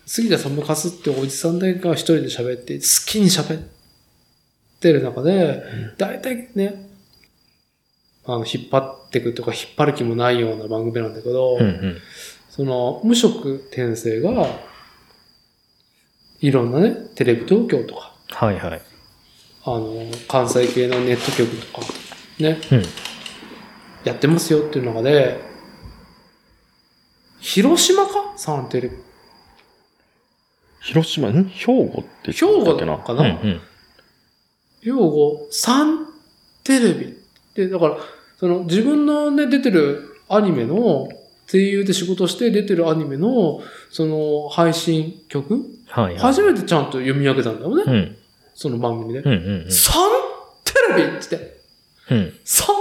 杉田智和っておじさんだけが一人で喋って、好きに喋ってる中で、大体ね、あの、引っ張っていくとか、引っ張る気もないような番組なんだけど、うんうん。その、無色転生が、いろんなね、テレビ東京とか、はいはい。あの、関西系のネット局とか、ね、うん。やってますよっていう中で、広島か？サンテレビ。広島、ん？兵庫って兵庫言ってたっけな？かな、うんうん。兵庫、サンテレビ。で、だから、その自分のね、出てるアニメの、声優で仕事して出てるアニメの、その配信曲はいはい。初めてちゃんと読み上げたんだよね。うん。その番組で。うんうんサンテレビっつって。うん。うん。サン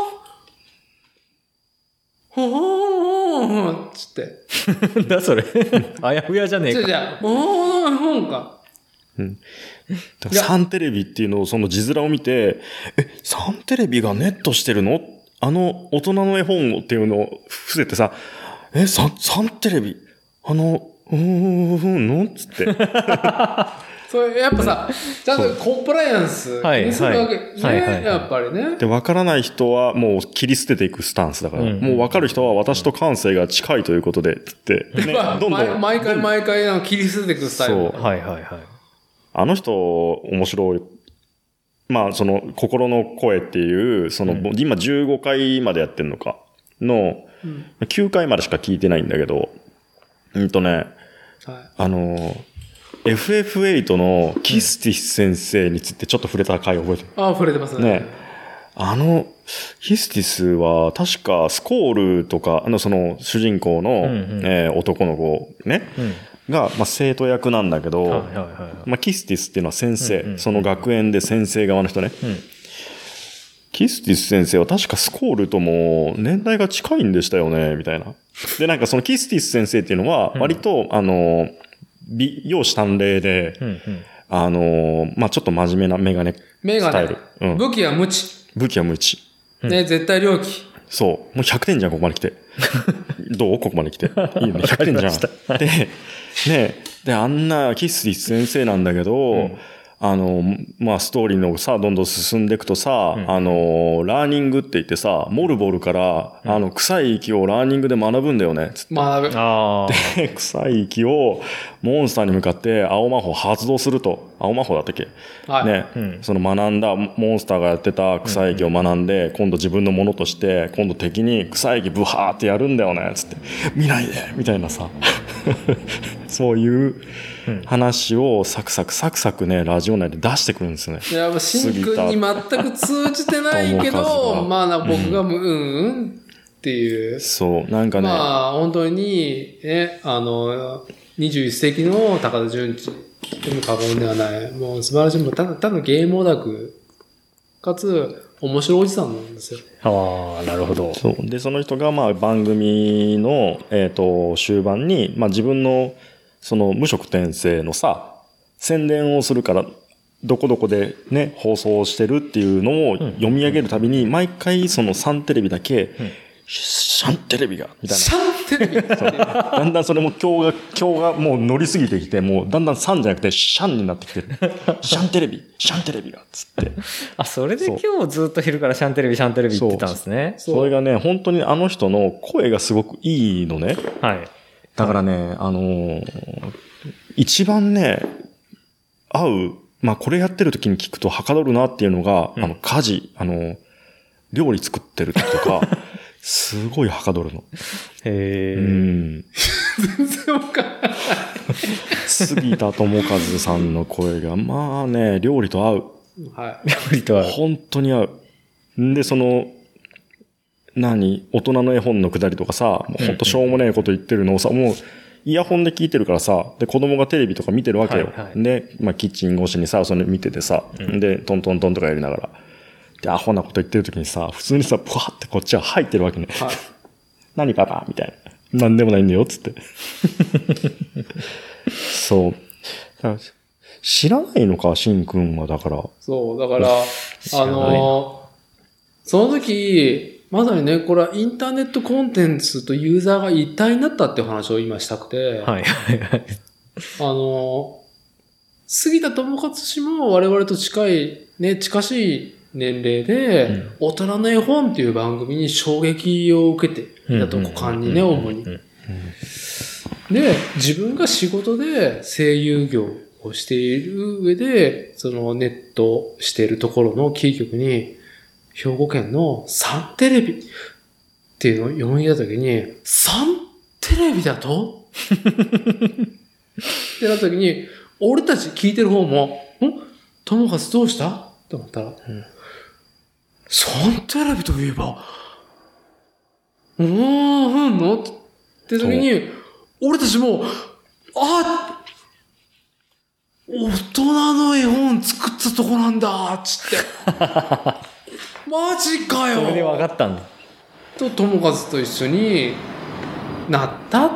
ほほーんつって。[laughs] だそれ。[laughs] あやふやじゃねえか。じゃじゃほーんか。だからサンテレビっていうのを、その字面を見て、え、サンテレビがネットしてるの？あの大人の絵本をっていうのを伏せてさ、え、サン、サンテレビ？あの、うーん、う、のつって。それやっぱさ、ちゃんとコンプライアンスはいにするわけ。はい、やっぱりね。で、わからない人はもう切り捨てていくスタンスだから、もうわかる人は私と感性が近いということで、つって、どんどん。毎回毎回なんか切り捨てていくスタイル。そうはいはいはい。あの人、面白い。まあ、その、心の声っていう、その、うん今15回までやってんのか、の、9回までしか聞いてないんだけど、うんとね、はいあの、FF8 のキスティス先生についてちょっと触れた回覚えてる。ああ、触れてますね。ねあの、キスティスは確かスコールとか、あの、その主人公の、うんうんえー男の子ね、うん。が、まあ、生徒役なんだけど、はいはいはい。まあ、キスティスっていうのは先生、うんうんその学園で先生側の人ね。うん。キスティス先生は確かスコールとも年代が近いんでしたよね、みたいな。で、なんかそのキスティス先生っていうのは、割と、あの、容姿端麗で、うんうん。あの、まあちょっと真面目なメガネスタイル。。うん。武器は無知。武器は無知。ね、絶対猟奇。そう。もう100点じゃん、ここまで来て。[laughs] どう？ここまで来て。いいよね、100点じゃん。で、ね、で、あんなキスティス先生なんだけど、あの、まあ、ストーリーのさ、どんどん進んでいくとさ、あの、ラーニングって言ってさ、モルボルから、あの、臭い息をラーニングで学ぶんだよね、つって。学ぶ。ああ。で臭い息をモンスターに向かって青魔法発動すると。青魔法だったっけ？はい。ね、うんその学んだモンスターがやってた臭い息を学んで、今度自分のものとして、今度敵に臭い息ブハーってやるんだよね、つって。見ないでみたいなさ。[laughs] そういう話をサクサクサクサクね、ラジオ内で出してくるんですよね。いや、もうシンくんに全く通じてないけど、がまあな、僕がむ、うん、うんっていう。そう、なんかね、まあ、本当に、ね、あの、21世紀の高田純次でも過言ではない。もう素晴らしい。もうただ、ただゲームオタク、かつ、面白いおじさんなんですよ。ああ、なるほど。そう。で、その人が、まあ、番組の、えっ、と、終盤に、まあ、自分の、その、無職転生のさ、宣伝をするから、どこどこでね、放送してるっていうのを読み上げるたびに、毎回、その3テレビだけ、シャンテレビが、みたいな。シャンテレビだんだんそれも今日が、今日がもう乗りすぎてきて、もうだんだん3じゃなくてシャンになってきてる。シャンテレビ、シャンテレビが、つって。あ、それで今日ずっと昼からシャンテレビ、シャンテレビ言ってたんですね。それがね、本当にあの人の声がすごくいいのね。はい。だからね、あのー一番ね、合う、まあこれやってる時に聞くとはかどるなっていうのが、あの、家事、あの、料理作ってる時とか、すごいはかどるの。へえ。うん。全然わかんない。杉田智和さんの声が、まあね、料理と合う。はい。料理とは。本当に合う。んで、その、何？大人の絵本のくだりとかさ、もう本当しょうもないこと言ってるのをさ、もう、イヤホンで聞いてるからさ、で、子供がテレビとか見てるわけよ。はいはいで、まあ、キッチン越しにさ、それ見ててさ、で、トントントンとかやりながら。で、アホなこと言ってる時にさ、普通にさ、ブワーってこっちは入ってるわけね。はい。[laughs] 何パパみたいな。なんでもないんだよ、つって。[laughs] そう。知らないのか、しんくんは、だから。そう、だから、[laughs] あの、その時、まさにね、これはインターネットコンテンツとユーザーが一体になったっていう話を今したくて、はいはいはい。あの、杉田智和氏も我々と近い、ね、近しい年齢で、大人の絵本っていう番組に衝撃を受けていたと、股間にね、主に。うん。で、自分が仕事で声優業をしている上で、そのネットしているところのキー局に、兵庫県のサンテレビっていうのを読み出たときに、サンテレビだと？[laughs] ってなったときに、俺たち聞いてる方も、ん？友和どうした？って思ったら、サンテレビといえば、うーん、うんのって時に、俺たちも、あ大人の絵本作ったとこなんだつって。[laughs] マジかよそれで分かったんだ。と、友和と一緒になった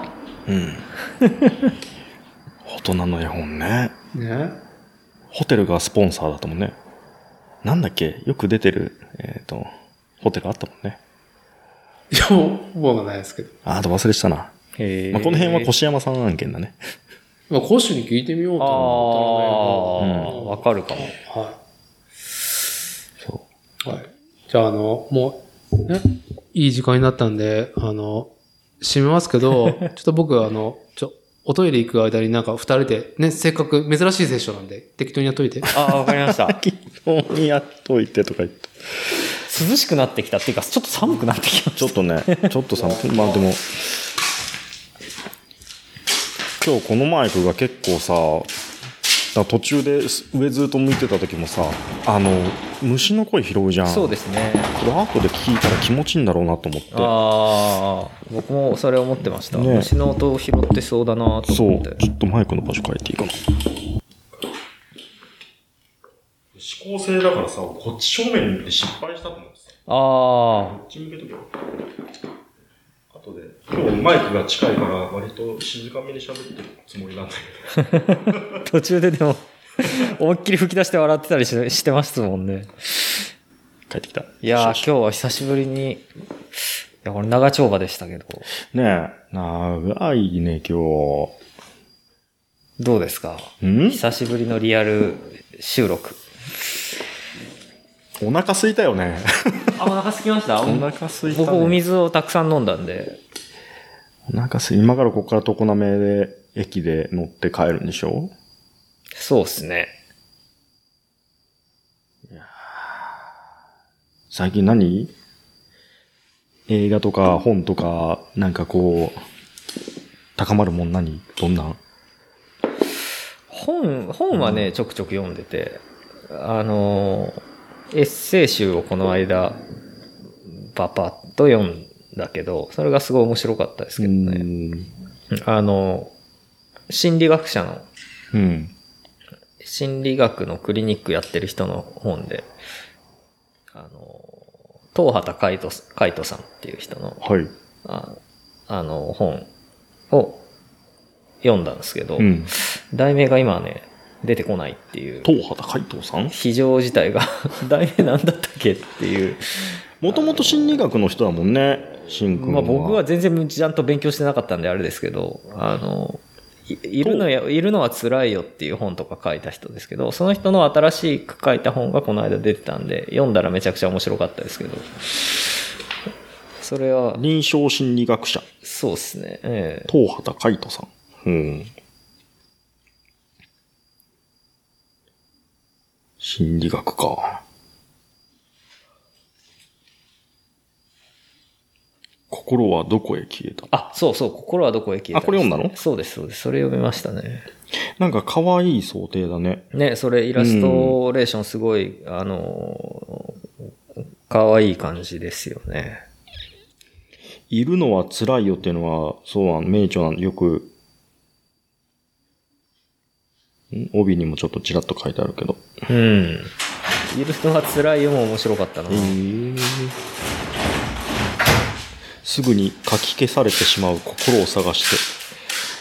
うん。[laughs] 大人の絵本ね。ね。ホテルがスポンサーだったもんね。なんだっけ？よく出てる、えっ、と、ホテルあったもんね。いや、もう、覚えがないですけど。あ、あと忘れしたな。へえ。まあ、この辺は越山さん案件だね。まあ、講師に聞いてみようとあ思あ、わかるかも。はそい。はい。じゃあ、あの、もう、ね、いい時間になったんで、あの、閉めますけど、[laughs] ちょっと僕、あの、ちょ、おトイレ行く間になんか二人で、ね、せっかく珍しいセッションなんで、適当にやっといて。ああ、わかりました。う。[laughs] 昨日にやっといてとか言って。涼しくなってきたっていうか、ちょっと寒くなってきまちょっとね、ちょっとさ、まあでも、今日このマイクが結構さ、だ途中で上ずっと向いてた時もさ、あの、虫の声拾うじゃん。そうですね。これ後で聞いたら気持ちいいんだろうなと思って。ああ、僕もそれ思ってました。ね虫の音を拾ってそうだなと、思って。ちょっとマイクの場所変えていいかな。よし、指向性だからさ、こっち正面に行って失敗したと思ってさ。あこっち向けとけよ。後で。今日マイクが近いから割と静かめに喋ってるつもりなんだけど。あ、[laughs] 途中ででも、思いっきり吹き出して笑ってたりししてますもんね。帰ってきた。いやー、今日は久しぶりに、いや、これ長丁場でしたけど、ねえ、長いね、今どうですか？日。ん？久しぶりのリアル収録。お腹空いたよね。あ、お腹空きました？[laughs] お腹空いた、ね。僕、お水をたくさん飲んだんで、お腹すい、今からここから常滑で、駅で乗って帰るんでしょ？そうっすね。最近何？映画とか本とか、なんかこう、高まるもん何？どんなん？本、本はね、ちょくちょく読んでて、あのー、エッセイ集をこの間、パパッと読んだけど、それがすごい面白かったですけどね。ね。あの、心理学者の、うん。心理学のクリニックやってる人の本で、あの、東畑海人海人さんっていう人の、はい。ああの、本を読んだんですけど、うん。題名が今はね、出てこないっていう、東畑海藤さん？非常事態が、[laughs] 題名なんだったっけっていう、もともと心理学の人だもんね、しんくんまは。あ僕は全然ちゃんと勉強してなかったんであれですけど、あの、いいるのや、いるのは辛いよっていう本とか書いた人ですけど、その人の新しく書いた本がこの間出てたんで、読んだらめちゃくちゃ面白かったですけど、それは、臨床心理学者、そうですね、ええ。東畑海人さん。うん。心理学か。心はどこへ消えた？あ、そうそう、心はどこへ消えたあこれ読んだの？そうです、そうです。それ読みましたね。なんか可愛い想定だね。ね、それイラストレーションすごい、あの、可愛い感じですよね。いるのは辛いよっていうのは、そうなの、名著なんよく、ん帯にもちょっとちらっと書いてあるけど。うん。いる人は辛いよも面白かったな。すぐに書き消されてしまう心を探し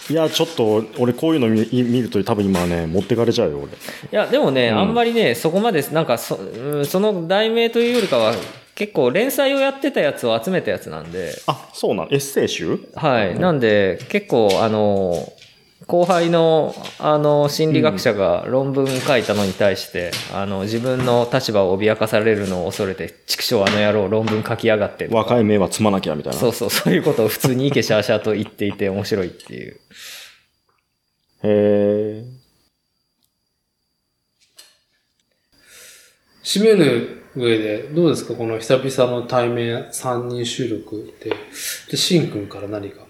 て。いや、ちょっと、俺こういうの見見ると多分今ね、持ってかれちゃうよ、俺。いや、でもね、うんあんまりね、そこまで、なんかそ、うんその題名というよりかは、結構連載をやってたやつを集めたやつなんで、あ、そうなん、エッセイ集？はい。なんで、結構、あの、後輩の、あの、心理学者が論文書いたのに対して、あの、自分の立場を脅かされるのを恐れて、畜生あの野郎論文書きやがって。若い目は積まなきゃ、みたいな。そうそう、そういうことを普通にイケシャーシャーと言っていて面白いっていう。へえ。締める上で、どうですか？この久々の対面3人収録って。で、しんくんから何か？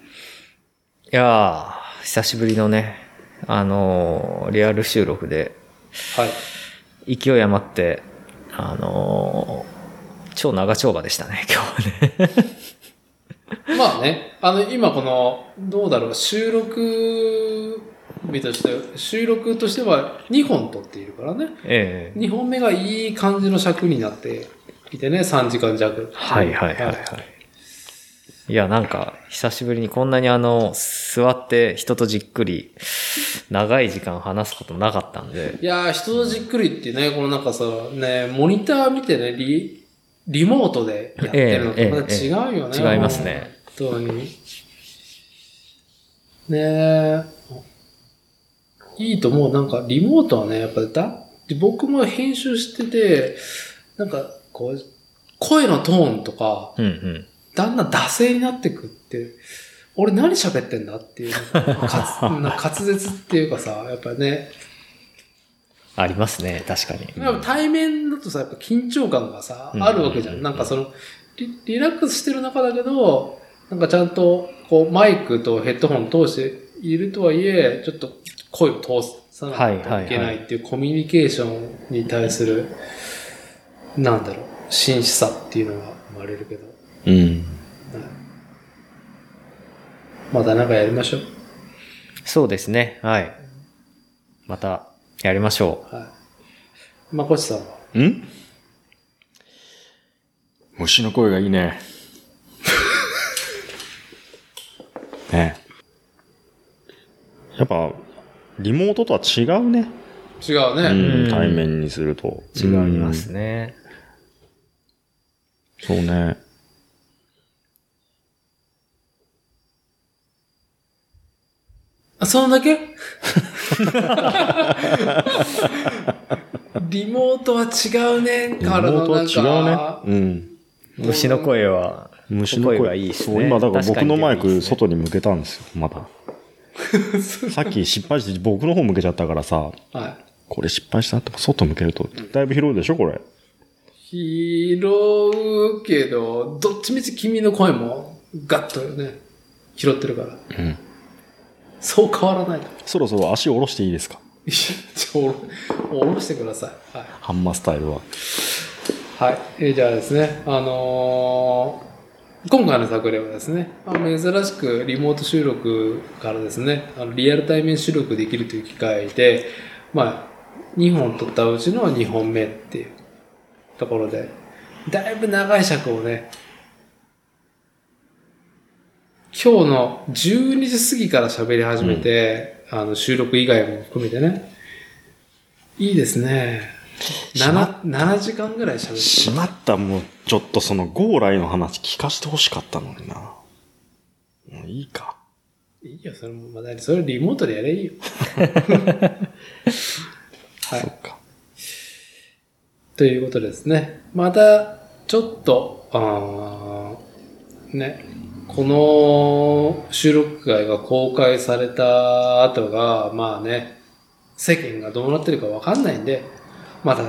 いやー、久しぶりのね、あのーリアル収録で、はい。勢い余って、あのー超長丁場でしたね、[laughs] 今日はね。まあね、あの、今この、どうだろう、収録日として、収録としては2本撮っているからね。ええ2本目がいい感じの尺になっていてね、3時間弱。はいはいはいはい。いや、なんか、久しぶりにこんなにあの、座って人とじっくり、長い時間話すことなかったんで、いやー、人とじっくりってね、このなんかさ、ね、モニター見てね、リ、リモートでやってるのとまた違うよね。違いますね。本当に。ねえ。いいと思う。なんか、リモートはね、やっぱだ、僕も編集してて、なんか、こう、声のトーンとか、うんうん。だんだん惰性になってくって、俺何喋ってんだっていう、[laughs] なんか滑舌っていうかさ、やっぱね、ありますね、確かに。対面だとさ、やっぱ緊張感がさ、うん。あるわけじゃん。なんかそのリ、リラックスしてる中だけど、なんかちゃんと、こう、マイクとヘッドホン通しているとはいえ、ちょっと声を通さないといけないっていうコミュニケーションに対する、なんだろう、真摯さっていうのが生まれるけど、うん。はいまたなんかやりましょう。そうですね、はい。また、やりましょう。はい。まこちさんは？ん？虫の声がいいね。[laughs] ねやっぱ、リモートとは違うね。違うね。うん、対面にすると。違いますね。そうね。あ、そんだけ？[laughs] リモートは違うね。リモからのートはなんか違うね。うん。虫の声は、虫の声がいいですね。そう、今だから僕のマイク外に向けたんですよ、まだ。[laughs] さっき失敗して僕の方向けちゃったからさ、はい。これ失敗したって外向けると、だいぶ広いでしょ、これ。拾うけど、どっちみち君の声もガッとね、拾ってるから。うん。そう変わらないと。そろそろ足を下ろしていいですか？いやちょ、おろしてください。はい。ハンマースタイルは。はい。えーじゃあですね、あのー今回の作例はですね、まあ、珍しくリモート収録からですね、あのリアル対面収録できるという機会で、まあ、2本撮ったうちの2本目っていうところで、だいぶ長い尺をね、今日の12時過ぎから喋り始めて、あの収録以外も含めてね、いいですね。7, 7時間ぐらい喋ってしまった、もう、ちょっとその、ゴーライの話聞かせてほしかったのにな。もういいか。いいよ、それも、まだ、それリモートでやれいいよ。[laughs] はいそ。っか。ということですね。また、ちょっと、あーね、この収録会が公開された後が、まあね、世間がどうなってるかわかんないんで、また、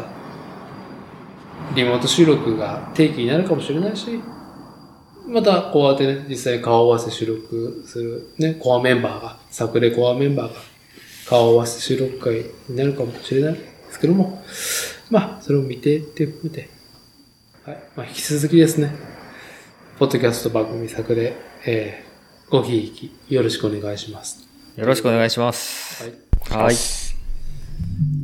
リモート収録が定期になるかもしれないし、また、こうやってね、実際顔合わせ収録する、ね、コアメンバーが、作例コアメンバーが、顔合わせ収録会になるかもしれないですけども、まあ、それを見てっていうことで、はい。まあ、引き続きですね、ポッドキャスト番組作で、えー、ごひいき、よろしくお願いします。よろしくお願いします。はい。はい